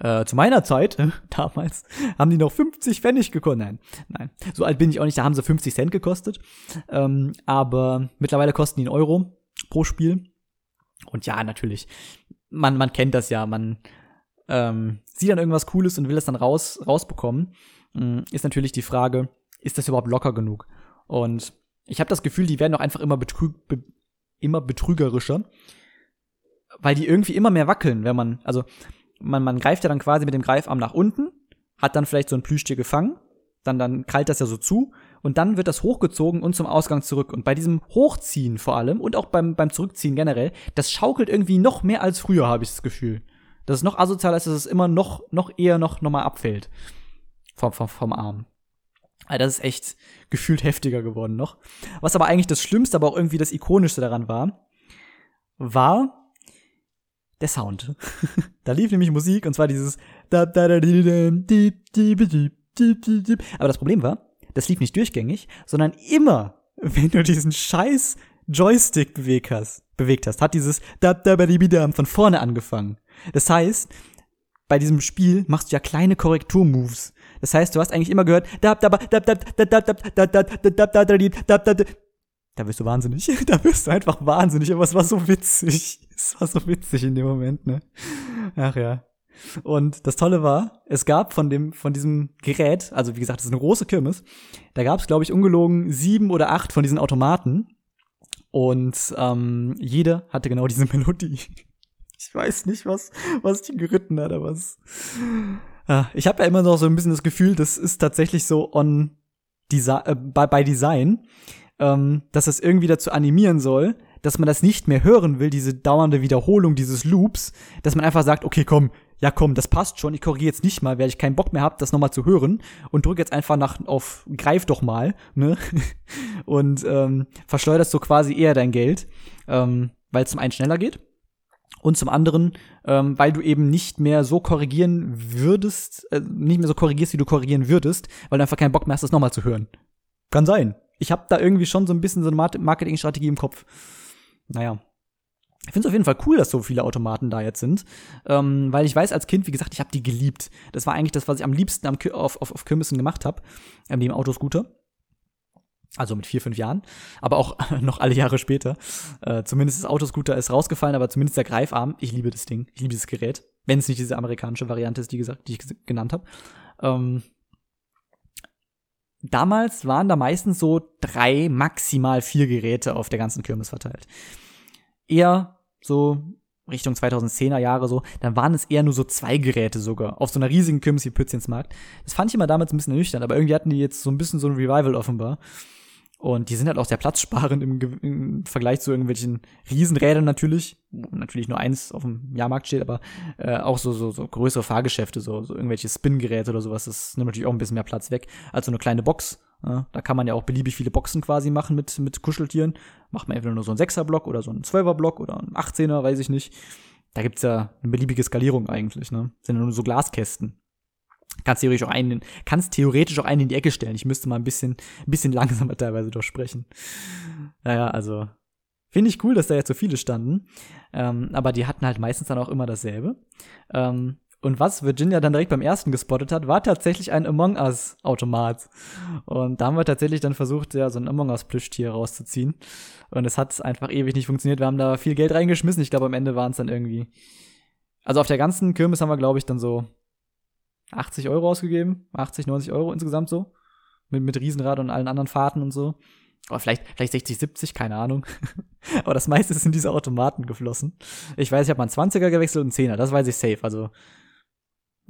Äh, zu meiner Zeit, damals, haben die noch 50 Pfennig gekostet. Nein, nein, so alt bin ich auch nicht, da haben sie 50 Cent gekostet. Ähm, aber mittlerweile kosten die einen Euro pro Spiel. Und ja, natürlich, man, man kennt das ja, man ähm, sieht dann irgendwas Cooles und will es dann raus, rausbekommen. Ähm, ist natürlich die Frage, ist das überhaupt locker genug? Und ich habe das Gefühl, die werden auch einfach immer, betrüg, be, immer betrügerischer, weil die irgendwie immer mehr wackeln, wenn man, also man, man greift ja dann quasi mit dem Greifarm nach unten, hat dann vielleicht so ein Plüschtier gefangen, dann, dann krallt das ja so zu und dann wird das hochgezogen und zum Ausgang zurück. Und bei diesem Hochziehen vor allem und auch beim, beim Zurückziehen generell, das schaukelt irgendwie noch mehr als früher, habe ich das Gefühl. Das ist noch asozialer, als dass es immer noch, noch eher noch nochmal abfällt. Vom, vom, vom Arm. Also das ist echt gefühlt heftiger geworden noch. Was aber eigentlich das Schlimmste, aber auch irgendwie das Ikonischste daran war, war der Sound. da lief nämlich Musik und zwar dieses Aber das Problem war, das lief nicht durchgängig, sondern immer, wenn du diesen scheiß Joystick bewegt hast, bewegt hast, hat dieses von vorne angefangen. Das heißt, bei diesem Spiel machst du ja kleine Korrekturmoves. Das heißt, du hast eigentlich immer gehört, da wirst du wahnsinnig. Da wirst du einfach wahnsinnig. Aber es war so witzig. Es war so witzig in dem Moment, ne? Ach ja. Und das Tolle war, es gab von dem, von diesem Gerät, also wie gesagt, das ist eine große Kirmes, da gab es, glaube ich, ungelogen sieben oder acht von diesen Automaten. Und ähm, jeder hatte genau diese Melodie. Ich weiß nicht, was, was die geritten hat, aber was. Ja, ich habe ja immer noch so ein bisschen das Gefühl, das ist tatsächlich so on Desi äh, bei, Design ähm, dass es irgendwie dazu animieren soll, dass man das nicht mehr hören will, diese dauernde Wiederholung dieses Loops, dass man einfach sagt, okay, komm, ja komm, das passt schon, ich korrigiere jetzt nicht mal, weil ich keinen Bock mehr habe, das nochmal zu hören und drücke jetzt einfach nach auf greif doch mal, ne? und ähm, verschleuderst so quasi eher dein Geld, ähm, weil es zum einen schneller geht und zum anderen, ähm, weil du eben nicht mehr so korrigieren würdest, äh, nicht mehr so korrigierst, wie du korrigieren würdest, weil du einfach keinen Bock mehr hast, das nochmal zu hören. Kann sein ich habe da irgendwie schon so ein bisschen so eine Marketingstrategie im Kopf. Naja. Ich finde es auf jeden Fall cool, dass so viele Automaten da jetzt sind, ähm, weil ich weiß als Kind, wie gesagt, ich habe die geliebt. Das war eigentlich das, was ich am liebsten am, auf, auf, auf Kirmessen gemacht habe, ähm, neben Autoscooter. Also mit vier, fünf Jahren, aber auch noch alle Jahre später. Äh, zumindest das Autoscooter ist rausgefallen, aber zumindest der Greifarm. Ich liebe das Ding, ich liebe dieses Gerät, wenn es nicht diese amerikanische Variante ist, die, gesagt, die ich genannt habe. Ähm, damals waren da meistens so drei, maximal vier Geräte auf der ganzen Kirmes verteilt. Eher so Richtung 2010er Jahre so, dann waren es eher nur so zwei Geräte sogar, auf so einer riesigen Kirmes wie Pützchensmarkt. Das fand ich immer damals ein bisschen ernüchternd, aber irgendwie hatten die jetzt so ein bisschen so ein Revival offenbar. Und die sind halt auch sehr platzsparend im, im Vergleich zu irgendwelchen Riesenrädern natürlich. Natürlich nur eins auf dem Jahrmarkt steht, aber äh, auch so, so, so größere Fahrgeschäfte, so, so irgendwelche Spin-Geräte oder sowas. Das nimmt natürlich auch ein bisschen mehr Platz weg als so eine kleine Box. Da kann man ja auch beliebig viele Boxen quasi machen mit, mit Kuscheltieren. Macht man entweder nur so einen 6er-Block oder so einen 12er-Block oder einen 18er, weiß ich nicht. Da gibt's ja eine beliebige Skalierung eigentlich, ne? Sind ja nur so Glaskästen. Kannst theoretisch auch einen, kannst theoretisch auch einen in die Ecke stellen. Ich müsste mal ein bisschen, bisschen langsamer teilweise durchsprechen. Naja, also, finde ich cool, dass da jetzt so viele standen. Ähm, aber die hatten halt meistens dann auch immer dasselbe. Ähm, und was Virginia dann direkt beim ersten gespottet hat, war tatsächlich ein Among Us Automat. Und da haben wir tatsächlich dann versucht, ja, so ein Among Us Plüschtier rauszuziehen. Und es hat einfach ewig nicht funktioniert. Wir haben da viel Geld reingeschmissen. Ich glaube, am Ende waren es dann irgendwie. Also auf der ganzen Kirmes haben wir, glaube ich, dann so 80 Euro ausgegeben, 80, 90 Euro insgesamt so, mit, mit Riesenrad und allen anderen Fahrten und so. Oder vielleicht, vielleicht 60, 70, keine Ahnung. aber das meiste ist in diese Automaten geflossen. Ich weiß, ich habe mal einen 20er gewechselt und einen 10er, das weiß ich safe. Also,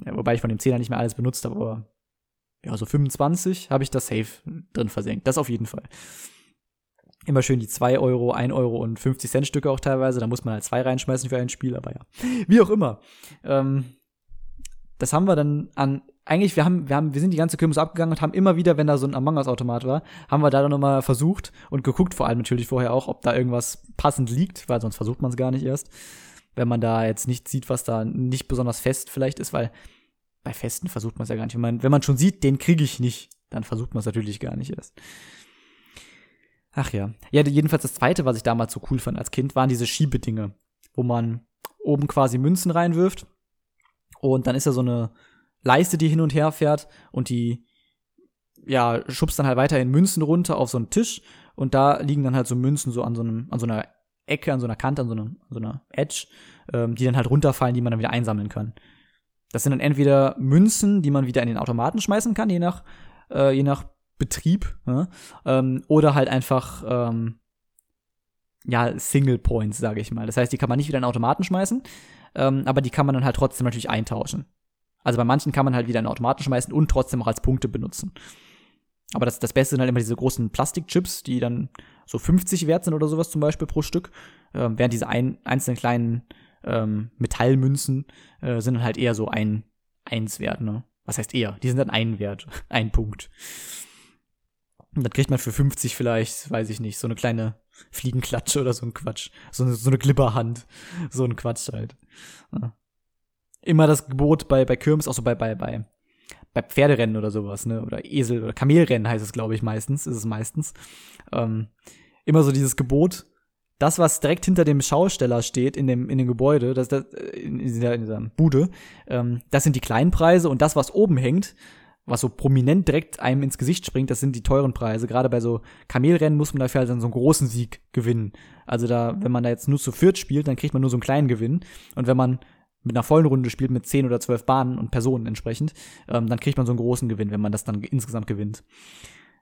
ja, wobei ich von dem 10er nicht mehr alles benutzt habe, aber ja, so 25 habe ich das safe drin versenkt. Das auf jeden Fall. Immer schön die 2 Euro, 1 Euro und 50 Cent Stücke auch teilweise. Da muss man halt zwei reinschmeißen für ein Spiel, aber ja. Wie auch immer. Ähm, das haben wir dann an eigentlich, wir haben, wir haben, wir sind die ganze Kirmes abgegangen und haben immer wieder, wenn da so ein Among Us-Automat war, haben wir da dann nochmal versucht und geguckt, vor allem natürlich vorher auch, ob da irgendwas passend liegt, weil sonst versucht man es gar nicht erst. Wenn man da jetzt nicht sieht, was da nicht besonders fest vielleicht ist, weil bei Festen versucht man es ja gar nicht. Wenn man, wenn man schon sieht, den kriege ich nicht, dann versucht man es natürlich gar nicht erst. Ach ja. Ja, jedenfalls das zweite, was ich damals so cool fand als Kind, waren diese Schiebedinge, wo man oben quasi Münzen reinwirft und dann ist da so eine, Leiste, die hin und her fährt und die ja, schubst dann halt weiterhin Münzen runter auf so einen Tisch und da liegen dann halt so Münzen so an so einem, an so einer Ecke, an so einer Kante, an so, einem, an so einer Edge, ähm, die dann halt runterfallen, die man dann wieder einsammeln kann. Das sind dann entweder Münzen, die man wieder in den Automaten schmeißen kann, je nach, äh, je nach Betrieb, ja? ähm, oder halt einfach ähm, ja, Single Points, sage ich mal. Das heißt, die kann man nicht wieder in den Automaten schmeißen, ähm, aber die kann man dann halt trotzdem natürlich eintauschen. Also bei manchen kann man halt wieder in Automaten schmeißen und trotzdem auch als Punkte benutzen. Aber das, das Beste sind halt immer diese großen Plastikchips, die dann so 50 wert sind oder sowas zum Beispiel pro Stück. Ähm, während diese ein, einzelnen kleinen ähm, Metallmünzen äh, sind dann halt eher so ein Eins wert, ne? Was heißt eher? Die sind dann ein Wert, ein Punkt. Und dann kriegt man für 50 vielleicht, weiß ich nicht, so eine kleine Fliegenklatsche oder so ein Quatsch. So eine, so eine Glibberhand. So ein Quatsch halt. Ja immer das Gebot bei, bei Kirmes, auch so bei, bei, bei, bei Pferderennen oder sowas, ne? Oder Esel oder Kamelrennen heißt es, glaube ich, meistens, ist es meistens. Ähm, immer so dieses Gebot, das, was direkt hinter dem Schausteller steht in dem, in dem Gebäude, das, das, in, dieser, in dieser Bude, ähm, das sind die kleinen Preise und das, was oben hängt, was so prominent direkt einem ins Gesicht springt, das sind die teuren Preise. Gerade bei so Kamelrennen muss man dafür halt dann so einen großen Sieg gewinnen. Also da, wenn man da jetzt nur zu viert spielt, dann kriegt man nur so einen kleinen Gewinn. Und wenn man mit einer vollen Runde spielt, mit 10 oder 12 Bahnen und Personen entsprechend, ähm, dann kriegt man so einen großen Gewinn, wenn man das dann insgesamt gewinnt.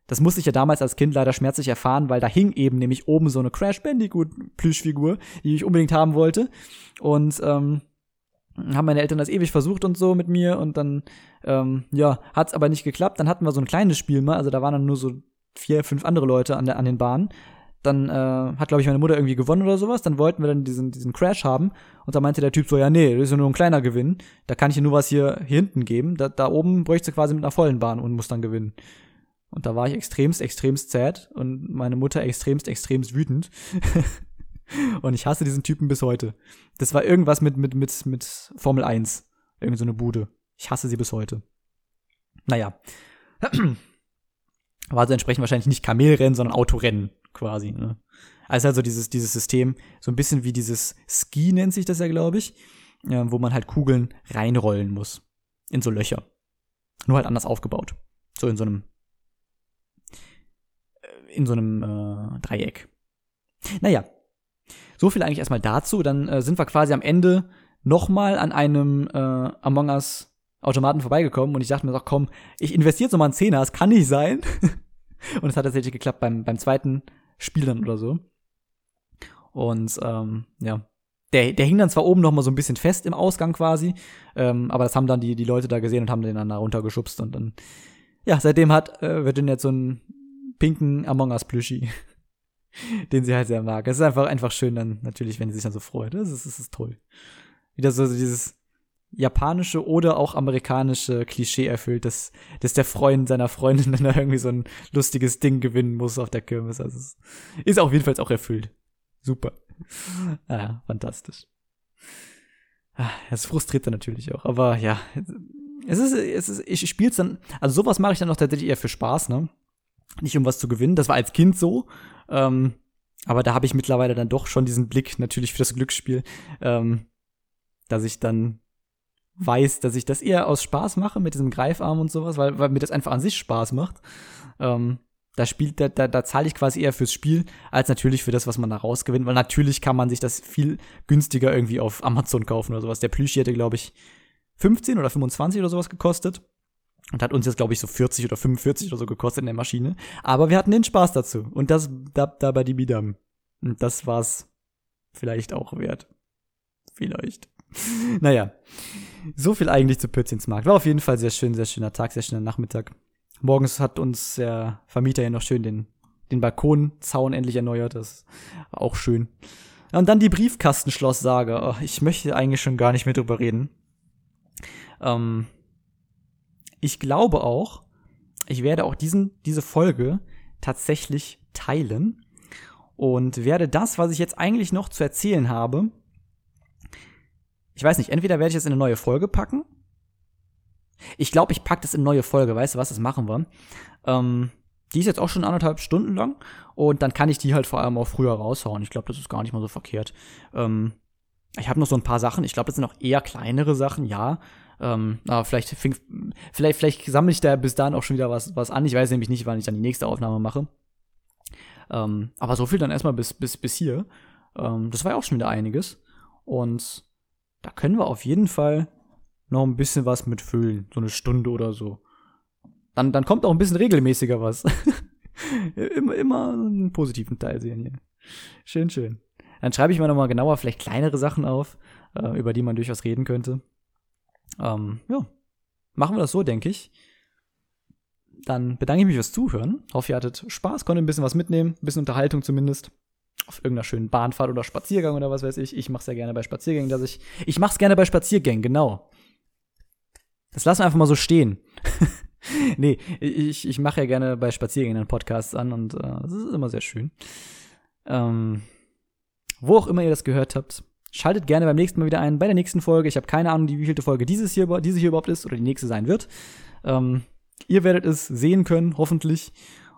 Das musste ich ja damals als Kind leider schmerzlich erfahren, weil da hing eben nämlich oben so eine Crash Bandicoot Plüschfigur, die ich unbedingt haben wollte. Und ähm, haben meine Eltern das ewig versucht und so mit mir und dann ähm, ja hat's aber nicht geklappt. Dann hatten wir so ein kleines Spiel mal, also da waren dann nur so vier, fünf andere Leute an, der, an den Bahnen dann äh, hat, glaube ich, meine Mutter irgendwie gewonnen oder sowas. Dann wollten wir dann diesen, diesen Crash haben. Und da meinte der Typ so, ja, nee, das ist ja nur ein kleiner Gewinn. Da kann ich dir nur was hier, hier hinten geben. Da, da oben bräuchte quasi mit einer vollen Bahn und muss dann gewinnen. Und da war ich extremst, extremst sad und meine Mutter extremst, extremst wütend. und ich hasse diesen Typen bis heute. Das war irgendwas mit, mit, mit, mit Formel 1. Irgend so eine Bude. Ich hasse sie bis heute. Naja. War also entsprechend wahrscheinlich nicht Kamelrennen, sondern Autorennen quasi. Ne? Also also dieses, dieses System, so ein bisschen wie dieses Ski nennt sich das ja, glaube ich, äh, wo man halt Kugeln reinrollen muss. In so Löcher. Nur halt anders aufgebaut. So in so einem äh, in so einem äh, Dreieck. Naja, so viel eigentlich erstmal dazu. Dann äh, sind wir quasi am Ende nochmal an einem äh, Among Us Automaten vorbeigekommen und ich dachte mir doch, komm, ich investiere jetzt nochmal einen Zehner, das kann nicht sein. und es hat tatsächlich geklappt beim, beim zweiten Spiel dann oder so. Und ähm, ja, der, der hing dann zwar oben noch mal so ein bisschen fest im Ausgang quasi, ähm, aber das haben dann die, die Leute da gesehen und haben den dann da runtergeschubst und dann, ja, seitdem hat, äh, denn jetzt so einen pinken Among Us Plüschi, den sie halt sehr mag. Es ist einfach, einfach schön dann natürlich, wenn sie sich dann so freut. Das ist, das ist toll. Wieder so dieses, japanische oder auch amerikanische Klischee erfüllt, dass, dass der Freund seiner Freundin dann irgendwie so ein lustiges Ding gewinnen muss auf der Kirmes. Also es ist auf jeden Fall auch erfüllt. Super. Ah, fantastisch. Ah, es frustriert dann natürlich auch, aber ja, es ist, es ist, ich spiel's dann, also sowas mache ich dann auch tatsächlich eher für Spaß, ne? Nicht um was zu gewinnen. Das war als Kind so. Ähm, aber da habe ich mittlerweile dann doch schon diesen Blick natürlich für das Glücksspiel, ähm, dass ich dann weiß, dass ich das eher aus Spaß mache mit diesem Greifarm und sowas, weil, weil mir das einfach an sich Spaß macht. Ähm, da spielt, da, da, da zahle ich quasi eher fürs Spiel, als natürlich für das, was man da rausgewinnt, weil natürlich kann man sich das viel günstiger irgendwie auf Amazon kaufen oder sowas. Der Plüschi hätte, glaube ich, 15 oder 25 oder sowas gekostet. Und hat uns jetzt, glaube ich, so 40 oder 45 oder so gekostet in der Maschine. Aber wir hatten den Spaß dazu. Und das da, da bei die Bidam. Und das war's vielleicht auch wert. Vielleicht. naja. So viel eigentlich zu Pützchensmarkt. War auf jeden Fall sehr schön, sehr schöner Tag, sehr schöner Nachmittag. Morgens hat uns der Vermieter ja noch schön den, den Balkonzaun endlich erneuert. Das war auch schön. Und dann die Briefkastenschloss-Sage. Oh, ich möchte eigentlich schon gar nicht mehr drüber reden. Ähm, ich glaube auch, ich werde auch diesen, diese Folge tatsächlich teilen und werde das, was ich jetzt eigentlich noch zu erzählen habe, ich weiß nicht, entweder werde ich es in eine neue Folge packen. Ich glaube, ich packe das in eine neue Folge, weißt du was, das machen wir. Ähm, die ist jetzt auch schon anderthalb Stunden lang und dann kann ich die halt vor allem auch früher raushauen. Ich glaube, das ist gar nicht mal so verkehrt. Ähm, ich habe noch so ein paar Sachen. Ich glaube, das sind auch eher kleinere Sachen, ja. Ähm, aber vielleicht, vielleicht, vielleicht sammle ich da bis dahin auch schon wieder was, was an. Ich weiß nämlich nicht, wann ich dann die nächste Aufnahme mache. Ähm, aber so viel dann erstmal bis, bis, bis hier. Ähm, das war ja auch schon wieder einiges. Und da können wir auf jeden Fall noch ein bisschen was mitfüllen. So eine Stunde oder so. Dann, dann kommt auch ein bisschen regelmäßiger was. immer, immer einen positiven Teil sehen hier. Schön, schön. Dann schreibe ich mal nochmal genauer vielleicht kleinere Sachen auf, äh, über die man durchaus reden könnte. Ähm, ja, machen wir das so, denke ich. Dann bedanke ich mich fürs Zuhören. Hoffe, ihr hattet Spaß, konntet ein bisschen was mitnehmen, ein bisschen Unterhaltung zumindest. Auf irgendeiner schönen Bahnfahrt oder Spaziergang oder was weiß ich. Ich mache es ja gerne bei Spaziergängen, dass ich. Ich mache es gerne bei Spaziergängen, genau. Das lassen wir einfach mal so stehen. nee, ich, ich mache ja gerne bei Spaziergängen Podcasts an und äh, das ist immer sehr schön. Ähm, wo auch immer ihr das gehört habt, Schaltet gerne beim nächsten Mal wieder ein, bei der nächsten Folge. Ich habe keine Ahnung, wie vielte Folge dieses hier, diese hier überhaupt ist oder die nächste sein wird. Ähm, ihr werdet es sehen können, hoffentlich.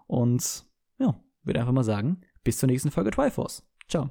Und ja, würde einfach mal sagen, bis zur nächsten Folge Triforce. Ciao.